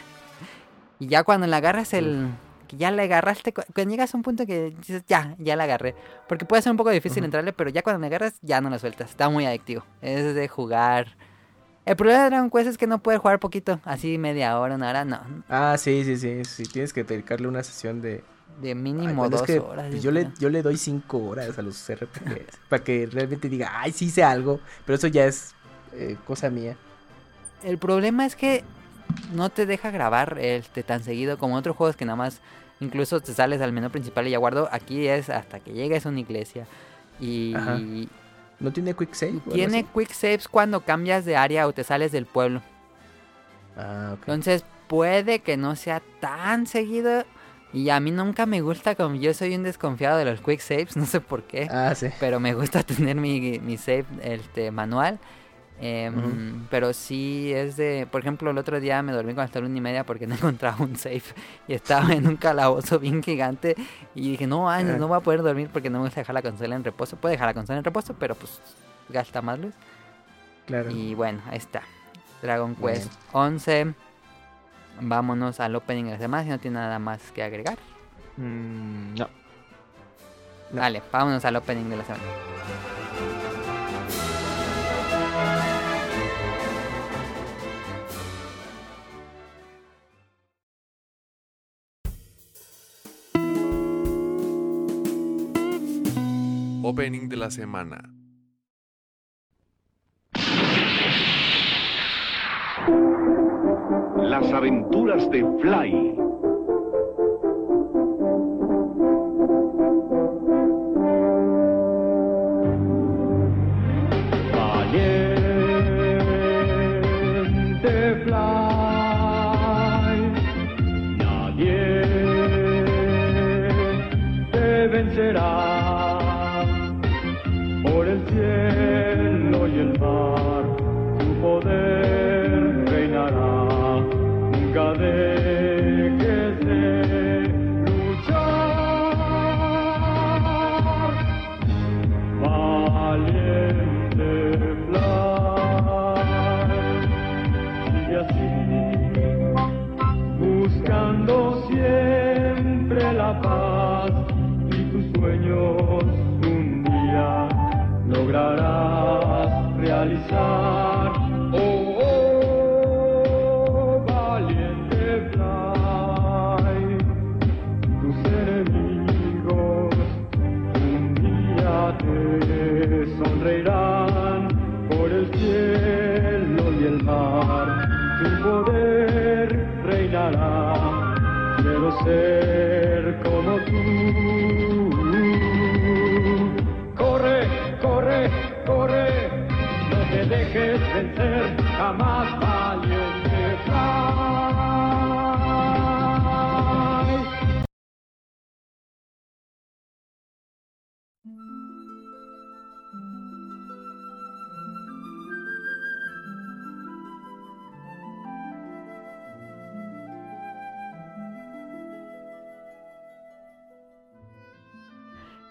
Y ya cuando le agarras el... Que ya le agarraste, cu- cuando llegas a un punto que dices, ya, ya la agarré. Porque puede ser un poco difícil entrarle, pero ya cuando le agarras, ya no lo sueltas. Está muy adictivo. Es de jugar... El problema de Dragon Quest es que no puedes jugar poquito, así media hora, una hora, no. Ah, sí, sí, sí. Sí, tienes que dedicarle una sesión de. De Ay, mínimo es dos que, horas. yo le, yo le doy cinco horas a los RPGs. para que realmente diga, ay, sí hice algo. Pero eso ya es eh, cosa mía. El problema es que no te deja grabar este tan seguido como otros juegos que nada más incluso te sales al menú principal y ya guardo. Aquí es hasta que llegues a una iglesia. Y. ¿No tiene quick save? tiene quick saves cuando cambias de área o te sales del pueblo. Ah, ok. Entonces puede que no sea tan seguido. Y a mí nunca me gusta, como yo soy un desconfiado de los quick saves, no sé por qué. Ah, sí. pero me gusta tener mi, mi save este, manual. Em, Ujú. Pero sí es de, por ejemplo, el otro día me dormí con hasta la una y media porque no encontraba un save y estaba en un calabozo bien gigante y dije, no, ay, no, voy a poder dormir porque no me gusta dejar la consola en reposo. Puedo dejar la consola en reposo, pero pues gasta más luz. Claro. Y bueno, ahí está. Dragon Muy Quest 11. Vámonos al opening de la semana si no tiene nada más que agregar. Mm, no. No. Vale, vámonos al opening de la semana. Opening de la semana. Las aventuras de Fly.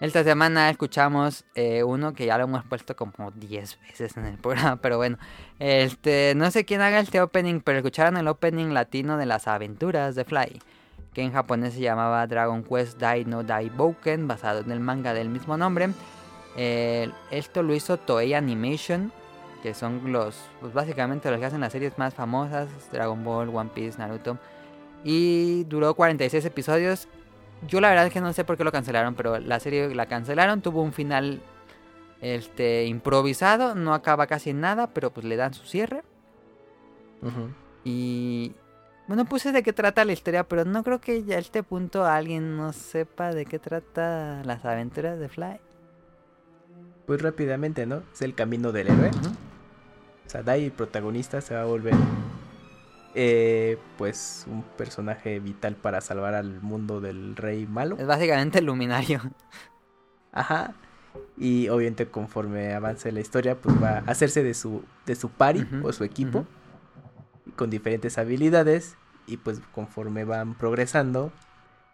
Esta semana escuchamos eh, uno que ya lo hemos puesto como 10 veces en el programa, pero bueno. Este, no sé quién haga este opening, pero escucharon el opening latino de las aventuras de Fly, que en japonés se llamaba Dragon Quest Dai no Dai Bouken, basado en el manga del mismo nombre. Esto lo hizo Toei Animation, que son los, pues básicamente los que hacen las series más famosas, Dragon Ball, One Piece, Naruto. Y duró 46 episodios yo la verdad es que no sé por qué lo cancelaron, pero la serie la cancelaron, tuvo un final este improvisado, no acaba casi en nada, pero pues le dan su cierre. Y bueno, puse de qué trata la historia, pero no creo que ya a este punto alguien no sepa de qué trata las aventuras de Fly. Pues rápidamente, ¿no? Es el camino del héroe. Ujú. O sea, Dai, el protagonista, se va a volver eh, pues un personaje vital para salvar al mundo del rey malo. Es básicamente el luminario. Ajá. Y obviamente conforme avance la historia, pues va a hacerse de su, de su pari o su equipo. Con diferentes habilidades. Y pues conforme van progresando,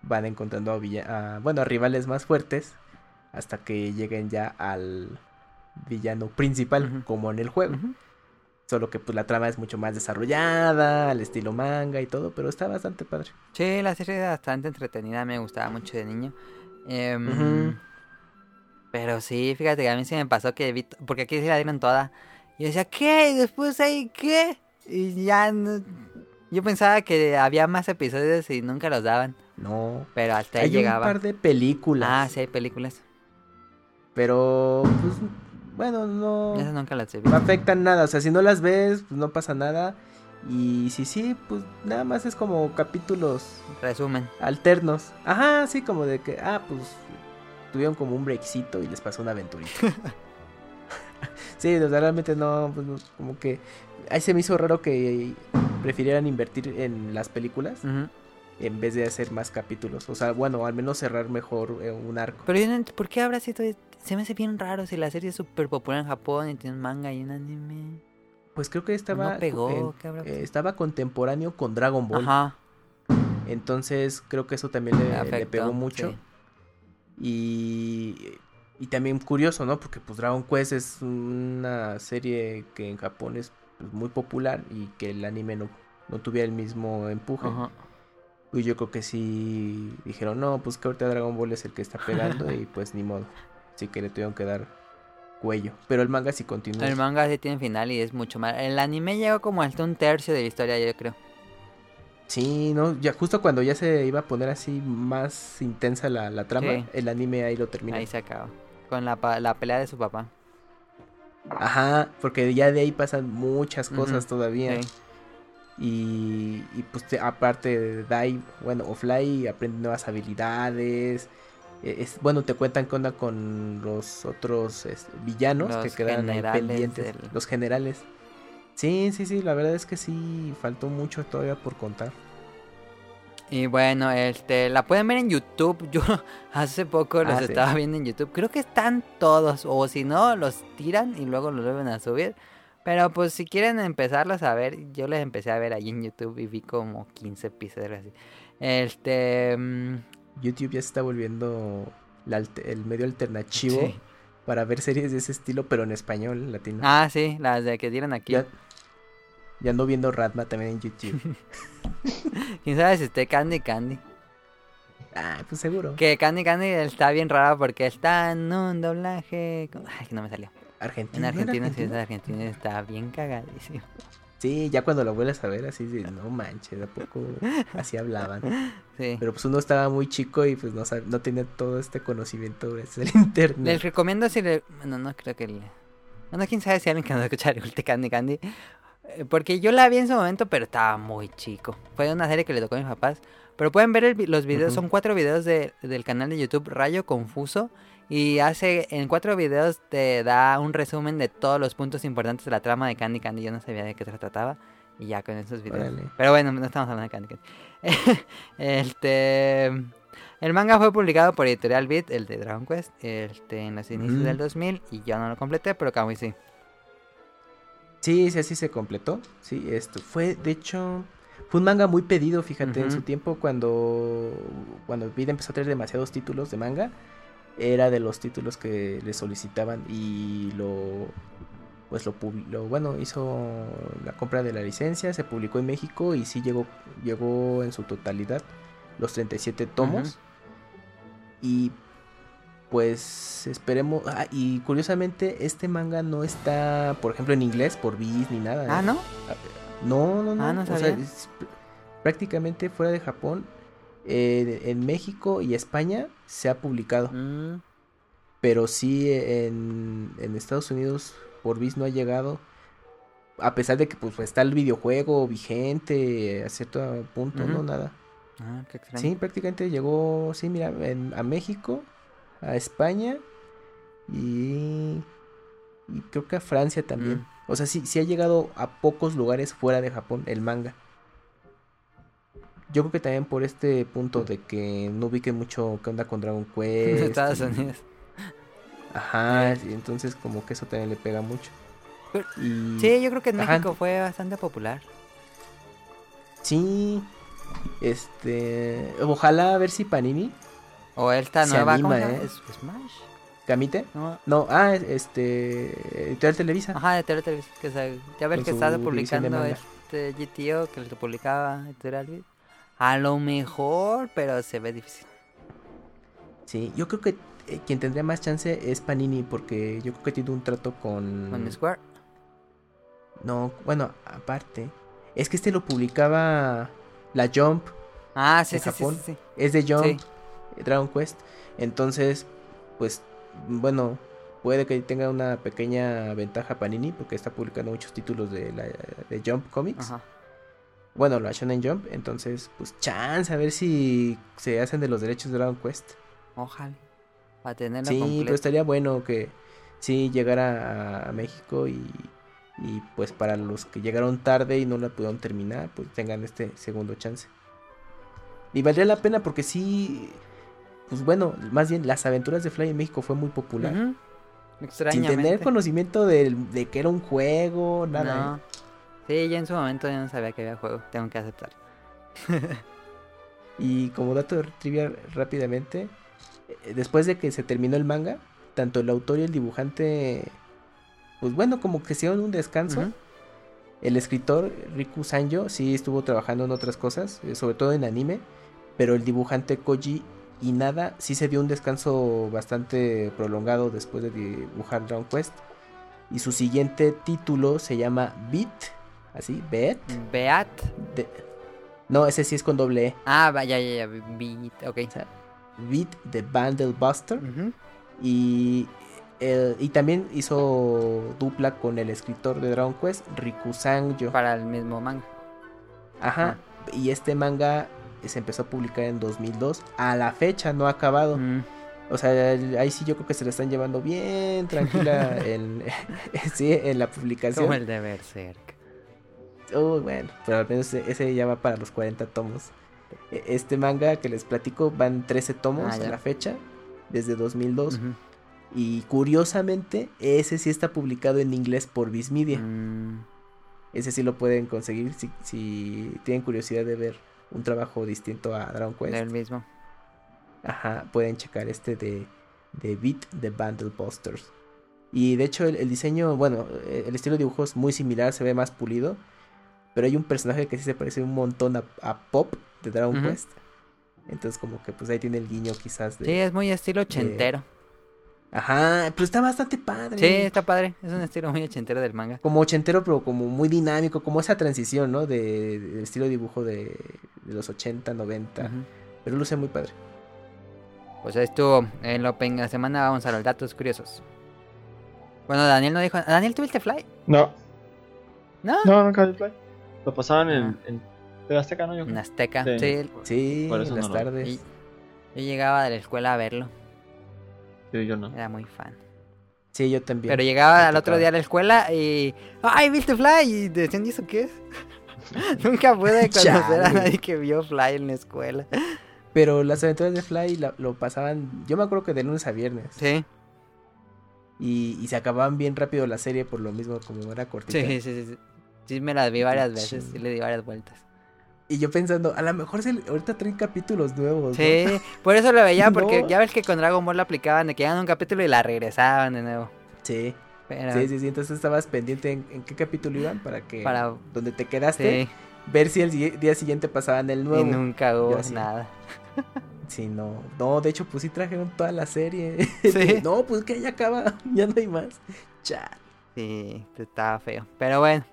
van encontrando a, bueno, a rivales más fuertes. Hasta que lleguen ya al villano principal, como en el juego. Solo que pues la trama es mucho más desarrollada, al estilo manga y todo, pero está bastante padre. Sí, la serie era bastante entretenida, me gustaba mucho de niño. Em. Pero sí, fíjate que a mí sí me pasó que vi, porque aquí sí la dieron toda. Y yo decía, ¿qué? Y después ahí, ¿qué? Y ya no- Yo pensaba que había más episodios y nunca los daban. No. Pero hasta ahí Hay llegaba. un par de películas. Ah, sí, hay películas. Pero, pues, bueno, no, Esas nunca las he no afectan nada. O sea, si no las ves, pues no pasa nada. Y si sí, pues nada más es como capítulos Resumen. alternos. Ajá, sí, como de que, ah, pues tuvieron como un breakcito y les pasó una aventurita. sí, o sea, realmente no, pues, no, como que ahí se me hizo raro que prefirieran invertir en las películas en vez de hacer más capítulos. O sea, bueno, al menos cerrar mejor eh, un arco. Pero ¿por qué habrá sido? Se me hace bien raro si la serie es súper popular en Japón y tiene un manga y un anime. Pues creo que estaba, no pegó, en- ¿qué habrá eh, estaba contemporáneo con Dragon Ball. Ajá. Entonces creo que eso también le, pegó mucho. sí. Y, y también curioso, ¿no? Porque pues Dragon Quest es una serie que en Japón es pues, muy popular y que el anime no, no tuviera el mismo empuje. Ajá. Y yo creo que sí dijeron, no, pues que ahorita Dragon Ball es el que está pegando y pues ni modo. Así que le tuvieron que dar cuello. Pero el manga sí continúa. El manga sí tiene final y es mucho más. El anime llegó como hasta un tercio de la historia, yo creo. Sí, no, ya justo cuando ya se iba a poner así más intensa la, la trama, Sí. el anime ahí lo termina. Ahí se acaba. Con la, la pelea de su papá. Ajá, porque ya de ahí pasan muchas cosas todavía. Sí. Y, y pues te- aparte de Dai, bueno, o Fly aprende nuevas habilidades. Eh, Es, bueno, te cuentan qué onda con los otros es, villanos que quedan ahí pendientes. del- Los generales. Sí, sí, sí, la verdad es que sí, faltó mucho todavía por contar. Y bueno, este, la pueden ver en YouTube. Yo hace poco los Ah, sí. estaba viendo en YouTube. Creo que están todos. O si no, los tiran y luego los vuelven a subir. Pero pues si quieren empezarlos a ver, yo les empecé a ver ahí en YouTube y vi como 15 episodios así. Este... YouTube ya se está volviendo la el medio alternativo sí. para ver series de ese estilo, pero en español latino. Ah, sí, las de que dieron aquí. Ya, ya ando viendo Ratma también en YouTube. ¿Quién sabe si esté Candy Candy? ah, pues seguro. Que Candy Candy está bien raro porque está en un doblaje... Ay, que no me salió. Argentina. En ¿no era Argentina, sí, Argentina? de Argentina, está bien cagadísimo. Sí, ya cuando lo vuelves a ver así de, no manches, ¿a poco así hablaban? Sí. Pero pues uno estaba muy chico y pues no, no tenía todo este conocimiento gracias al internet. Les recomiendo si le... Bueno, no creo que le... Bueno, quién sabe si alguien que nos escucha le guste Candy Candy. Eh, Porque yo la vi en su momento, pero estaba muy chico. Fue una serie que le tocó a mis papás. Pero pueden ver el los videos, son cuatro videos de- del canal de YouTube Rayo Confuso. Y hace, en cuatro videos te da un resumen de todos los puntos importantes de la trama de Candy Candy. Yo no sabía de qué se trataba. Y ya con esos videos. Pero bueno, no estamos hablando de Candy Candy. este... El manga fue publicado por Editorial Beat, el de Dragon Quest, este, en los inicios Mm. del 2000. Y yo no lo completé, pero Kamui sí. Sí, sí, así se completó. Sí, esto fue, de hecho, fue un manga muy pedido, fíjate, en su tiempo cuando, cuando Vida empezó a tener demasiados títulos de manga, era de los títulos que le solicitaban y lo, pues lo, lo bueno, hizo la compra de la licencia, se publicó en México y sí llegó, llegó en su totalidad los 37 tomos. Y pues esperemos. Ah, y curiosamente, este manga no está, por ejemplo, en inglés por Viz ni nada. Ah, ¿eh? ¿no? No, no, no. Ah, no o sea, es prácticamente fuera de Japón. Eh, en México y España se ha publicado. Mm, Pero sí en, en Estados Unidos por Viz no ha llegado. A pesar de que pues está el videojuego vigente a cierto punto, no nada. ah, qué extraño. Sí, prácticamente llegó, sí, mira, en- a México, a España y, y creo que a Francia también. Mm. O sea, sí, sí ha llegado a pocos lugares fuera de Japón el manga. Yo creo que también por este punto de que no ubique mucho qué onda con Dragon Quest. Estados y- Unidos. Ajá, y entonces como que eso también le pega mucho. Pero- Y Sí, yo creo que en Ajá. México fue bastante popular. sí, este, ojalá a ver si Panini, O esta Se nueva, ¿cómo anima? ¿eh? ¿Es- Smash? Camite. No. No, ah, este, Editorial Televisa. Ajá, de Tele Televisa, que se- ya ves que estaba publicando este GTO que lo publicaba Editorial. A lo mejor, pero se ve difícil. Sí, yo creo que eh, quien tendría más chance es Panini porque yo creo que tiene un trato con... Con Square. No, bueno, aparte. Es que este lo publicaba la Jump, Ah, sí, ¿En sí, sí, Japón? sí, sí. es de Jump, eh, Dragon Quest. Entonces, pues, bueno, puede que tenga una pequeña ventaja Panini porque está publicando muchos títulos de, la, de Jump Comics. Ajá. Bueno, la Shonen Jump. Entonces, pues, chance a ver si se hacen de los derechos de Dragon Quest. Ojalá. Para tenerlo Sí, pero estaría bueno que sí llegara a, México y, y pues para los que llegaron tarde y no la pudieron terminar, pues tengan este segundo chance. Y valdría la pena porque sí, pues bueno, más bien las aventuras de Fly en México fue muy popular. Ujú. Sin Extrañamente. tener conocimiento del- de, que era un juego, nada. No. Sí, yo en su momento yo no sabía que había juego. Tengo que aceptar. Y como dato de trivia rápidamente, eh, después de que se terminó el manga, tanto el autor y el dibujante, pues bueno, como que hicieron un descanso. El escritor Riku Sanjo sí estuvo trabajando en otras cosas, eh, sobre todo en anime, pero el dibujante Koji Inada sí se dio un descanso bastante prolongado después de dibujar Dragon Quest. Y su siguiente título se llama Beat, así, Beat. Beat. de- No, ese sí es con doble E. Ah, vaya, ya, ya. Beat. Ok. Beat the Bundle Buster. Y, el- y también hizo dupla con el escritor de Dragon Quest, Riku Sanjo. Para el mismo manga. Ajá. Y este manga se empezó a publicar en 2002. A la fecha no ha acabado. Mm. O sea, ahí sí yo creo que se le están llevando bien tranquila en, sí, en la publicación. Como el de Berserk. Uy, bueno, pero al menos ese, ese ya va para los 40 tomos. E- Este manga que les platico van 13 tomos Ah, a la fecha, desde 2002. Ujú. Y curiosamente, ese sí está publicado en inglés por Viz Media. Mm. Ese sí lo pueden conseguir si, si tienen curiosidad de ver un trabajo distinto a Dragon Quest. Del mismo. Ajá, pueden checar este de, de Beat the Bundle Posters. Y de hecho el, el diseño, bueno, eh, el estilo de dibujo es muy similar, se ve más pulido. Pero hay un personaje que sí se parece un montón a, a Pop de Dragon Ujú. Quest. Entonces como que pues ahí tiene el guiño quizás de... Sí, es muy estilo ochentero. Ajá, pero está bastante padre. Sí, está padre. Es un estilo muy ochentero del manga. Como ochentero, pero como muy dinámico, como esa transición, ¿no? De, del estilo de dibujo de, de los 80, 90. Ujú. Pero luce muy padre. Pues estuvo en la Open de la semana. Vamos a los datos curiosos. Bueno, Daniel no dijo. Daniel, ¿tuviste Fly? No, ¿No? No, nunca vi Fly. Lo pasaban en, en Azteca, ¿no? Yo En. Azteca. Sí. Sí. Sí, Por eso en las no tardes. Yo llegaba de la escuela a verlo. Sí, yo no. Era muy fan. Sí, yo también. Pero llegaba Me al otro día a la escuela y. ¡Ay, viste Fly! Y decían, ¿y eso qué es? Nunca pude conocer a nadie que vio Fly en la escuela. Pero las aventuras de Fly la- lo pasaban, yo me acuerdo que de lunes a viernes. Sí, Y, y se acababan bien rápido la serie por lo mismo como era cortita. sí, sí, sí. Sí, Sí, me las vi varias Qué veces. Sí, le di varias vueltas. Y yo pensando, a lo mejor se, ahorita traen capítulos nuevos. ¿no? Sí, por eso lo veía, porque No. ya ves que con Dragon Ball lo aplicaban de que a un capítulo y la regresaban de nuevo. Sí, Pero, sí, sí, sí. Entonces estabas pendiente en, en qué capítulo iban para que Para- donde te quedaste, Sí, ver si el día siguiente pasaban el y nuevo. nunca hubo así. nada. Sí, no. No, de hecho, pues sí trajeron toda la serie. Sí. no, pues que ya acaba, ya no hay más. Chale. Sí, estaba feo. Pero bueno,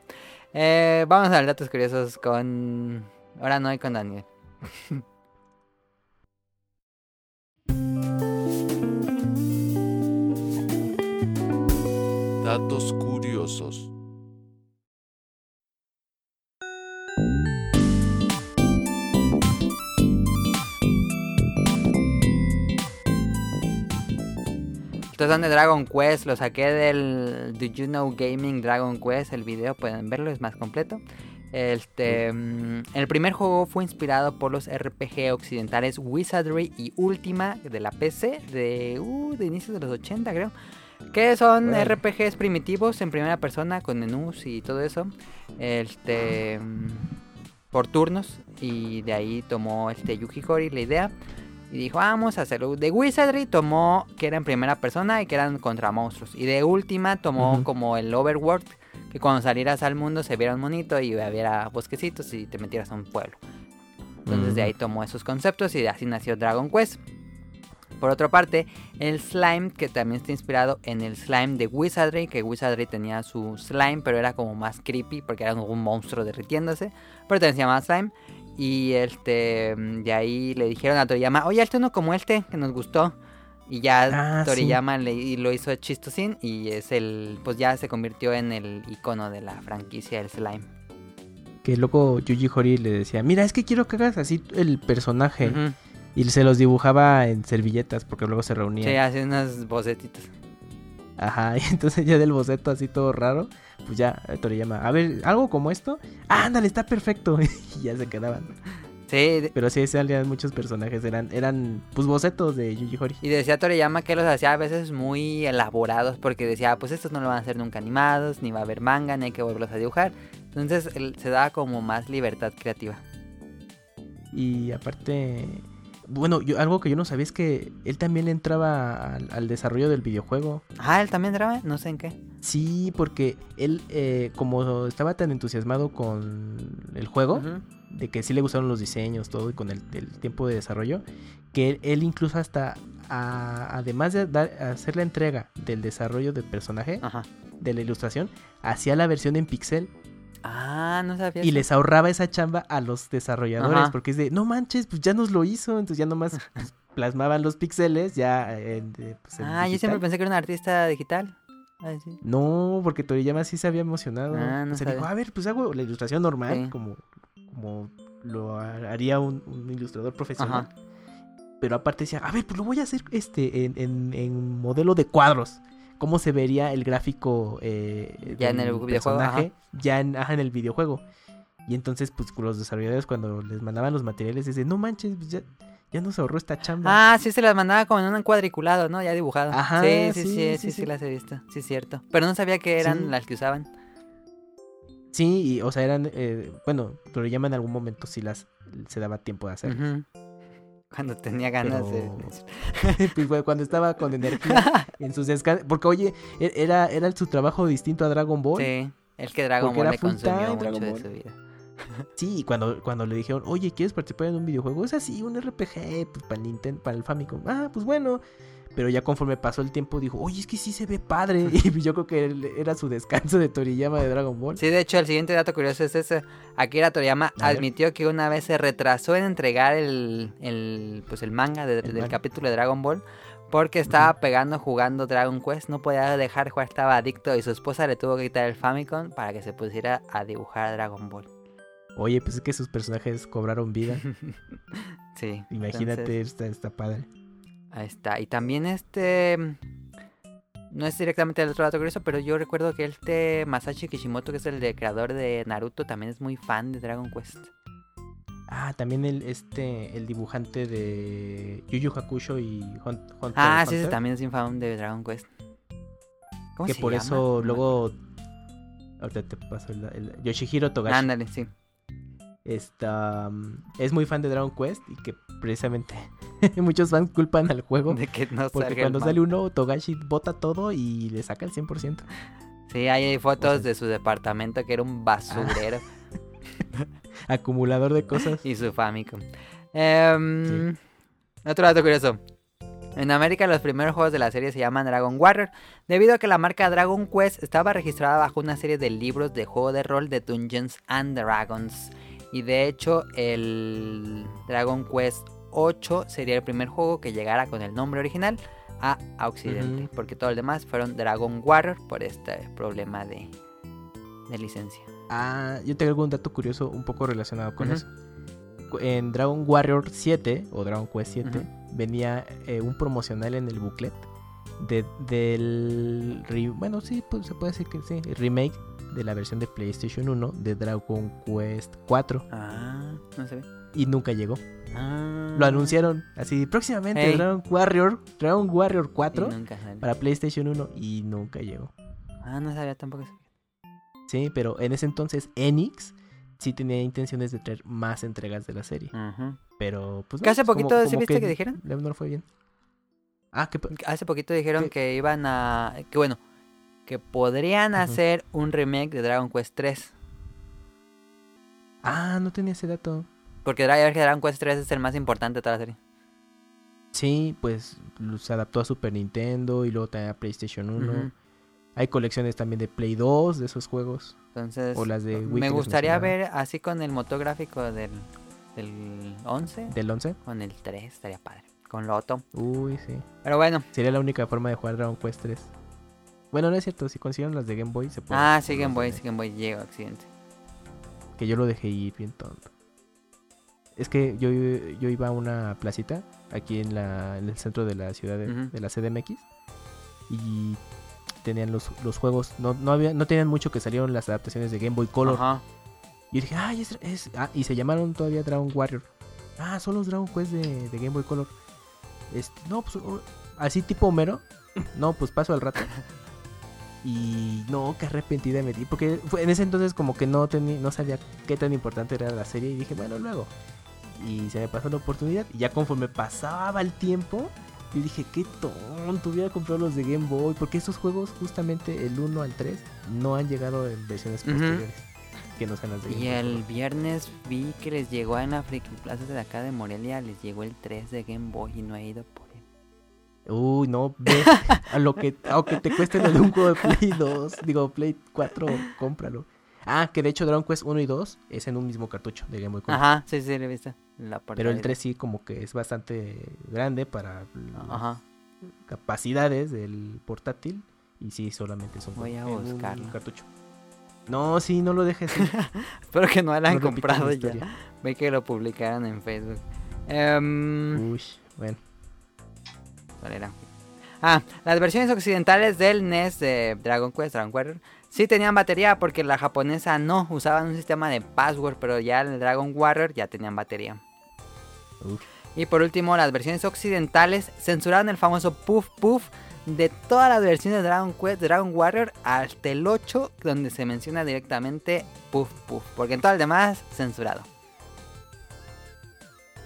eh, vamos a ver datos curiosos con... Ahora no hay con Daniel. Datos curiosos. Estos son de Dragon Quest, lo saqué del Do You Know Gaming Dragon Quest, el video pueden verlo, es más completo. Este, mm, el primer juego fue inspirado por los RPG occidentales Wizardry y Ultima de la PC de, uh, de inicios de los 80 creo. Que son. RPGs primitivos en primera persona con menús y todo eso. Este, mm, por turnos y de ahí tomó este Yuki Horii la idea y dijo, vamos a hacerlo. De Wizardry tomó que era en primera persona y que eran contra monstruos. Y de última tomó como el Overworld, que cuando salieras al mundo se viera un monito y hubiera bosquecitos y te metieras a un pueblo. Entonces de ahí tomó esos conceptos y así nació Dragon Quest. Por otra parte, el slime, que también está inspirado en el slime de Wizardry, que Wizardry tenía su slime, pero era como más creepy porque era un monstruo derritiéndose, pero también se llamaba slime. Y este, mm, de ahí le dijeron a Toriyama, oye, hazte uno como este, que nos gustó. Y ya Ah, Toriyama le, y lo hizo chistosín y es el, pues ya se convirtió en el icono de la franquicia del slime. Que luego Yuji Horii le decía, mira, es que quiero que hagas así el personaje. Y se los dibujaba en servilletas porque luego se reunían. Sí, hace unos bocetitos. Ajá, y entonces ya del boceto así todo raro, pues ya Toriyama, a ver, algo como esto, ah, ándale, está perfecto. y ya se quedaban. Sí, Pero sí salían muchos personajes, eran, eran pues bocetos de Yuji Horii. Y decía Toriyama que los hacía a veces muy elaborados porque decía, pues estos no lo van a hacer nunca animados, ni va a haber manga, ni hay que volverlos a dibujar. Entonces él se daba como más libertad creativa. Y aparte, bueno, yo, algo que yo no sabía es que él también entraba al, al desarrollo del videojuego. Ah, él también drama, no sé en qué. Sí, porque él, eh, como estaba tan entusiasmado con el juego, de que sí le gustaron los diseños, todo, y con el, el tiempo de desarrollo, que él, él incluso hasta, a- además de dar- hacer la entrega del desarrollo del personaje, Ajá. de la ilustración, hacía la versión en pixel Ah, no sabía. y eso. les ahorraba esa chamba a los desarrolladores, Ajá. porque es de, no manches, pues ya nos lo hizo, entonces ya nomás pues, plasmaban los píxeles ya pues, Ah, yo siempre pensé que era un artista digital. Ay, sí. No, porque Toriyama sí se había emocionado. Ah, no sea, dijo, a ver, pues hago la ilustración normal, Sí. como, como lo ha- haría un, un ilustrador profesional. Ajá. Pero aparte decía, a ver, pues lo voy a hacer este en, en- en modelo de cuadros cómo se vería el gráfico eh, ya en el personaje, ya en, el videojuego. Y entonces, pues los desarrolladores cuando les mandaban los materiales, dicen, no manches, pues ya, nos ahorró esta chamba. Ah, sí, se las mandaba como en un cuadriculado, ¿no? Ya dibujado. Ajá, sí, sí, sí, sí, sí, las he visto, sí, es cierto. Pero no sabía que eran las que usaban. Sí, y, o sea, eran, eh, bueno, pero ya en algún momento sí las se daba tiempo de hacer. Cuando tenía ganas Pero- de... Pues cuando estaba con energía en sus descansos. Porque, oye, e- era, era su trabajo distinto a Dragon Ball. Sí, el que Dragon Ball le consumió mucho Dragon de Ball. su vida. Sí, y cuando, cuando le dijeron, oye, ¿quieres participar en un videojuego? Es así, un RPG, pues para el Nintendo, para el Famicom. Ah, pues bueno. Pero ya conforme pasó el tiempo dijo, oye, es que sí se ve padre. Y yo creo que era su descanso de Toriyama de Dragon Ball. Sí, de hecho, el siguiente dato curioso es ese. Akira Toriyama admitió que una vez se retrasó en entregar el, el, pues el manga de- El del manga. capítulo de Dragon Ball Porque estaba pegando jugando Dragon Quest, no podía dejar de jugar, estaba adicto y su esposa le tuvo que quitar el Famicom para que se pusiera a dibujar Dragon Ball. Oye, pues es que sus personajes cobraron vida. Sí. Imagínate, entonces, está, está padre. Ahí está. Y también este... No es directamente el otro dato curioso, pero yo recuerdo que este Masashi Kishimoto, que es el de creador de Naruto, también es muy fan de Dragon Quest. Ah, también el este el dibujante de Yu Yu Hakusho y Hun- Hunter Ah, sí, Hunter, también es un fan de Dragon Quest. ¿Cómo que se por llama? eso luego ahorita te paso el, el- Yoshihiro Togashi Ándale, sí. Mm, es muy fan de Dragon Quest y que precisamente muchos fans culpan al juego De que no porque cuando sale uno Togashi bota todo y le saca el 100%. Sí, hay fotos O sea- de su departamento que era un basurero. Acumulador de cosas. y su Famicom. Em, Otro dato curioso. En América los primeros juegos de la serie se llaman Dragon Warrior, debido a que la marca Dragon Quest estaba registrada bajo una serie de libros de juego de rol de Dungeons and Dragons. Y de hecho el Dragon Quest 8 sería el primer juego que llegara con el nombre original a Occidente, porque todo el demás fueron Dragon Warrior por este problema de, de licencia. Ah, yo tengo un dato curioso un poco relacionado con eso. En Dragon Warrior 7 o Dragon Quest 7 Ujú. venía eh, un promocional en el booklet de, del bueno, sí, pues, se puede decir que sí, el remake de la versión de PlayStation 1 de Dragon Quest 4 Ah, no se ve. y nunca llegó. Ah. Lo anunciaron así próximamente. Dragon Warrior, Dragon Warrior 4 Y nunca salió. para PlayStation 1 y nunca llegó. Ah, no sabía tampoco. Sí, pero en ese entonces Enix sí tenía intenciones de traer más entregas de la serie. Ujú. Pero, pues. Que hace como- poquito, ¿sí como viste que dijeron? No no fue bien. Ah, que. Hace poquito dijeron que iban a... Que bueno, que podrían hacer un remake de Dragon Quest 3. Ah, no tenía ese dato. Porque Dra- Dragon Quest 3 es el más importante de toda la serie. Sí, pues se adaptó a Super Nintendo y luego también a PlayStation 1. Ujú. Hay colecciones también de Play 2 de esos juegos. Entonces, O las de Wii me gustaría ver así con el motográfico del, del 11, Del 11. con el 3, estaría padre. Con Loto. Uy, sí. Pero bueno, Sería la única forma de jugar Dragon Quest 3. Bueno, no es cierto. Si consiguieron las de Game Boy, se puede. ah, sí, Game Boy, sí, Game Boy llega accidente. Que yo lo dejé ir bien tonto. Es que yo, yo iba a una placita aquí en, la, en el centro de la ciudad de, la CDMX y tenían los, los juegos. No, no, había, no tenían mucho que salieron las adaptaciones de Game Boy Color. Ajá. Y dije, ay, es, es- ah, y se llamaron todavía Dragon Warrior. Ah, son los Dragon Quest de, de Game Boy Color. Este, no, pues así tipo Homero. No, pues paso al rato. Y no, qué arrepentida me di. Porque fue- en ese entonces como que no tenía, no sabía qué tan importante era la serie. Y dije, bueno, luego. Y se me pasó la oportunidad. Y ya conforme pasaba el tiempo, yo dije, qué tonto, hubiera comprado los de Game Boy. Porque esos juegos, justamente el 1 al 3, no han llegado en versiones posteriores. Que no sean las de Game Y Boy el viernes vi que les llegó en la Friki Plaza de acá de Morelia, les llegó el 3 de Game Boy y no he ido por. Uy, no, ve a lo que, aunque te cueste lo de un juego de Play 2, digo Play 4, cómpralo. Ah, que de hecho Dragon Quest 1 y 2 es en un mismo cartucho de Game Boy Color. Ajá, sí, sí, visto. La Pero el portada. 3 sí como que es bastante grande para las Ajá. capacidades del portátil y sí solamente son Voy a en un buscarlo. cartucho. No, sí, no lo dejes. Espero que no lo han No comprado la ya. Ve que lo publicaron en Facebook. Em, Uy, bueno. ¿Cuál era? Ah, las versiones occidentales del NES de Dragon Quest, Dragon Warrior, sí tenían batería porque la japonesa no, usaban un sistema de password, pero ya el Dragon Warrior ya tenían batería. Uf. Y por último, las versiones occidentales censuraron el famoso Puff Puff de todas las versiones de Dragon Quest, Dragon Warrior, hasta el 8, donde se menciona directamente Puff Puff, porque en todo el demás, censurado.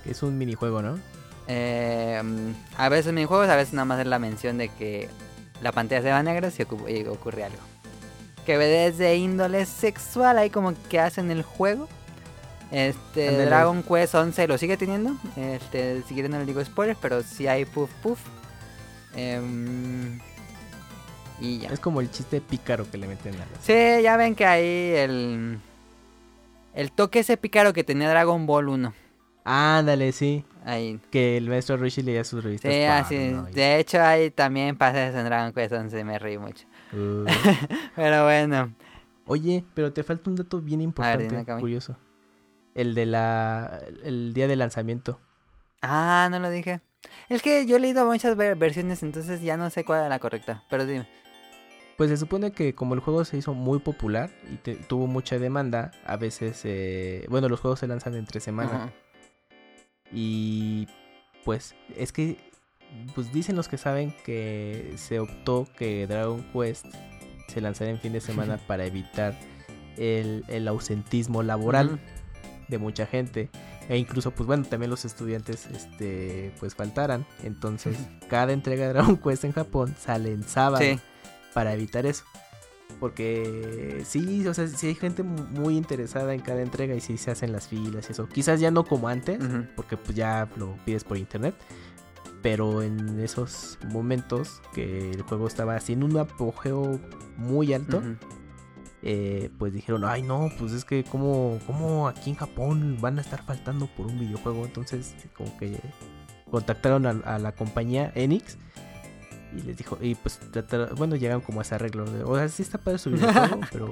Es un minijuego, ¿no? Eh, a veces minijuegos, a veces nada más es la mención de que la pantalla se va negra si y ocurre algo. Que desde índole sexual ahí como que hacen el juego. Este. Dragon Quest 11 lo sigue teniendo. Este, si quieren no les digo spoilers, pero sí hay puff puff. Em, y ya. Es como el chiste pícaro que le meten a las... Sí, ya ven que ahí el el toque ese pícaro que tenía Dragon Ball 1. Ándale, sí. Ahí. Que el maestro Rishi leía sus revistas. Sí, así. De hecho, hay también pases en Dragon Quest donde me reí mucho. Uh. Pero bueno. Oye, pero te falta un dato bien importante, Cami. curioso. El de la... El día de lanzamiento. Ah, no lo dije. Es que yo he leído muchas ver- versiones, entonces ya no sé cuál era la correcta. Pero dime. Pues se supone que como el juego se hizo muy popular y te- tuvo mucha demanda, a veces, eh, bueno, los juegos se lanzan entre semana Ajá. Y pues es que, pues dicen los que saben que se optó que Dragon Quest se lanzara en fin de semana para evitar el, el ausentismo laboral de mucha gente e incluso pues bueno también los estudiantes este pues faltaran entonces cada entrega de Dragon Quest en Japón sale en sábado Sí. para evitar eso. Porque sí, o sea, sí hay gente mu- muy interesada en cada entrega y sí se hacen las filas y eso. Quizás ya no como antes, porque pues ya lo pides por internet. Pero en esos momentos que el juego estaba así en un apogeo muy alto, eh, pues dijeron, ay no, pues es que como, como aquí en Japón van a estar faltando por un videojuego. Entonces como que contactaron a, a la compañía Enix y les dijo, y pues bueno, llegaron como a ese arreglo. De, o sea, sí está padre su videojuego, pero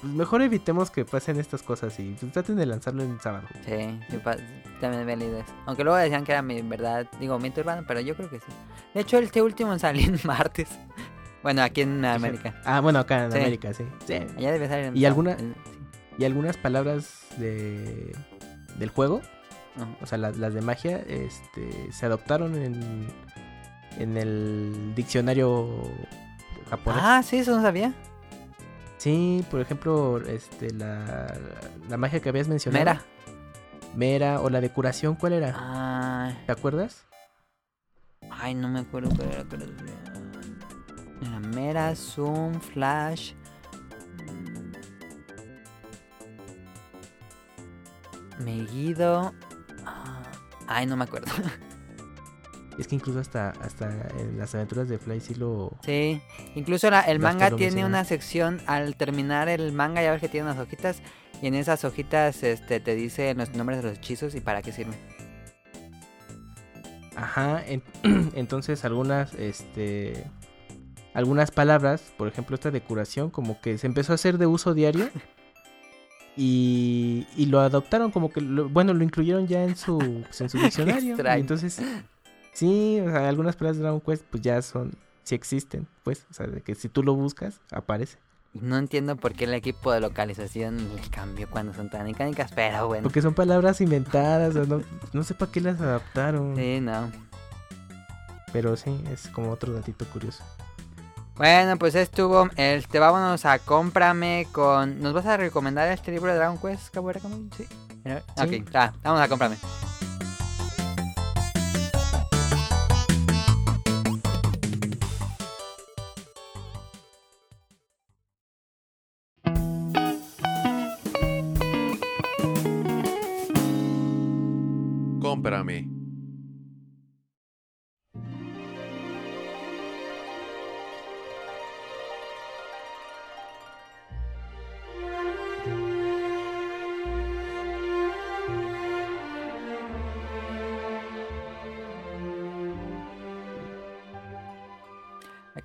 pues, mejor evitemos que pasen estas cosas y pues, traten de lanzarlo en sábado. Sí, pa- también había leído eso. Aunque luego decían que era mi verdad, digo, mito urbano, pero yo creo que sí. De hecho, este último salió en martes. Bueno, aquí en América. Ah, bueno, acá en Sí. América, sí. Sí. Allá debe salir en ¿Y alguna- En- Y algunas palabras de del juego o sea, las, las de magia, este, se adoptaron en, en el diccionario japonés. Ah, sí, eso no sabía. Sí, por ejemplo, este, la, la magia que habías mencionado. Mera. Mera, o la de curación, ¿cuál era? ¿Te acuerdas? ay, no me acuerdo cuál era. cuál era. Era Mera, Zoom, Flash. Megiddo. ah, Ay, no me acuerdo. Es que incluso hasta, hasta en las aventuras de Fly sí lo... Sí, incluso la- el manga tiene una sección al terminar el manga, ya ves que tiene unas hojitas y en esas hojitas este te dice los nombres de los hechizos y para qué sirven. Ajá, en- entonces algunas, este... Algunas palabras, por ejemplo esta de curación, como que se empezó a hacer de uso diario. Y, y lo adoptaron como que, lo- bueno, lo incluyeron ya en su, pues, en su diccionario. entonces, sí, o sea, algunas palabras de Dragon Quest pues ya son, sí existen, pues, o sea, de que si tú lo buscas, aparece. No entiendo por qué el equipo de localización cambió cuando son tan icónicas, pero bueno. Porque son palabras inventadas, o no, no sé para qué las adaptaron. Sí, no. Pero sí, es como otro datito curioso. Bueno, pues estuvo. Este, vámonos a cómprame con. ¿Nos vas a recomendar este libro de Dragon Quest, Cabuera Camuy? Sí. Sí. Ok, ah, vamos a. Cómprame.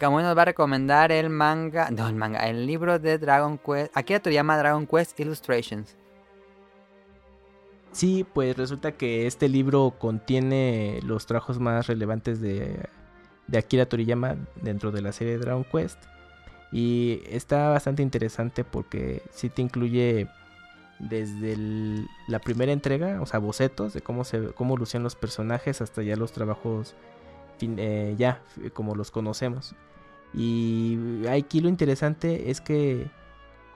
Camuy nos va a recomendar el manga. No, el manga. El libro de Dragon Quest. Te llama Dragon Quest Illustrations. Sí, pues resulta que este libro contiene los trabajos más relevantes de, Akira Toriyama dentro de la serie Dragon Quest. Y está bastante interesante porque sí te incluye desde la primera entrega, o sea, bocetos de cómo se cómo lucían los personajes hasta ya los trabajos eh, ya como los conocemos. Y aquí lo interesante es que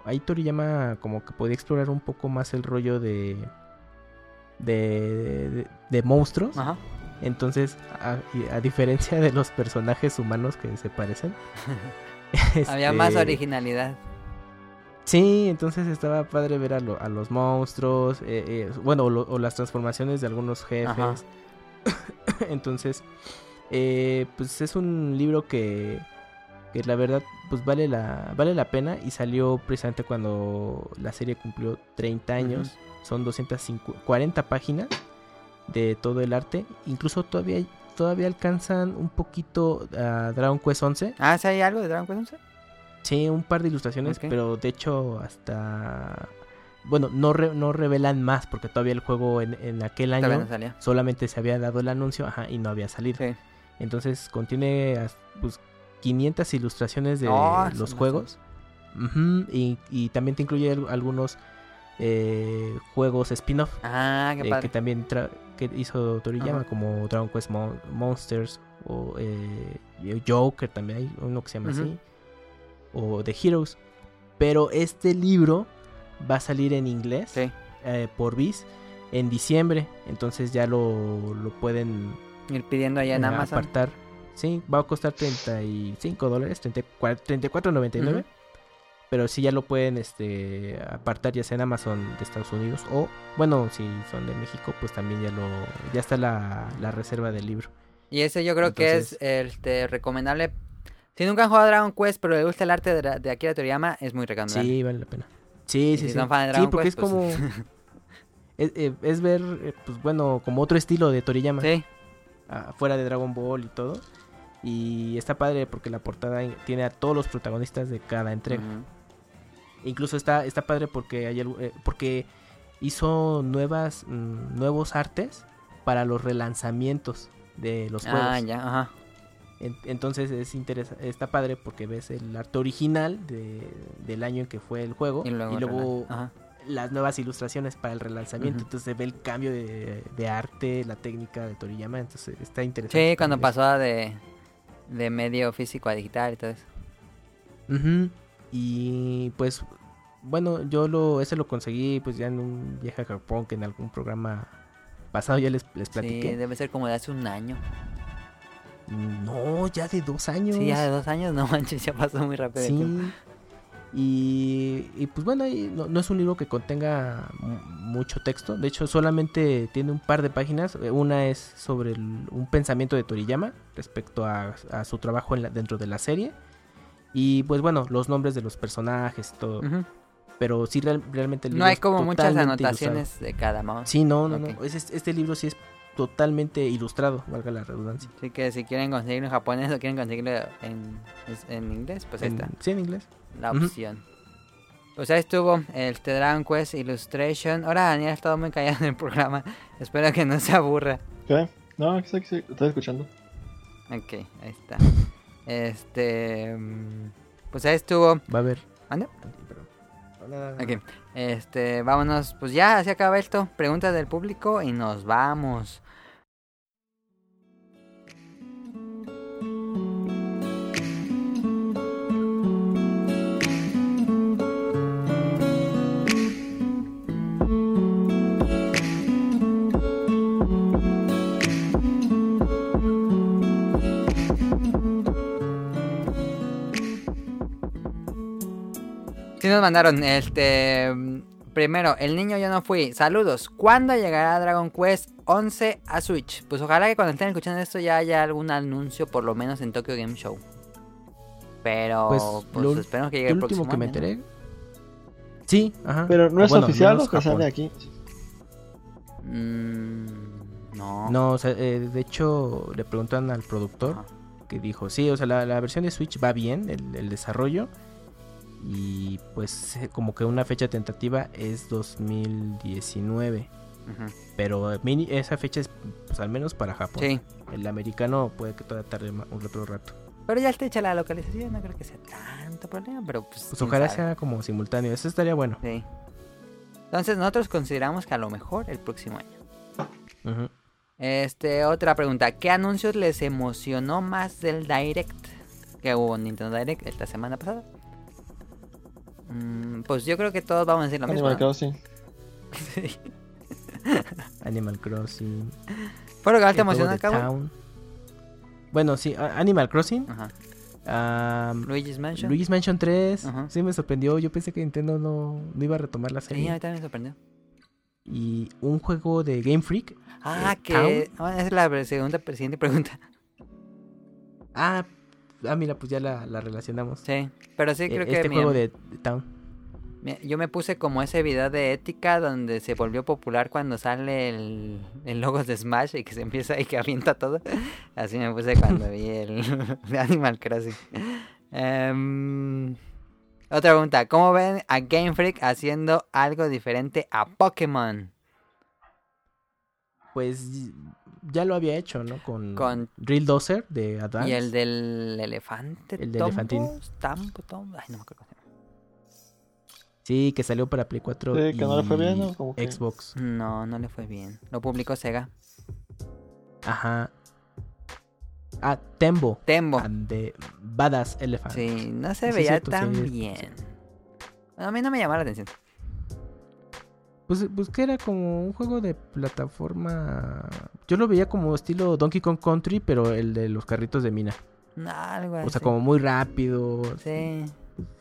ahí Toriyama como que podía explorar un poco más el rollo de de, de- de monstruos. Ajá. Entonces, a, diferencia de los personajes humanos que se parecen, Había este, más originalidad. Sí, entonces estaba padre ver a, lo- a los monstruos, eh, eh, bueno, o, lo- o las transformaciones de algunos jefes. Entonces, eh, pues es un libro que, que la verdad, pues vale la, vale la pena y salió precisamente cuando la serie cumplió 30 años. Son 240 páginas de todo el arte. Incluso todavía todavía alcanzan un poquito a Dragon Quest 11. Ah, ¿sí hay algo de Dragon Quest 11? Sí, un par de ilustraciones, pero de hecho hasta... Bueno, no, re- no revelan más porque todavía el juego en, en aquel año Todavía no salía. solamente se había dado el anuncio ajá, y no había salido. Sí. Entonces contiene pues, 500 ilustraciones de Ah, los juegos. Y, y también te incluye al- algunos eh, juegos spin-off Ah, qué eh, que también tra- que hizo Toriyama, Ajá. como Dragon Quest Mon- Monsters o eh, Joker también hay uno que se llama así o The Heroes. Pero este libro va a salir en inglés Sí. por Viz en diciembre, entonces ya lo, lo pueden Ir pidiendo allá en Amazon. apartar. Sí, va a costar 35 dólares, 34 34.99. Ujú. Pero sí ya lo pueden este apartar ya sea en Amazon de Estados Unidos o bueno, si son de México, pues también ya lo ya está la, la reserva del libro. Y ese yo creo que es este, recomendable. Si nunca han jugado Dragon Quest, pero le gusta el arte de, de Akira Toriyama, es muy recomendable. Sí, vale la pena. Sí, Y sí, si sí. son fan de Sí, Dragon porque Quest, es como es, eh, es ver eh, pues bueno, como otro estilo de Toriyama. Sí, ah, fuera de Dragon Ball y todo. Y está padre porque la portada tiene a todos los protagonistas de cada entrega. Incluso está, está padre porque hay eh, porque hizo nuevas mm, nuevos artes para los relanzamientos de los juegos. Ah, ya, ajá. En- entonces es está padre porque ves el arte original de- del año en que fue el juego Y luego, luego rela- ajá. las nuevas ilustraciones para el relanzamiento. Entonces se ve el cambio de, de arte, la técnica de Toriyama. Entonces está interesante. Sí, cuando pasó de, de medio físico a digital y todo eso. Ujú, Y pues, bueno, yo lo ese lo conseguí pues ya en un viaje a Japón que en algún programa pasado ya les, les Sí, platiqué. debe ser como de hace un año. No, ya de dos años. Sí, ya de dos años, no manches, ya pasó muy rápido. Sí. Y, y, pues bueno, ahí no, no es un libro que contenga mu- mucho texto. De hecho, solamente tiene un par de páginas. Eh, Una es sobre el- un pensamiento de Toriyama respecto a, a su trabajo en la- dentro de la serie. Y pues bueno, los nombres de los personajes y todo. Pero sí, real- realmente el No libro hay es como muchas anotaciones de cada ilustrado. Sí, no, no, no. Es- es- este libro sí es totalmente ilustrado, valga la redundancia. Así que si quieren conseguirlo en japonés o quieren conseguirlo en, en inglés, pues ahí En- está sí, en inglés. la opción. Pues ahí estuvo el The Dragon Quest Illustration. Ahora Daniel ha estado muy callado en el programa. Espero que no se aburra. ¿Qué? No, estoy, estoy, escuchando. Ok, ahí está. Este. mm, Pues ahí estuvo. Va a haber. ¿Mande? Perdón. Hola. Ok. Este, vámonos. Pues ya, se acaba esto. Preguntas del público y nos vamos. Sí nos mandaron, este... Primero, el niño yo no fui. Saludos. ¿Cuándo llegará Dragon Quest 11 a Switch? Pues ojalá que cuando estén escuchando esto ya haya algún anuncio, por lo menos en Tokyo Game Show. Pero, Pues, pues, lo- esperemos que llegue El próximo último que me enteré. Sí, ajá. Pero no es Bueno, oficial lo que sale aquí. Mm, no. No, o sea, eh, de hecho le preguntan al productor Ajá. que dijo, sí, o sea, la, la versión de Switch va bien, el, el desarrollo. Y pues eh, como que una fecha tentativa es 2019. Ujú. Pero eh, mini- esa fecha es pues al menos para Japón. Sí. El americano puede que todavía tarde un otro rato. Pero ya está hecha la localización, no creo que sea tanto problema, pero pues... Pues ojalá sabe. sea como simultáneo, eso estaría bueno. Sí. Entonces nosotros consideramos que a lo mejor el próximo año. Ujú. Este, otra pregunta. ¿Qué anuncios les emocionó más del Direct? Que hubo en Nintendo Direct esta semana pasada. Mm, pues yo creo que todos vamos a decir lo mismo. Animal. Crossing. Sí. Animal Crossing. ¿Fue lo que te güey? Town. Bueno, sí, Animal Crossing. Ajá. Luigi's Mansion. Luigi's Mansion 3. Ajá. Sí, me sorprendió. Yo pensé que Nintendo no, no iba a retomar la Sí, serie. a mí también me sorprendió. Y un juego de Game Freak. Ah, Eh, que... ah, esa es la segunda, siguiente pregunta. Ah, ah mira, pues ya la, la relacionamos. Sí, pero sí Eh, creo que este mi, juego de, de Town. Yo me puse como ese video de ética donde se volvió popular cuando sale el, el logo de Smash y que se empieza y que avienta todo. Así me puse cuando vi el de Animal Crossing. Em, otra pregunta, ¿cómo ven a Game Freak haciendo algo diferente a Pokémon? Pues ya lo había hecho, ¿no? Con, Con- Real Dozer de Advance. Y el del elefante. El del elefantín. Tombo, Ay, no me acuerdo. Sí, que salió para Play 4 Sí, y que no le fue bien, ¿no? Como que- Xbox. No, no le fue bien. Lo publicó Sega. Ajá. Ah, Tembo. Tembo. the Badass Elephant. Sí, no se veía tan sí. bien. Bueno, a mí no me llamó la atención. Pues, pues que era como un juego de plataforma. Yo lo veía como estilo Donkey Kong Country, pero el de los carritos de mina. Algo O sea, así. como muy rápido. Sí.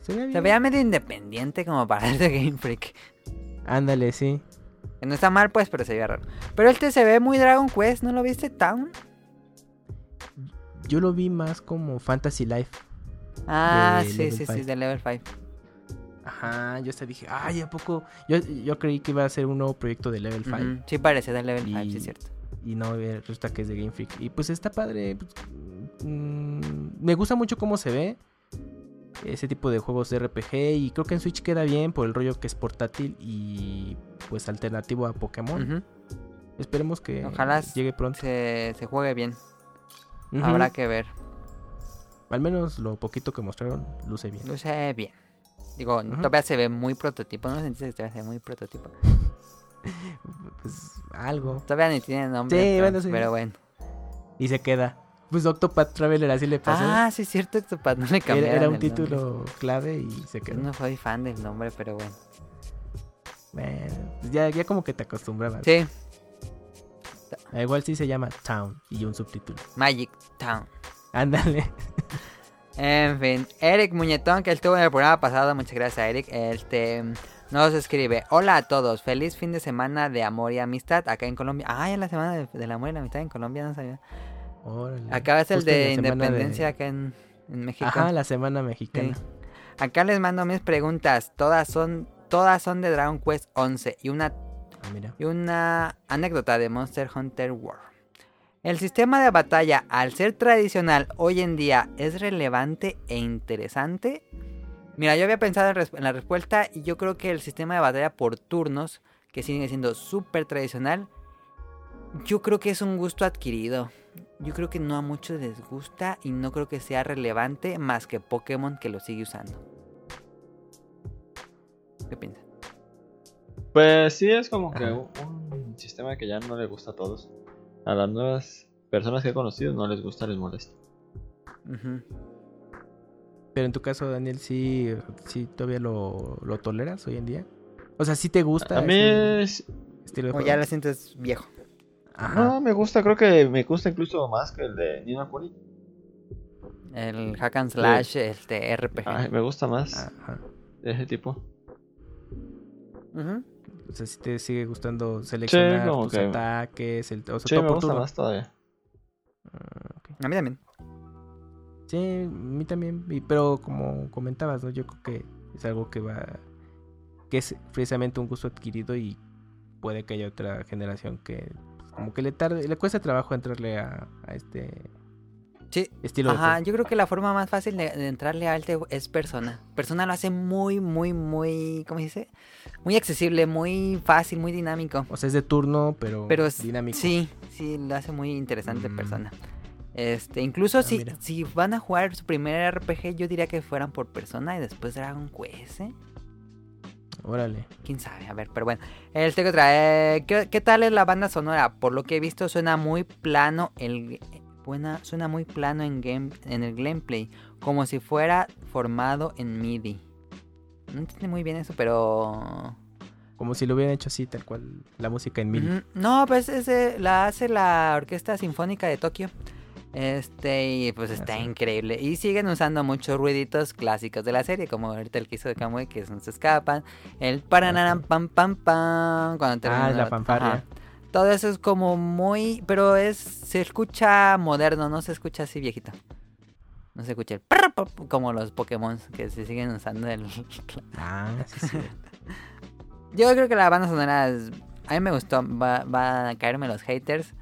Se veía Se veía medio independiente como para el de Game Freak. Ándale, sí. No está mal, pues, pero se veía raro. Pero este se ve muy Dragon Quest, ¿no lo viste, Town? Yo lo vi más como Fantasy Life. Ah, sí, sí, sí, de Level 5. Ajá, yo hasta dije, ay, ¿a poco? Yo, yo creí que iba a ser un nuevo proyecto de Level 5. Sí, parecía de Level 5, sí, Y- es cierto. Y no, eh, resulta que es de Game Freak. Y pues está padre. pues, mm, me gusta mucho cómo se ve. Ese tipo de juegos de RPG. Y creo que en Switch queda bien por el rollo que es portátil y pues alternativo a Pokémon. Esperemos que Ojalá llegue pronto. se, se juegue bien. Habrá que ver. Al menos lo poquito que mostraron luce bien. Luce bien. Digo, Ujú. todavía se ve muy prototipo. ¿No sentiste que todavía se ve muy prototipo? Pues algo. Todavía ni tiene nombre. Sí, pero, bueno, sí. pero bueno. Y se queda. Pues Octopath Traveler así le pasó. Ah, sí, es cierto. Octopath, No le era, cambiaron era un el nombre. título clave y se Yo quedó. no soy fan del nombre, pero bueno. Bueno, pues ya, ya como que te acostumbrabas. Sí, Igual sí se llama Town y un subtítulo. Magic Town. Ándale. En fin, Eric Muñetón, que estuvo en el programa pasado, muchas gracias a Eric. Este nos escribe: Hola a todos, feliz fin de semana de amor y amistad acá en Colombia. Ah, ya la semana de- del amor y la amistad en Colombia, no sabía. Órale. Acá es el Justo en de independencia de- acá en, en México. Ajá, la semana mexicana. Sí. Acá les mando mis preguntas. Todas son, todas son de Dragon Quest 11 y una Ah, mira. y una anécdota de Monster Hunter World. El sistema de batalla, al ser tradicional hoy en día, ¿es relevante e interesante? Mira, yo había pensado en, la respuesta y yo creo que el sistema de batalla por turnos, que sigue siendo súper tradicional, yo creo que es un gusto adquirido. Yo creo que no a muchos les gusta y no creo que sea relevante más que Pokémon que lo sigue usando. ¿Qué piensas? Pues sí, es como que un, un sistema que ya no le gusta a todos. A las nuevas personas que he conocido no les gusta, les molesta. Ujú. Pero en tu caso, Daniel, sí, sí todavía lo, lo toleras hoy en día. O sea, sí te gusta A mí ese es- estilo de O ya lo sientes viejo. Ajá. no me gusta, creo que me gusta incluso más que el de Nino Kuni. El hack and slash, este RPG. Ay, me gusta más Ajá. de ese tipo. Ujú. O sea, si te sigue gustando seleccionar tus que- ataques, el, o sea, Sí, todo me por gusta más todavía. Ah. A mí también. Sí, a mí también. y- Pero como comentabas, ¿no? Yo creo que es algo que va. que es precisamente un gusto adquirido y puede que haya otra generación que pues, como que le tarde, le cuesta trabajo entrarle a, a este Sí. estilo Ajá, yo creo que la forma más fácil de, de entrarle a este es Persona. Persona lo hace muy, muy, muy, ¿cómo se dice? Muy accesible, muy fácil, muy dinámico. O sea, es de turno, pero, Pero dinámico. sí, sí, lo hace muy interesante Mm. Persona. Este, incluso Ah, si, mira. si van a jugar su primer RPG, yo diría que fueran por Persona y después Dragon Quest, ¿eh? Órale. quién sabe, a ver, pero bueno. El tengo otra. eh, ¿qué, qué tal es la banda sonora? Por lo que he visto suena muy plano el buena, suena muy plano en game en el gameplay, como si fuera formado en MIDI. No entiendo muy bien eso, pero Como si lo hubieran hecho así, tal cual, la música en MIDI. Ujú. No, pues ese la hace la Orquesta Sinfónica de Tokio. Este, y pues está Ah, increíble. Y siguen usando muchos ruiditos clásicos de la serie, como ahorita el que hizo de Kamui, que no se escapan. El paranaram pam pam pam. Cuando termina Ah, la Ajá. fanfarria. Todo eso es como muy. Pero es. Se escucha moderno, no se escucha así viejito. No se escucha el prr, prr, prr, como los Pokémon que se siguen usando el... Ah, sí, sí. Yo creo que la banda sonora es- a mí me gustó, va, va a caerme los haters.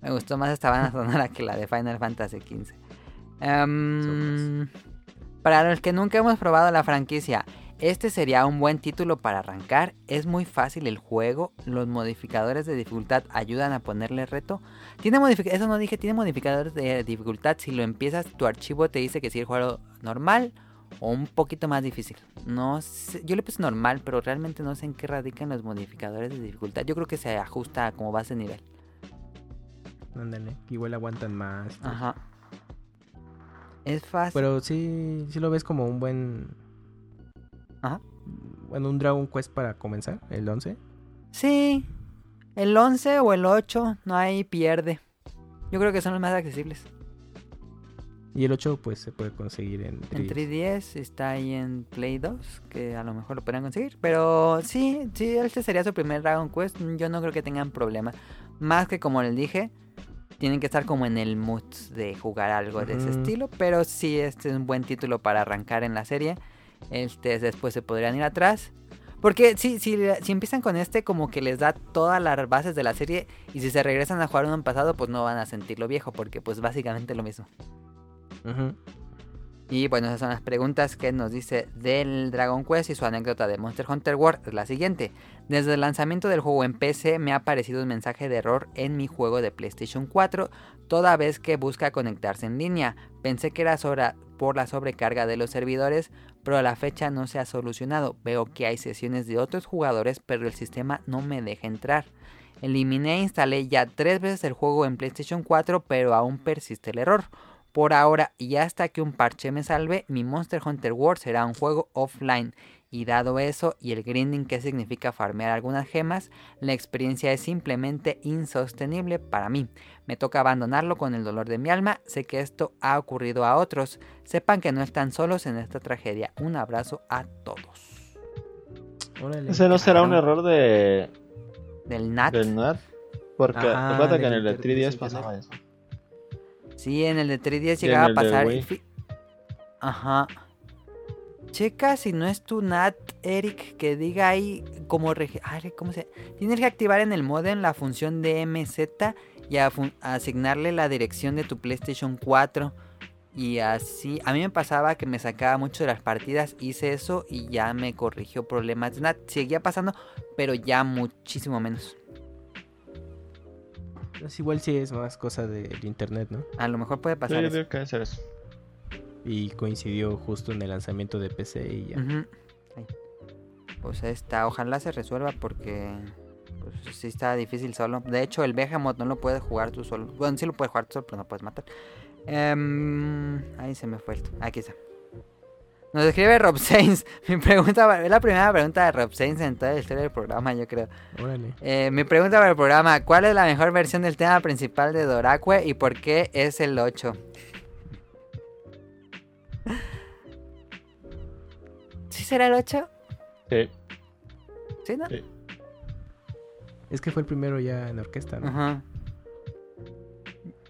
Me gustó más esta banda sonora que la de Final Fantasy XV. Em, para los que nunca hemos probado la franquicia, este sería un buen título para arrancar. Es muy fácil el juego. Los modificadores de dificultad ayudan a ponerle reto. Tiene eso no dije, tiene modificadores de dificultad. Si lo empiezas, tu archivo te dice que si el juego normal o un poquito más difícil. No sé, yo le puse normal, pero realmente no sé en qué radican los modificadores de dificultad. Yo creo que se ajusta a como base nivel. Ándale, igual aguantan más. Ajá. Es fácil. Pero sí, sí lo ves como un buen... Ajá. Bueno, un Dragon Quest para comenzar, el 11. Sí, el 11 o el 8 no hay pierde. Yo creo que son los más accesibles. Y el 8 pues se puede conseguir en En 3DS. 3DS está ahí en Play 2, que a lo mejor lo podrían conseguir. Pero sí, sí, este sería su primer Dragon Quest. Yo no creo que tengan problema. Más que como les dije, tienen que estar como en el mood de jugar algo de ese estilo. Pero sí, este es un buen título para arrancar en la serie. Este, después se podrían ir atrás. Porque si, si, si empiezan con este, como que les da todas las bases de la serie. Y si se regresan a jugar uno en pasado, pues no van a sentirlo viejo. Porque pues básicamente lo mismo. Y bueno, esas son las preguntas que nos dice del Dragon Quest y su anécdota de Monster Hunter World es la siguiente. Desde el lanzamiento del juego en PC me ha aparecido un mensaje de error en mi juego de PlayStation 4 toda vez que busca conectarse en línea. Pensé que era sobra- por la sobrecarga de los servidores, pero a la fecha no se ha solucionado. Veo que hay sesiones de otros jugadores, pero el sistema no me deja entrar. Eliminé e instalé ya tres veces el juego en PlayStation 4, pero aún persiste el error. Por ahora y hasta que un parche me salve, mi Monster Hunter World será un juego offline. Y dado eso y el grinding que significa farmear algunas gemas, la experiencia es simplemente insostenible para mí. Me toca abandonarlo con el dolor de mi alma, sé que esto ha ocurrido a otros. Sepan que no están solos en esta tragedia. Un abrazo a todos. Órale. Ese no será un error de Del NAT. del NAT. Porque recuerda que en el de internet, 3DS sí, pasaba eso. Sí, en el de 3DS Y en llegaba a pasar. Ajá. Checa si no es tu NAT, Eric, que diga ahí como... Ay, ¿cómo se...? Tienes que activar en el modem la función de MZ y a fun- asignarle la dirección de tu PlayStation 4. Y así, a mí me pasaba que me sacaba mucho de las partidas, hice eso y ya me corrigió problemas de NAT. Seguía pasando, pero ya muchísimo menos. Es igual si es más cosa del internet, ¿no? A lo mejor puede Sí, pasar yo eso. digo que eso. Y coincidió justo en el lanzamiento de PC y ya. Ujú. Ahí. Pues esta, ojalá se resuelva porque pues, sí está difícil solo. De hecho, el Behemoth no lo puedes jugar tú solo. Bueno, sí lo puedes jugar tú solo, pero no puedes matar. Em, ahí se me fue esto. Aquí está. Nos escribe Rob Sainz. Mi pregunta es la primera pregunta de Rob Sainz en toda la historia del programa, yo creo. Órale. Eh, mi pregunta para el programa: ¿Cuál es la mejor versión del tema principal de Dorakue y por qué es el 8? ¿Sí será el 8? Sí. ¿Sí, no? Sí. Es que fue el primero ya en orquesta, ¿no? Ajá.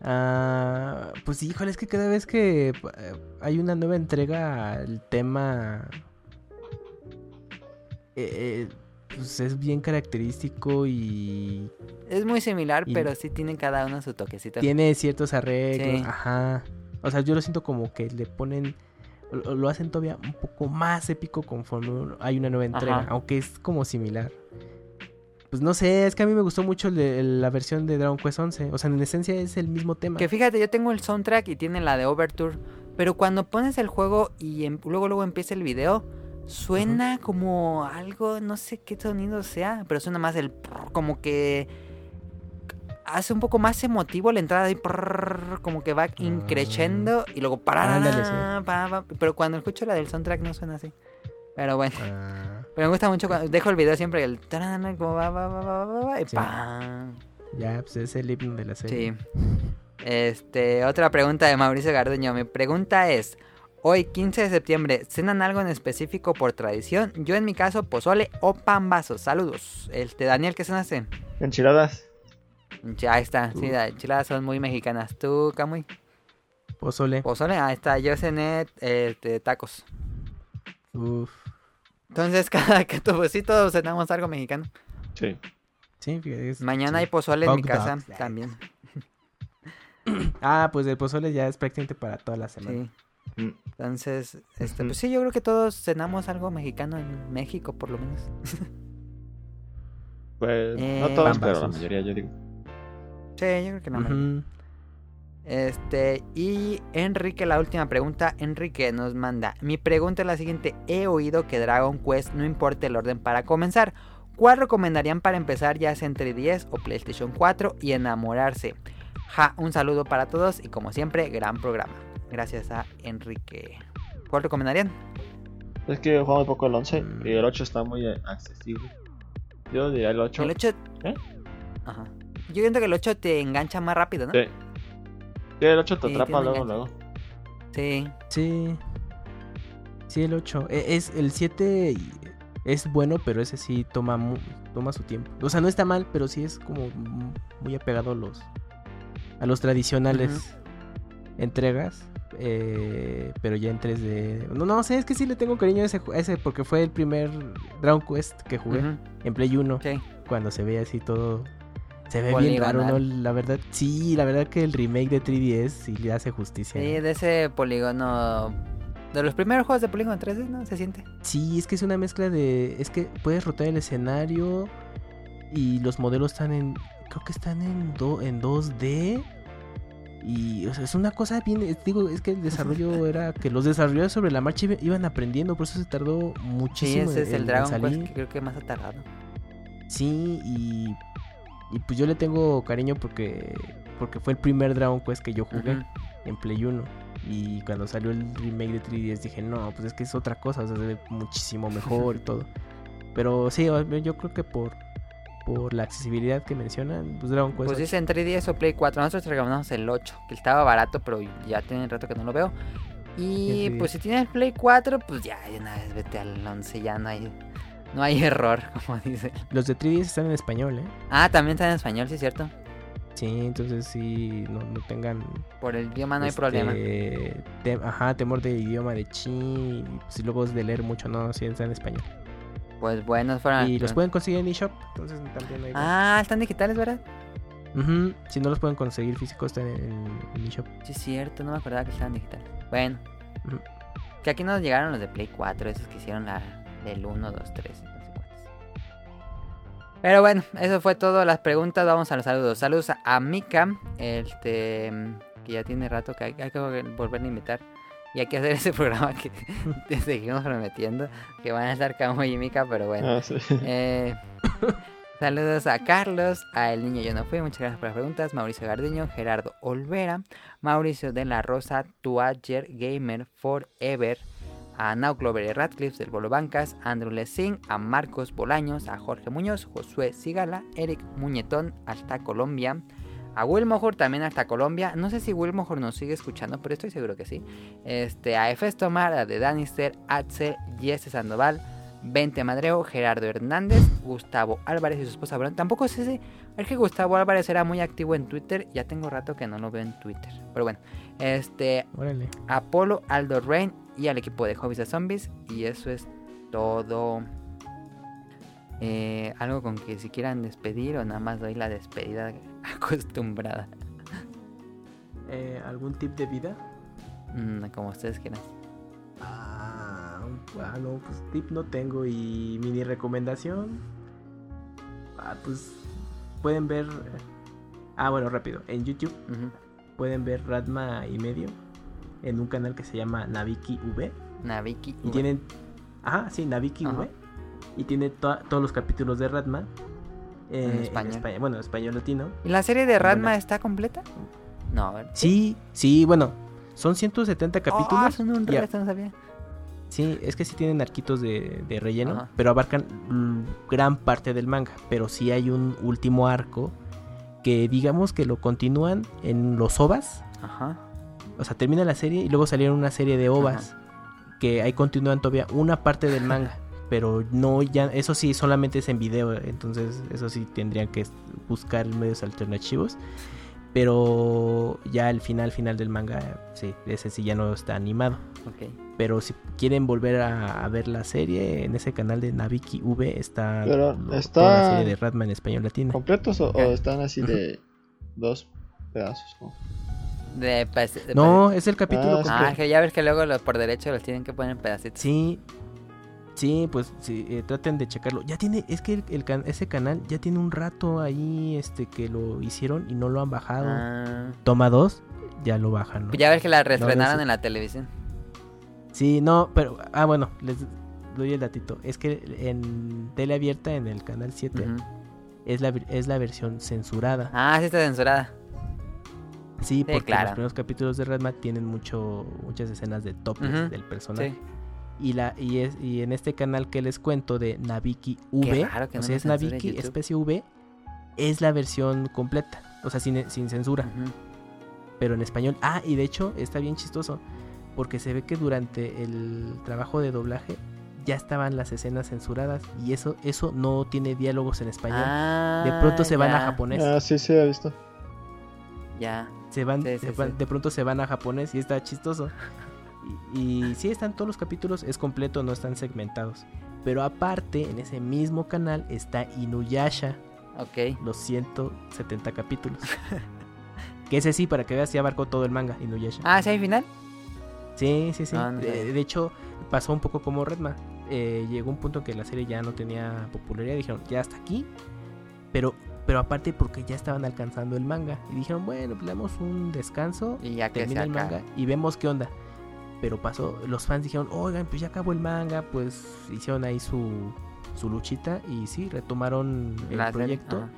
Ah, pues híjole, es que cada vez que eh, hay una nueva entrega, el tema eh, eh, pues es bien característico y Es muy similar, Y- pero sí tienen cada uno su toquecito. tiene ciertos arreglos. Sí. Ajá. O sea, yo lo siento como que le ponen, lo, lo hacen todavía un poco más épico conforme hay una nueva entrega, Ajá. aunque es como similar. Pues no sé, es que a mí me gustó mucho la versión de Dragon Quest 11. O sea, en esencia es el mismo tema. Que fíjate, yo tengo el soundtrack y tiene la de Overture. Pero cuando pones el juego y em- luego luego empieza el video, suena como algo, no sé qué sonido sea, pero suena más el como que hace un poco más emotivo la entrada y prrr, como que va increciendo y luego para Ándale, sí. pero cuando escucho la del soundtrack no suena así. Pero bueno, Ah, pero me gusta mucho cuando dejo el video siempre el tarán, como va va va va va, va, y Sí. pam. ya, pues es el himno de la serie. Sí. Este, otra pregunta de Mauricio Garduño. Mi pregunta es, hoy 15 de septiembre, ¿cenan algo en específico por tradición? Yo en mi caso, pozole o pambazos. Saludos. Este, Daniel, ¿qué cenaste? Enchiladas. Ya está, sí, las enchiladas son muy mexicanas. ¿Tú, Camuy? Pozole. Pozole, ahí está. Yo cené eh, de tacos. Uf. Entonces, cada que todos, sí, todos cenamos algo mexicano. Sí. Sí, fíjate, es- Mañana sí. hay pozole en mi casa dogs. también. Ah, pues el pozole ya es prácticamente para toda la semana. Sí. Mm. Entonces, este, pues sí, yo creo que todos cenamos algo mexicano en México, por lo menos. Pues Eh, no todos, pero la mayoría, yo digo. Sí, yo creo que no. Ujú. Este, y Enrique, la última pregunta. Enrique nos manda. Mi pregunta es la siguiente. He oído que Dragon Quest no importa el orden para comenzar. ¿Cuál recomendarían para empezar ya sea entre 10 o PlayStation 4 y enamorarse? Ja, un saludo para todos y como siempre, gran programa. Gracias a Enrique. ¿Cuál recomendarían? Es que yo juego muy poco el 11 Mm. y el 8 está muy accesible. Yo diría el 8. El 8... ¿Eh? Ajá. Yo siento que el 8 te engancha más rápido, ¿no? Sí. Sí, el 8 te Sí, atrapa luego, luego. Sí. Sí. Sí, el 8. E- Es, el 7 es bueno, pero ese sí toma, mu- toma su tiempo. O sea, no está mal, pero sí es como mu- muy apegado a los, a los tradicionales entregas. eh, pero ya en 3D. No, no sé, es que sí le tengo cariño a ese, a ese porque fue el primer Dragon Quest que jugué en Play 1. Sí. Cuando se ve así todo. Se ve bien raro, ¿no? La verdad, sí, la verdad que el remake de 3DS sí le hace justicia. Sí, ¿no? de ese polígono. De los primeros juegos de polígono 3D, ¿no? Se siente. Sí, es que es una mezcla de. Es que puedes rotar el escenario y los modelos están en. Creo que están en, do- en 2D. Y o sea, es una cosa bien. digo, es que el desarrollo era que los desarrolladores sobre la marcha iba- iban aprendiendo, por eso se tardó Sí, muchísimo. ese es el en Dragon salir. Quest que creo que más ha tardado. Sí, y. Y pues yo le tengo cariño porque. Porque fue el primer Dragon Quest que yo jugué Ujú. en Play 1. Y cuando salió el remake de 3DS dije, no, pues es que es otra cosa, o sea, se ve muchísimo mejor y todo. Pero sí, yo creo que por, por la accesibilidad que mencionan, pues Dragon Quest. Pues 8. dicen 3DS o Play 4. Nosotros recomendamos el 8, que estaba barato, pero ya tiene rato que no lo veo. Y Sí. pues si tienes Play 4, pues ya de una vez vete al 11, ya no hay, no hay error, como dice. Los de 3DS están en español, ¿eh? Ah, también está en español, sí es cierto. Sí, entonces sí, no, no tengan... Por el idioma no hay este, problema. ajá, temor de idioma de chi, si luego es de leer mucho, no, sí está en español. Pues bueno, fueron. Y los pueden conseguir en eShop, entonces también hay... Ah, están digitales, ¿verdad? Ujú, Si no los pueden conseguir físicos, están en, en eShop. Sí es cierto, no me acordaba que estaban digitales. Bueno. Que aquí nos llegaron los de Play 4, esos que hicieron la del 1, 2, 3, no sé cuántos. Pero bueno, eso fue todo las preguntas. Vamos a los saludos. Saludos a, a Mika, este, que ya tiene rato que hay, hay que volver a invitar. Y hay que hacer ese programa que te seguimos prometiendo. Que van a estar Camo y Mika, pero bueno. Ah, sí. Eh, saludos a Carlos, a El Niño Yo No Fui, muchas gracias por las preguntas. Mauricio Gardiño, Gerardo Olvera, Mauricio de la Rosa, Tuager Gamer Forever, a Now Clover y Radcliffe del Bolo Bancas, a Andrew Lessing, a Marcos Bolaños, a Jorge Muñoz, Josué Sigala, Eric Muñetón, hasta Colombia. A Wilmohor también hasta Colombia. No sé si Wilmohor nos sigue escuchando, pero estoy seguro que sí. Este, a Efes Tomar, a De Danister, Axel, Jesse Sandoval, Vente Madreo, Gerardo Hernández, Gustavo Álvarez y su esposa Bruno. Tampoco sé si. Es que Gustavo Álvarez era muy activo en Twitter. Ya tengo rato que no lo veo en Twitter. Pero bueno. Este. Órale. Apolo, Aldo Rain y al equipo de Hobbies de Zombies. Y eso es todo. Eh, algo con que si quieran despedir o nada más doy la despedida acostumbrada. Eh, ¿Algún tip de vida? Mm, como ustedes quieran. Ah, ah, no, pues tip no tengo y mini recomendación. Ah, pues pueden ver. Ah, bueno, rápido. En YouTube pueden ver Radma y medio en un canal que se llama Naviki V. Naviki. Y V. tienen. Ajá, sí, Naviki Ajá. V. Y tiene to- todos los capítulos de Radma. eh, En español. España- bueno, español latino. ¿Y la serie de Buena. está completa? No, ¿verdad? Sí, sí, bueno. Son 170 Oh, capítulos. son un a- resto, no sabía. Sí, es que sí tienen arquitos de, de relleno, Ajá. pero abarcan mm, gran parte del manga. Pero sí hay un último arco que digamos que lo continúan en los ovas. Ajá. O sea, termina la serie y luego salieron una serie de ovas que ahí continúan todavía una parte del manga. Pero no ya, eso sí, solamente es en video. Entonces, eso sí tendrían que buscar medios alternativos. Pero ya el final final del manga, sí, ese sí ya no está animado. Pero si quieren volver a, a ver la serie, en ese canal de Naviki V está, lo- está- la serie de Ratman en español latino. ¿Completos o, están así de dos pedazos? ¿no? De, pues, de- No, es el capítulo Ah, completo. Ah, que ya ves que luego los por derecho los tienen que poner en pedacitos. Sí, sí, pues sí, eh, traten de checarlo. Ya tiene, es que el, el can- ese canal ya tiene un rato ahí, este, que lo hicieron y no lo han bajado. Ah. Toma dos, ya lo bajan. ¿no? Ya ves que la reestrenaron ese- en la televisión. Sí, no, pero, ah, bueno, les doy el datito. Es que en tele abierta, en el canal 7, Ujú. es, la, es la versión censurada. Ah, sí está censurada. Sí, porque claro. los primeros capítulos de Redman tienen mucho, muchas escenas de topless Ujú, del personaje. Sí. Y, la, y, es, y en este canal que les cuento de Naviki V, o no sea, es Naviki especie V, es la versión completa, o sea, sin, sin censura, pero en español. Ah, y de hecho está bien chistoso, porque se ve que durante el trabajo de doblaje ya estaban las escenas censuradas y eso, eso no tiene diálogos en español. de pronto se van a japonés. Ah, sí, sí, he visto. Ya. Se van, Sí, se sí, van- sí. de pronto se van a japonés y está chistoso. Y, y sí están todos los capítulos, es completo, no están segmentados. Pero aparte, en ese mismo canal está Inuyasha, Ok. los 170 capítulos. que ese sí, para que veas, ya abarcó todo el manga, Inuyasha. Ah, ¿sí hay final? Sí, sí, sí. Ah, no de, sabía. de hecho, pasó un poco como Redma. Eh, llegó un punto que la serie ya no tenía popularidad. Dijeron, ya hasta aquí. Pero, pero aparte porque ya estaban alcanzando el manga. Y dijeron, bueno, pues le damos un descanso. Y ya termina el manga y vemos qué onda. Pero pasó, los fans dijeron, oigan, pues ya acabó el manga. Pues hicieron ahí su, su luchita. Y sí, retomaron el proyecto.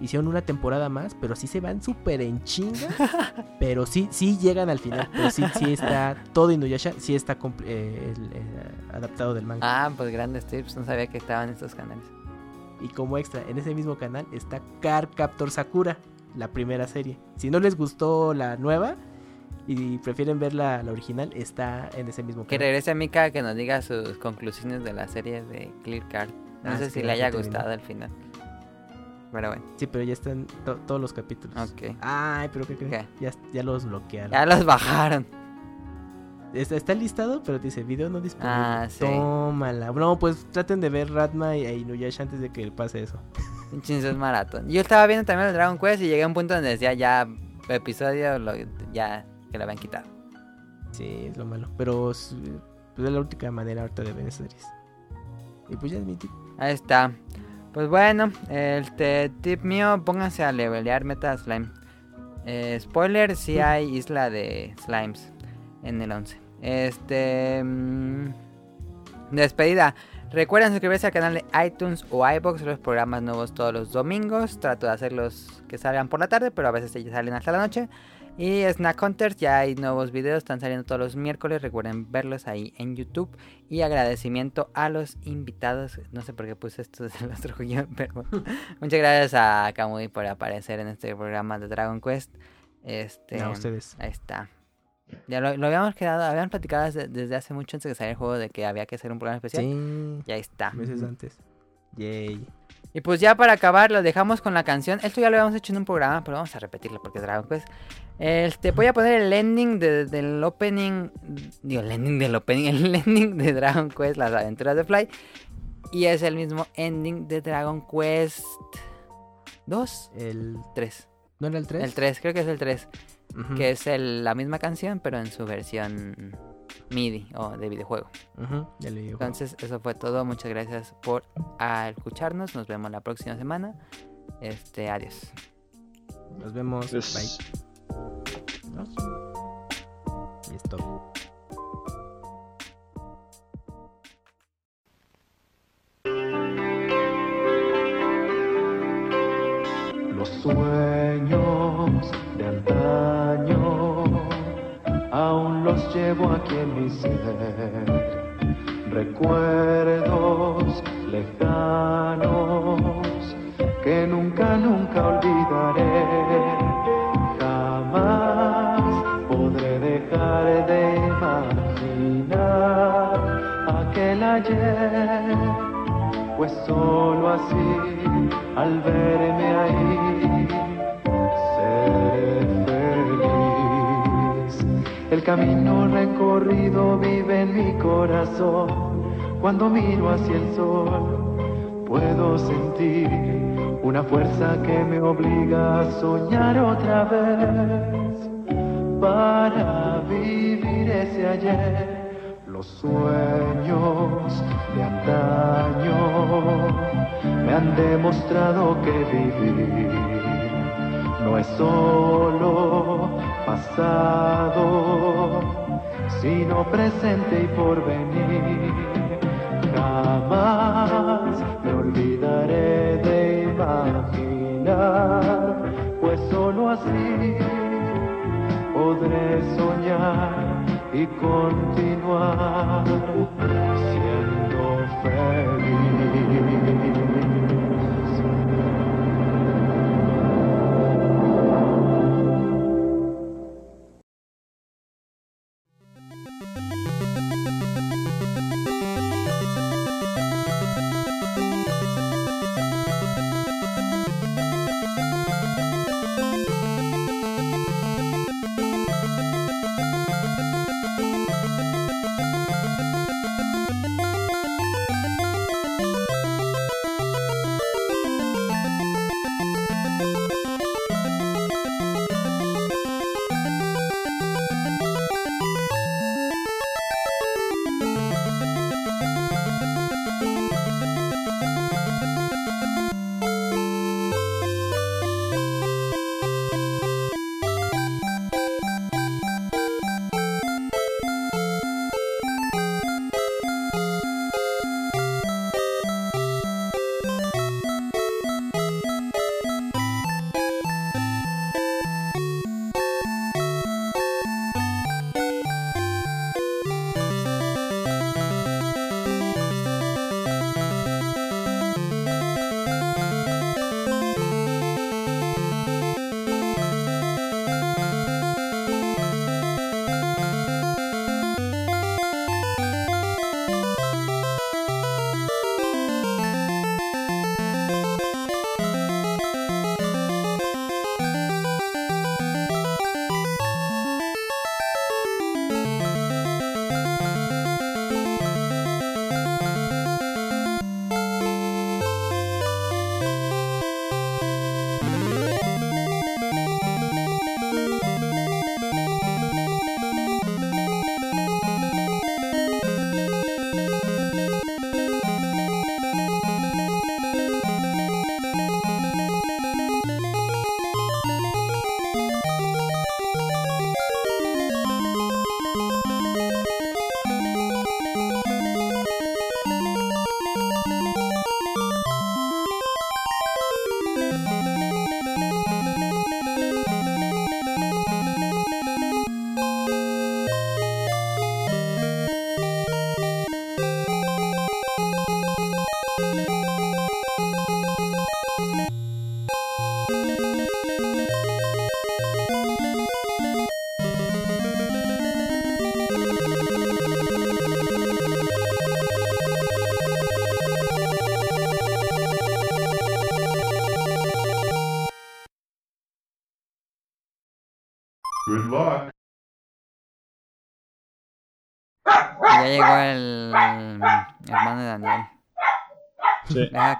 Hicieron una temporada más, pero sí se van súper en chinga. pero sí, sí llegan al final. Pero sí, sí está todo Inuyasha, sí está eh, el- el, adaptado del manga. Ah, pues grandes tips. No sabía que estaban estos canales. Y como extra, en ese mismo canal está Car Captor Sakura, la primera serie. Si no les gustó la nueva y prefieren ver la, la original, está en ese mismo Que canal. regrese a Mika que nos diga sus conclusiones de la serie de Clear Card. No Ah, sé si le haya gustado el final. Pero bueno, Sí, pero ya están to- todos los capítulos. ok. Ay, pero ¿qué creen? ¿Qué? Ya, ya los bloquearon. Ya los bajaron. Está, está listado, pero dice video no disponible. Ah, sí. Tómala. No, pues traten de ver Ratma y Inuyasha antes de que pase eso. Un chinzo maratón. Yo estaba viendo también el Dragon Quest y llegué a un punto donde decía ya episodio lo- ya que lo habían quitado. Sí, es lo malo. Pero es, pues, es la única manera ahorita de ver series. Y pues ya es mi tip. Ahí está. Pues bueno, este tip mío, pónganse a levelear Meta Slime. Eh, spoiler, sí hay isla de slimes en el 11. Este... mm, despedida. Recuerden suscribirse al canal de iTunes o iBox, los programas nuevos todos los domingos. Trato de hacerlos que salgan por la tarde, pero a veces ellos salen hasta la noche. Y Snack Hunters, ya hay nuevos videos, están saliendo todos los miércoles. Recuerden verlos ahí en YouTube. Y agradecimiento a los invitados. No sé por qué puse esto desde el otro guion, pero bueno. muchas gracias a Kamui por aparecer en este programa de Dragon Quest. Este, A ustedes. Ahí está. Ya lo, lo habíamos quedado, habíamos platicado desde, desde hace mucho antes de que saliera el juego de que había que hacer un programa especial. Sí, Y ahí está. meses antes. Yay. Y pues ya para acabar, lo dejamos con la canción. Esto ya lo habíamos hecho en un programa, pero vamos a repetirlo porque es Dragon Quest. Este, voy a poner el ending de- del opening. Digo, el ending del opening. El ending de Dragon Quest, las aventuras de Fly. Y es el mismo ending de Dragon Quest 2, El... 3. ¿No era el 3? El 3, creo que es el 3. Que es el- la misma canción, pero en su versión MIDI o de videojuego. Entonces, eso fue todo. Muchas gracias por escucharnos. Nos vemos la próxima semana. Este, adiós. Nos vemos. Bye. Es todo. Los sueños aún los llevo aquí en mi ser. Recuerdos lejanos que nunca, nunca olvidaré. Jamás podré dejar de imaginar aquel ayer pues solo así al verme ahí camino recorrido vive en mi corazón. Cuando miro hacia el sol, puedo sentir una fuerza que me obliga a soñar otra vez. Para vivir ese ayer, los sueños de antaño me han demostrado que vivir no es solo pasado, sino presente y porvenir. Jamás me olvidaré de imaginar, pues solo así podré soñar y continuar siendo feliz.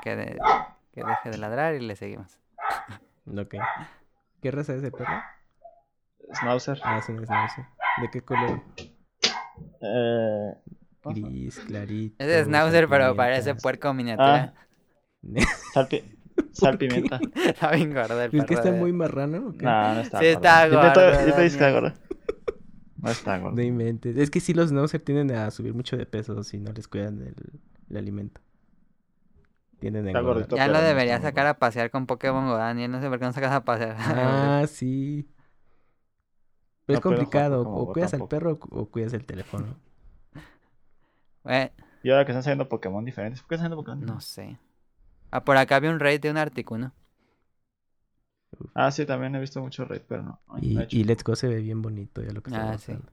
Que, de- que deje de ladrar y le seguimos. Ok. ¿Qué raza es el perro? Schnauzer. Ah, es un schnauzer. ¿De qué color? Eh, Gris, clarito. Es de Schnauzer, pero parece puerco miniatura. sal, pi- sal pimienta. Está bien gordo el ¿Es que perro está de- muy marrano o qué? No, no está Sí está gordo. Yo te- gordo, Yo te dije que está gordo. No está gordo. No inventes. Es que sí, los Schnauzer tienden a subir mucho de peso si no les cuidan el, el alimento. Gordito. Ya lo debería sacar a pasear con Pokémon Go, Daniel. No sé por qué no sacas a pasear. Ah, sí. Pero es No complicado. O cuidas al perro o cuidas el teléfono. Y ahora que están saliendo Pokémon diferentes. ¿Por qué están saliendo Pokémon? no sé. Ah, por acá había un raid de un Articuno. Ah, sí, también he visto mucho raid, pero no. Ay, Y, no he hecho. y Let's Go se ve bien bonito. Ya lo que Ah, sí. pasando.